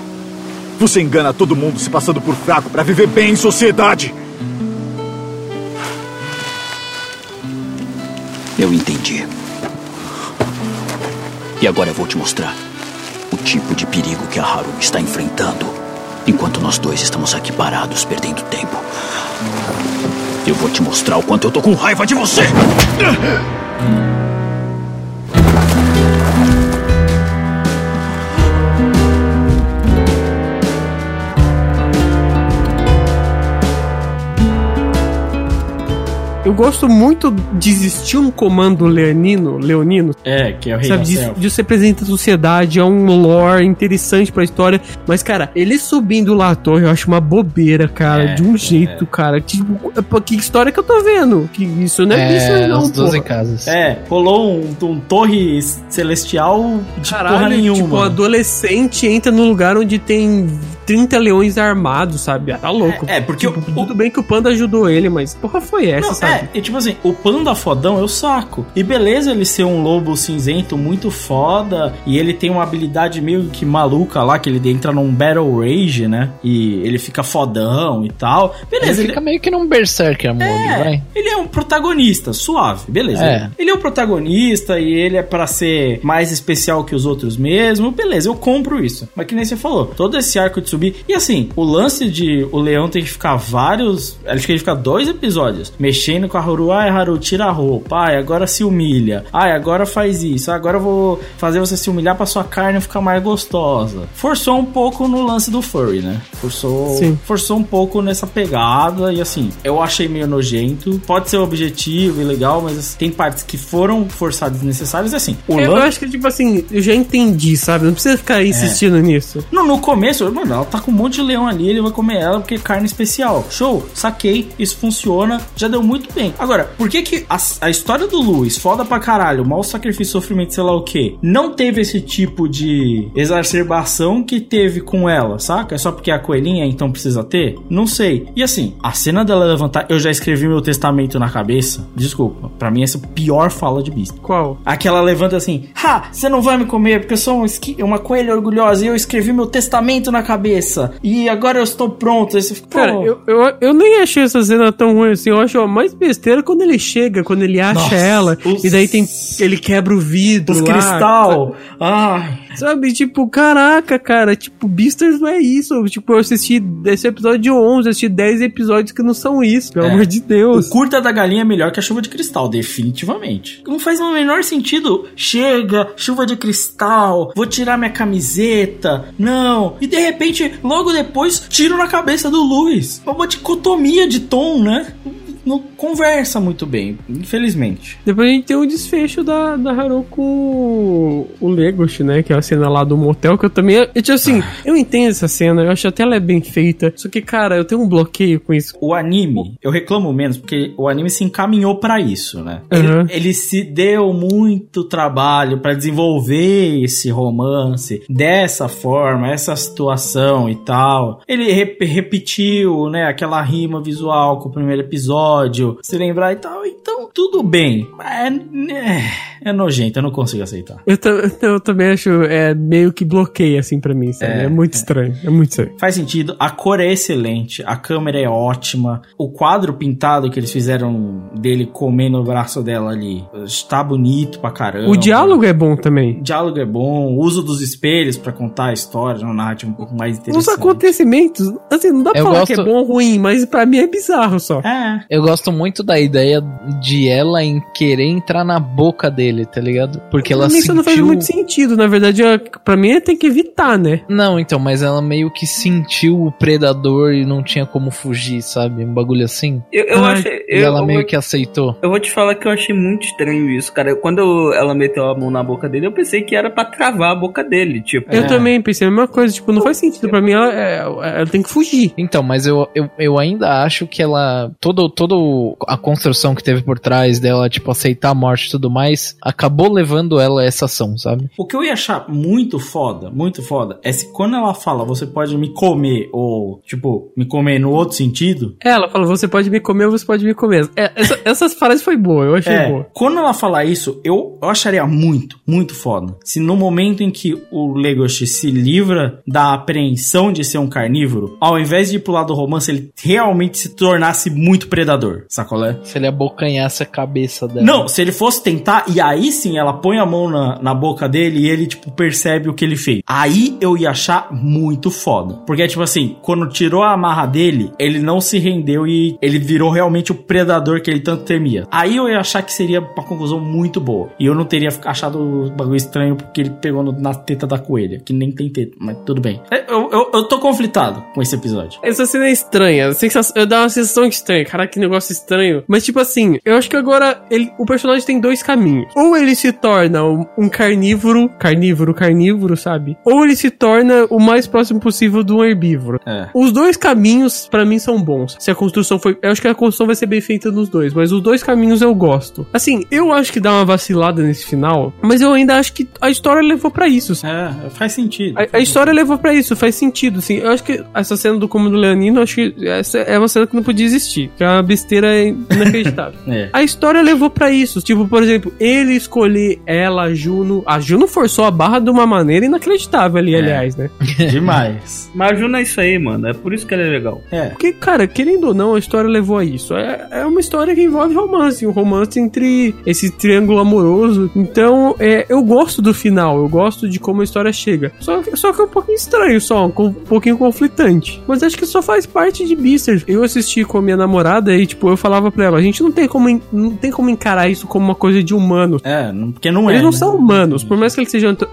Você engana todo mundo se passando por fraco pra viver bem em sociedade. Eu entendi. E agora eu vou te mostrar o tipo de perigo que a Haru está enfrentando. Enquanto nós dois estamos aqui parados, perdendo tempo. Eu vou te mostrar o quanto eu tô com raiva de você! Eu gosto muito de existir um comando leonino, leonino É, que é o rei sabe, da de, de você apresenta a sociedade, é um lore interessante pra história. Mas, cara, ele subindo lá a torre, eu acho uma bobeira, cara, É, de um jeito, cara. Tipo, pô, que história que eu tô vendo? Que isso não é, isso É, não, os 12 porra. casas. É, rolou um, um torre celestial de porra Caralho, nenhuma. tipo, adolescente entra num lugar onde tem 30 leões armados, sabe? Tá louco. É, é, porque Tipo, tudo bem que o panda ajudou ele, mas porra foi essa, Não, sabe? É, e tipo assim, o panda fodão eu saco. E beleza ele ser um lobo cinzento muito foda, e ele tem uma habilidade meio que maluca lá, que ele entra num Battle Rage, né? E ele fica fodão e tal. Beleza, ele fica meio que num berserker mode, vai. Ele é um protagonista, suave, beleza. É. Ele é um protagonista e ele é pra ser mais especial que os outros mesmo, beleza, eu compro isso. Mas que nem você falou, todo esse arco de subir. E assim, o lance de o leão tem que ficar vários. Acho que ele fica dois episódios mexendo com a Haru. Ai, Haru, tira a roupa. Ai, agora se humilha. Ai, agora faz isso. Agora eu vou fazer você se humilhar pra sua carne ficar mais gostosa. Forçou um pouco no lance do furry, né? Forçou, Sim. forçou um pouco nessa pegada. E assim, eu achei meio nojento. Pode ser objetivo e legal, mas assim, tem partes que foram forçadas e necessárias. E assim, o Eu lance. acho que, tipo assim, eu já entendi, sabe? Não precisa ficar insistindo nisso. No, no começo, mano, ela tá com um monte de leão ali, ele vai comer ela porque é carne especial. Show, saquei, isso funciona, já deu muito bem. Agora, por que que a, a história do Luiz, foda pra caralho, mau sacrifício, sofrimento, sei lá o que, não teve esse tipo de exacerbação que teve com ela, saca? É só porque é a coelhinha, então precisa ter? Não sei. E assim, a cena dela levantar, eu já escrevi meu testamento na cabeça. Desculpa, pra mim essa é a pior fala de Beast. Qual? Aquela levanta assim: Ha, você não vai me comer porque eu sou um uma coelha orgulhosa e eu escrevi meu testamento na cabeça. E agora eu estou pronto. Fica, Cara, eu, eu, eu nem achei essa cena tão ruim assim. Eu acho a mais besteira quando ele chega, quando ele acha Nossa, ela. os- E daí tem. Ele quebra o vidro. os lá, cristal. Ai. Sabe, tipo, caraca, cara, tipo, Beasters não é isso. Tipo, eu assisti esse episódio 11, eu assisti 10 episódios que não são isso, pelo É. amor de Deus. O curta da galinha é melhor que a chuva de cristal, definitivamente. Não faz o menor sentido. Chega, chuva de cristal, vou tirar minha camiseta. Não. E de repente, logo depois, tiro na cabeça do Luiz. Uma dicotomia de tom, né? Não conversa muito bem, infelizmente. Depois a gente tem o desfecho da, da Haru com o Legoshi, né? Que é a cena lá do motel, que eu também. Eu, tipo assim, eu entendo essa cena, eu acho até ela é bem feita. Só que, cara, eu tenho um bloqueio com isso. O anime, eu reclamo menos porque o anime se encaminhou pra isso, né? Uhum. Ele, ele se deu muito trabalho pra desenvolver esse romance dessa forma, essa situação e tal. Ele rep- repetiu, né, aquela rima visual com o primeiro episódio, se lembrar e tal. Então, tudo bem. É, é nojento, eu não consigo aceitar. Eu, ta- eu também acho é, meio que bloqueia, assim, pra mim, sabe? É, É, muito estranho, é muito estranho. Faz sentido, a cor é excelente, a câmera é ótima, o quadro pintado que eles fizeram dele comendo o braço dela ali está bonito pra caramba. O diálogo é bom também. O diálogo é bom, o uso dos espelhos pra contar a história, uma narrativa um pouco mais Os interessante. acontecimentos, assim, não dá pra Eu falar gosto- que é bom ou ruim, mas pra mim é bizarro só. É. Eu gosto muito da ideia de ela em querer entrar na boca dele, tá ligado? Porque ela Isso sentiu... não faz muito sentido, na verdade, é- pra mim tem que evitar, né? Não, então, mas ela meio que sentiu o predador e não tinha como fugir, sabe? Um bagulho assim. Eu, eu achei. E eu- ela eu meio que aceitou. Eu vou te falar que eu achei muito estranho isso, cara. Quando ela meteu a mão na boca dele, eu pensei que era pra travar a boca dele, tipo. Eu também pensei a mesma coisa, tipo, não faz sentido pra mim, ela, é- ela tem que fugir. Então, mas eu, eu, eu ainda acho que ela. Todo, todo a construção que teve por trás dela, tipo, aceitar a morte e tudo mais, acabou levando ela a essa ação, sabe? O que eu ia achar muito foda, muito foda, é se quando ela fala você pode me comer, ou, tipo, me comer no outro sentido, É, Ela falou, você pode me comer ou você pode me comer. É, essa, [laughs] essas frases foi boa, eu achei É, boa. quando ela falar isso, eu, eu acharia muito, muito foda. Se no momento em que o Legoshi se livra da apreensão de ser um carnívoro, ao invés de ir pro lado do romance, ele realmente se tornasse muito predador, sacolé? Se ele abocanhasse a cabeça dela. Não, se ele fosse tentar, e aí sim ela põe a mão na, na boca dele e ele, tipo, percebe o que ele fez. Aí eu ia achar muito foda. Porque, tipo assim, quando tirou a amarra dele, ele não se rendeu e ele virou realmente o predador que ele tanto temia. Aí eu ia achar que seria uma conclusão muito boa. E eu não teria achado o bagulho estranho porque ele pegou no- na teta da coelha, que nem tem teta, mas tudo bem. É, Eu, eu, eu tô conflitado com esse episódio. Essa cena é estranha. Eu dá uma sensação estranha. Caraca, que negócio estranho. Mas, tipo assim, eu acho que agora ele, o personagem tem dois caminhos. Ou ele se torna um, carnívoro, carnívoro, carnívoro, sabe? Ou ele se torna o mais próximo possível de um herbívoro. É. Os dois caminhos, pra mim, são bons. Se a construção foi. Eu acho que a construção vai ser bem feita nos dois, mas os dois caminhos eu gosto. Assim, eu acho que dá uma vacilada nesse final, mas eu ainda acho que a história levou pra isso. É, faz sentido. A, a história levou pra isso, faz sentido, assim. Eu acho que essa cena do Como do Leonino, acho que essa é uma cena que não podia existir. Que é uma besteira inacreditável. [laughs] É. A história levou pra isso. Tipo, por exemplo, ele escolher ela, a Juno. A Juno forçou a barra de uma maneira inacreditável ali, É. aliás, né? [laughs] Demais. Mas a Juno é isso aí, mano. É por isso que ela é legal. É. Porque, cara, querendo ou não, a história levou a isso. É, é uma história que envolve romance, um romance entre esse triângulo amoroso. Então, é, eu gosto do final, eu gosto de como a história chega. Só, que- só que é um pouquinho estranho, só, um, um pouquinho conflitante. Mas acho que só faz parte de Beasters. Eu assisti com a minha namorada e, tipo, eu falava pra ela, a gente não tem como, não tem como encarar isso como uma coisa de humano. É, não- porque não é. Eles não né? são humanos, por mais que eles sejam antro-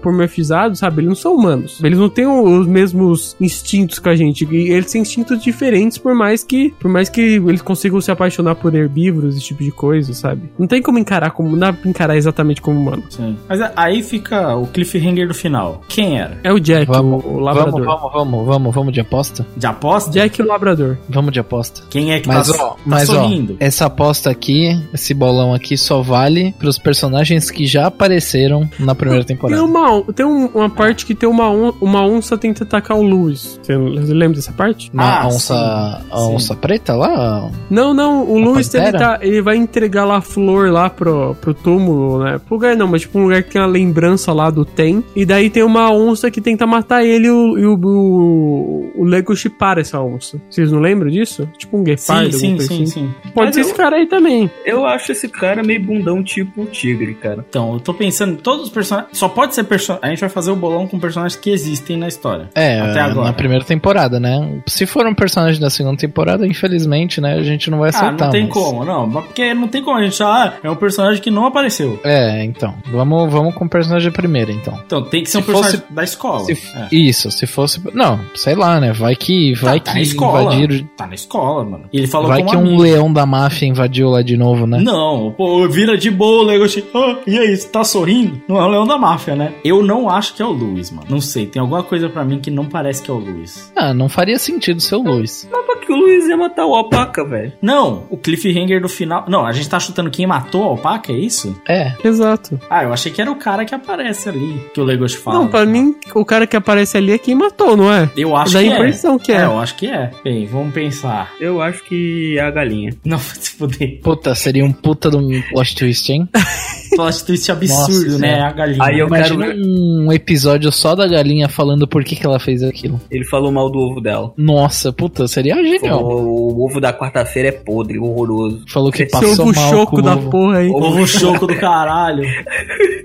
antropomorfizados, sabe? Eles não são humanos. Eles não têm os mesmos instintos que a gente. E eles têm instintos diferentes, por mais que, por mais que eles consigam se apaixonar por herbívoros, esse tipo de coisa, sabe? Não tem como encarar como, não dá pra encarar exatamente como humano. Sim. Mas aí fica o cliffhanger do final. Quem era? É o Jack, Vamos, o, o labrador. vamos, vamos, vamos, vamos, vamos de aposta? De aposta? Jack o labrador. Vamos de aposta. Quem é que Mas, tá, ó, tá mas ó, sorrindo? essa aposta aqui, esse bolão aqui, só vale pros personagens que já apareceram na primeira Tem, temporada. uma, tem um- uma parte que tem uma, on- uma onça tenta atacar o Lewis. Você lembra dessa parte? Uma Ah, onça, sim, a sim. onça preta lá? Não, não, o A Luiz ele, pantera? tá, ele vai entregar lá a flor lá pro, pro túmulo, né? Pro lugar não, mas tipo um lugar que tem uma lembrança lá do Tem. E daí tem uma onça que tenta matar ele e o, e o, o, o Legoshi para essa onça. Vocês não lembram disso? Tipo um guepardo, Sim, sim, sim, assim. sim. Pode Mas ser eu- esse cara aí também. Eu acho esse cara meio bundão tipo o tigre, cara. Então, eu tô pensando em todos os personagens. Só pode ser personagem. A gente vai fazer o bolão com personagens que existem na história. É, Até agora. na primeira temporada, né? Se for um personagem da segunda temporada, infelizmente, né, a gente não vai Ah, acertar. não tem mas- como, não. Porque não tem como a gente. Ah, é um personagem que não apareceu. É, então. Vamos, vamos com o personagem primeiro, então. Então tem que ser um Se fosse- personagem da escola. Se- É. Isso, se fosse. Não, sei lá, né? Vai que. Vai tá que na escola. invadiram. Tá na escola, mano. E ele falou Vai como que um amigo. leão da máfia invadiu lá de novo, né? Não, pô, vira de boa o Legoshi. Ah, e aí, você tá sorrindo? Não é o Leão da Máfia, né? Eu não acho que é o Luiz, mano. Não sei, tem alguma coisa pra mim que não parece que é o Luiz. Ah, não faria sentido ser o Luiz. Mas pra que o Luiz ia matar o alpaca, velho? Não, o cliffhanger do final. Não, a gente tá chutando quem matou a alpaca, é isso? É. Exato. Ah, eu achei que era o cara que aparece ali, que o Legoshi fala. Não, pra mim, o cara que aparece ali é quem matou, não é? Eu acho Dá que a impressão é. que é. eu acho que é. Bem, vamos pensar. Eu acho que é a galinha. [laughs] Não, se fuder. Puta, seria um puta de um plot twist, hein? [laughs] Plot twist absurdo, Nossa né? Senhora. A galinha. Aí eu quero Imagina ver. um episódio só da galinha falando por que, que ela fez aquilo. Ele falou mal do ovo dela. Nossa, puta, seria genial. Falou, o ovo da quarta-feira é podre, horroroso. Falou que Esse passou ovo mal choco com o da ovo. porra aí. Ovo choco do caralho. [laughs]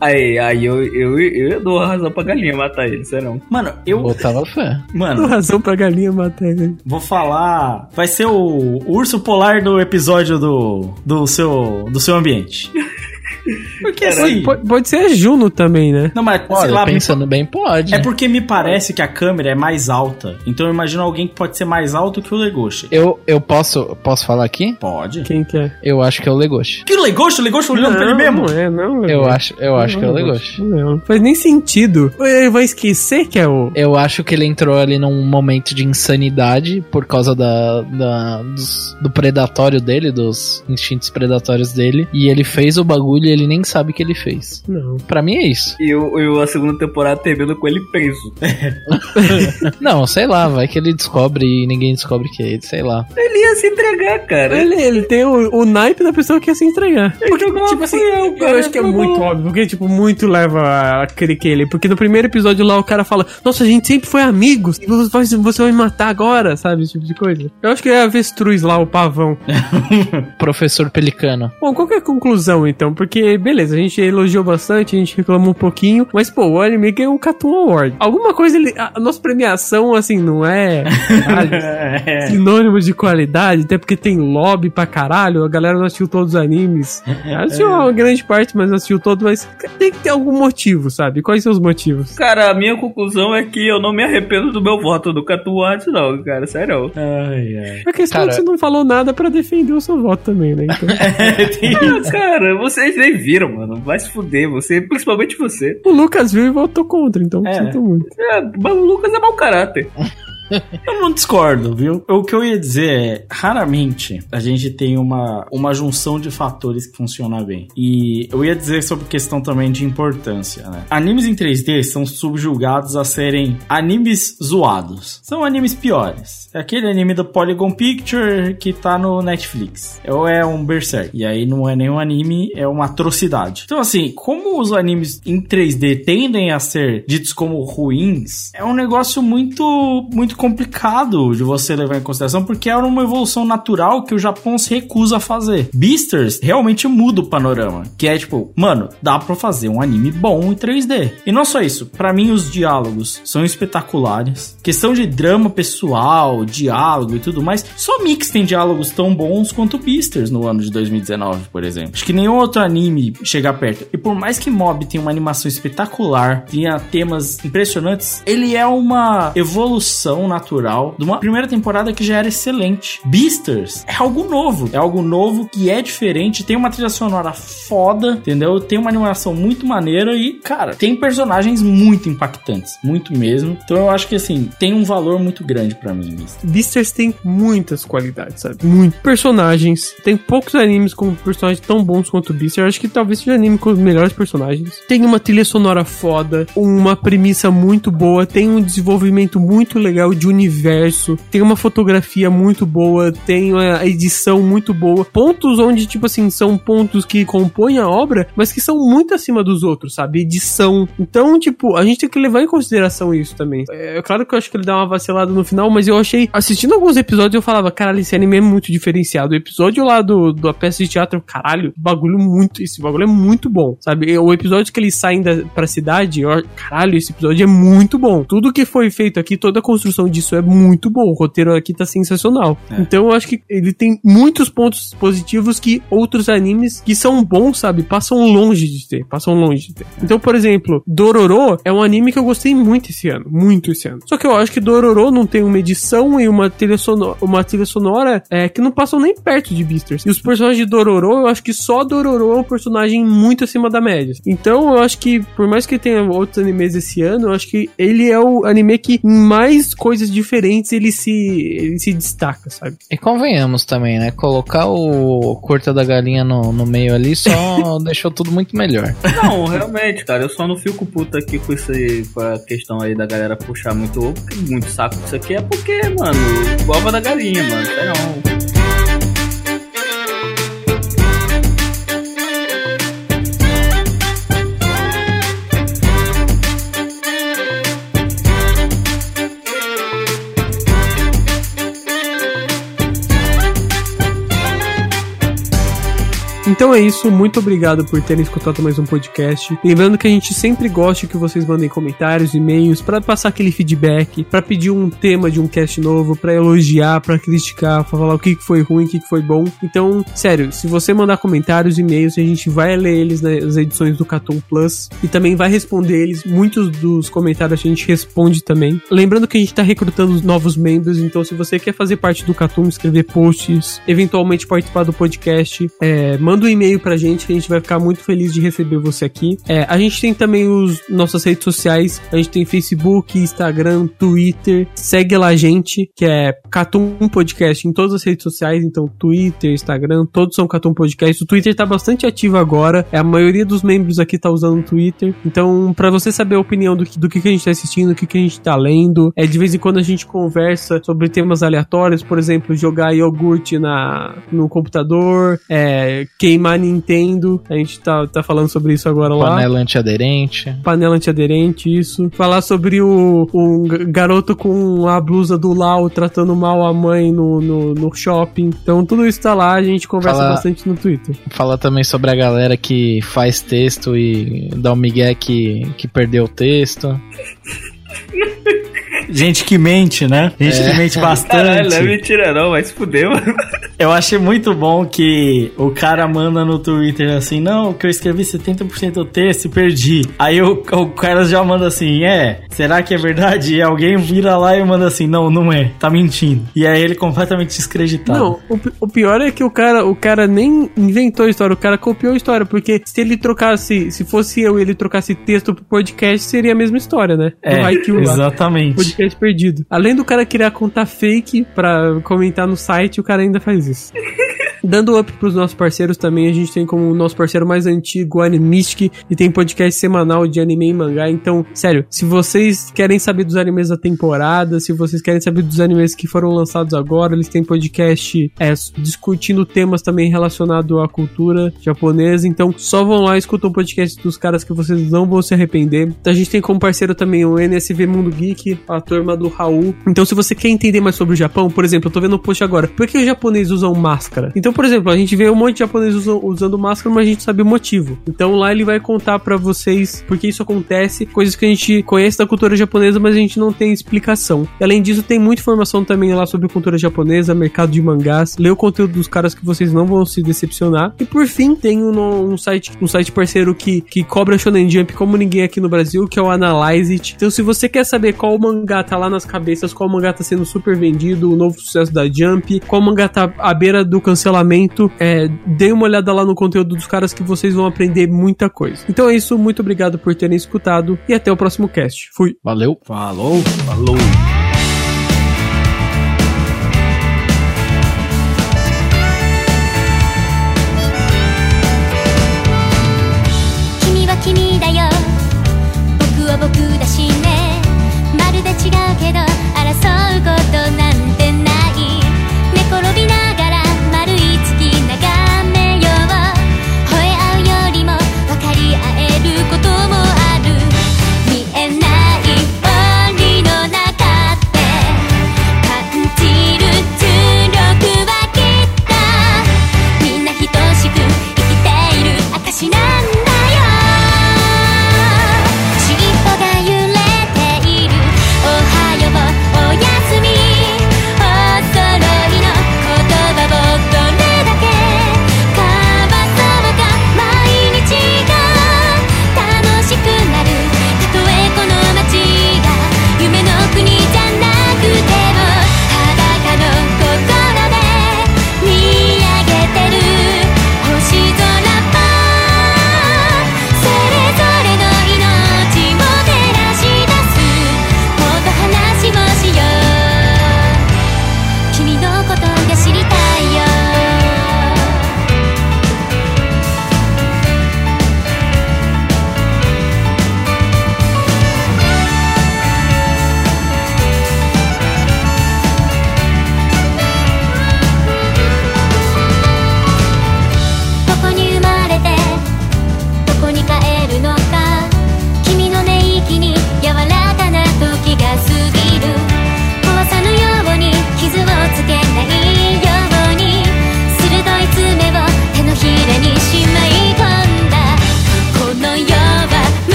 Aí, aí eu, eu, eu dou razão pra galinha matar ele, serão. Mano, eu. Botava fé. Dou Mano, razão pra galinha matar ele. vou falar. Vai ser o urso polar do episódio do. do seu. do seu ambiente. [laughs] Porque assim. Pode, pode ser a Juno também, né? Não, mas sei lá. me- pensando bem, pode. É porque me parece que a câmera é mais alta. Então eu imagino alguém que pode ser mais alto que o Legoshi. Eu, eu posso, posso falar aqui? Pode. Quem que é? Eu acho que é o Legoshi. Que Legoshi? O Legoshi olhando pra ele mesmo? Não é, não. Eu acho, eu acho que é o Legoshi. Não, não faz nem sentido. Ele vai esquecer que é o. Eu acho que ele entrou ali num momento de insanidade por causa da, da- dos- do predatório dele, dos instintos predatórios dele. E ele fez o bagulho e ele nem sabe que ele fez. Não. Pra mim é isso. E eu, eu a segunda temporada termina com ele preso. [laughs] Não, sei lá, vai que ele descobre e ninguém descobre que é ele, sei lá. Ele ia se entregar, cara. Ele, ele tem o, o naipe da pessoa que ia se entregar. Ele jogou Tipo assim, eu cara, acho que é muito óbvio, porque, tipo, muito leva a crer que ele. Porque no primeiro episódio lá o cara fala: Nossa, a gente sempre foi amigos, e você vai, você vai me matar agora, sabe? Esse tipo de coisa. Eu acho que é a avestruz lá, o pavão. [laughs] Professor Pelicano. Bom, qual que é a conclusão então? Porque, beleza, a gente elogiou bastante, a gente reclamou um pouquinho, mas, pô, o anime ganhou o Cartoon Award. Alguma coisa, ele, a nossa premiação, assim, não é ah, [laughs] sinônimo de qualidade, até porque tem lobby pra caralho, a galera não assistiu todos os animes. [laughs] Assistiu uma grande parte, mas não assistiu todo, mas tem que ter algum motivo, sabe? Quais são os motivos? Cara, a minha conclusão é que eu não me arrependo do meu voto do Catuarte, não, cara, sério. Ai, ai. A questão é Cara- que você não falou nada pra defender o seu voto também, né? Então, [laughs] Ah, cara, vocês nem viram, mano. Vai se fuder, você, principalmente você. o Lucas viu e votou contra, então É. sinto muito. É, mas o Lucas é mau caráter. [laughs] Eu não discordo, viu? O que eu ia dizer é, raramente a gente tem uma, uma junção de fatores que funciona bem. E eu ia dizer sobre questão também de importância, né? Animes em 3D são subjugados a serem animes zoados. São animes piores. É aquele anime do Polygon Picture que tá no Netflix. Ou é um Berserk. E aí não é nenhum anime, é uma atrocidade. Então assim, como os animes em 3D tendem a ser ditos como ruins, é um negócio muito muito complicado de você levar em consideração, porque era uma evolução natural que o Japão se recusa a fazer. Beasters realmente muda o panorama, que é tipo, mano, dá pra fazer um anime bom em 3D. E não só isso, para mim os diálogos são espetaculares. Questão de drama pessoal, diálogo e tudo mais, só Mix tem diálogos tão bons quanto Beasters no ano de 2019, por exemplo. Acho que nenhum outro anime chega perto. E por mais que Mob tenha uma animação espetacular, tenha temas impressionantes, ele é uma evolução natural de uma primeira temporada que já era excelente. Beasters é algo novo, é algo novo que é diferente, tem uma trilha sonora foda, entendeu? Tem uma animação muito maneira e, cara, tem personagens muito impactantes, muito mesmo. Então eu acho que assim, tem um valor muito grande para mim, Beasters. Beasters tem muitas qualidades, sabe? Muito. Personagens. Tem poucos animes com personagens tão bons quanto Beasters. Eu acho que talvez seja anime com os melhores personagens. Tem uma trilha sonora foda, uma premissa muito boa, tem um desenvolvimento muito legal de universo, tem uma fotografia muito boa, tem a edição muito boa. Pontos onde, tipo assim, são pontos que compõem a obra, mas que são muito acima dos outros, sabe? Edição. Então, tipo, a gente tem que levar em consideração isso também. É claro que eu acho que ele dá uma vacilada no final, mas eu achei, assistindo alguns episódios, eu falava, caralho, esse anime é muito diferenciado. O episódio lá do, da peça de teatro, caralho, bagulho muito, esse bagulho é muito bom, sabe? O episódio que eles saem da, pra cidade, eu, caralho, esse episódio é muito bom. Tudo que foi feito aqui, toda a construção disso é muito bom. O roteiro aqui tá sensacional. É. Então eu acho que ele tem muitos pontos positivos que outros animes que são bons, sabe, passam longe de ter, passam longe de ter. Então, por exemplo, Dororo é um anime que eu gostei muito esse ano, muito esse ano. Só que eu acho que Dororo não tem uma edição e uma trilha sonora, uma trilha sonora é, que não passam nem perto de Beasters. E os personagens de Dororo, eu acho que só Dororo é um personagem muito acima da média. Então, eu acho que por mais que tenha outros animes esse ano, eu acho que ele é o anime que mais coisas diferentes ele se ele se destaca, sabe? E convenhamos também, né? Colocar o curta da galinha no, no meio ali só [laughs] deixou tudo muito melhor. Não, realmente, cara, eu só não fico puto aqui com, esse, com a questão aí da galera puxar muito ovo, porque muito saco disso aqui é porque, mano, ova da galinha, mano. Sério. Então é isso, muito obrigado por terem escutado mais um podcast. Lembrando que a gente sempre gosta que vocês mandem comentários, e-mails, para passar aquele feedback, para pedir um tema de um cast novo, para elogiar, para criticar, pra falar o que foi ruim, o que que foi bom. Então, sério, se você mandar comentários, e-mails, a gente vai ler eles nas edições do Catum Plus e também vai responder eles. Muitos dos comentários a gente responde também. Lembrando que a gente tá recrutando novos membros, então se você quer fazer parte do Catum, escrever posts, eventualmente participar do podcast, é, manda um e-mail pra gente que a gente vai ficar muito feliz de receber você aqui. É, a gente tem também os nossas redes sociais, a gente tem Facebook, Instagram, Twitter. Segue lá a gente, que é Catum Podcast em todas as redes sociais, então Twitter, Instagram, todos são Catum Podcast. O Twitter tá bastante ativo agora, é a maioria dos membros aqui tá usando o Twitter. Então, pra você saber a opinião do que, do que que a gente tá assistindo, do que que a gente tá lendo, é de vez em quando a gente conversa sobre temas aleatórios, por exemplo, jogar iogurte na, no computador, é, queimar Nintendo, a gente tá, tá falando sobre isso agora lá. Panela antiaderente. Panela antiaderente, isso. Falar sobre o, o garoto com a blusa do Lau tratando mal a mãe no, no, no shopping. Então tudo isso tá lá, a gente conversa Falar- bastante no Twitter. Falar também sobre a galera que faz texto e dá um migué que, que perdeu o texto. Gente que mente, né? Gente É. que mente [laughs] bastante. Caralho, não é mentira não, mas fudeu, mano. Eu achei muito bom que o cara manda no Twitter assim, não, que eu escrevi 70% do texto e perdi. Aí o, o cara já manda assim, é, será que é verdade? E alguém vira lá e manda assim, não, não é, tá mentindo. E aí ele completamente descreditado. Não, o, o pior é que o cara, o cara nem inventou a história, o cara copiou a história, porque se ele trocasse, se fosse eu e ele trocasse texto pro podcast, seria a mesma história, né? É, IQ lá. exatamente. Podcast perdido. Além do cara criar conta fake pra comentar no site, o cara ainda faz isso. [laughs] Dando up pros nossos parceiros também, a gente tem como nosso parceiro mais antigo o Animistic e tem podcast semanal de anime e mangá. Então, sério, se vocês querem saber dos animes da temporada, se vocês querem saber dos animes que foram lançados agora, eles têm podcast é, discutindo temas também relacionados à cultura japonesa. Então, só vão lá e escutam o podcast dos caras que vocês não vão se arrepender. A gente tem como parceiro também o NSV Mundo Geek, a turma do Raul. Então, se você quer entender mais sobre o Japão, por exemplo, eu tô vendo o post agora. Por que os japoneses usam máscara? Então, por exemplo, a gente vê um monte de usam- usando máscara, mas a gente sabe o motivo. Então, lá ele vai contar pra vocês por que isso acontece, coisas que a gente conhece da cultura japonesa, mas a gente não tem explicação. Além disso, tem muita informação também lá sobre cultura japonesa, mercado de mangás. Lê o conteúdo dos caras que vocês não vão se decepcionar. E por fim, tem um, um site, um site parceiro que, que cobra Shonen Jump como ninguém aqui no Brasil, que é o Analyze It. Então, se você quer saber qual mangá tá lá nas cabeças, qual mangá tá sendo super vendido, o novo sucesso da Jump, qual mangá tá à beira do cancelamento, é, dê uma olhada lá no conteúdo dos caras que vocês vão aprender muita coisa. Então é isso, muito obrigado por terem escutado e até o próximo cast. Fui. Valeu. Falou. Falou.「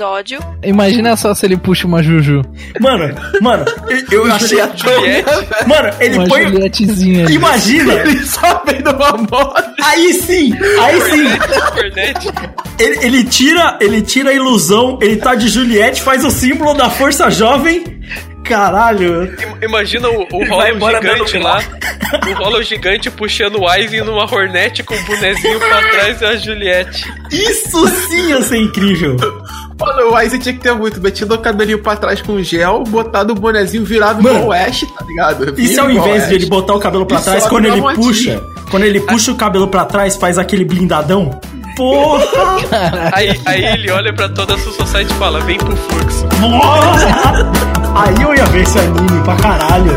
episódio. Imagina só se ele puxa uma Juju. Mano, mano, eu, achei. Mano, ele uma põe. Julietezinha. Imagina! [laughs] Ele só vem numa moto. Aí sim! Aí sim! Ele, ele tira, ele tira a ilusão, ele tá de Juliette, faz o símbolo da força jovem. Caralho! Im- Imagina o, o Rolo gigante lá. O Rolo gigante puxando o Ivy numa Hornet com o bonezinho pra trás e a Juliette. Isso sim ia ser incrível! O Aizen tinha que ter muito metido o cabelinho pra trás com gel, botado o bonezinho virado Mano, igual o Ash, tá ligado? E se ao invés o de ele botar o cabelo pra E trás, quando ele motinha. puxa, quando ele puxa o cabelo pra trás, faz aquele blindadão? Porra! [laughs] Aí, aí ele olha pra toda a sua society e fala: vem pro fluxo. Nossa! Aí eu ia ver esse anime pra caralho.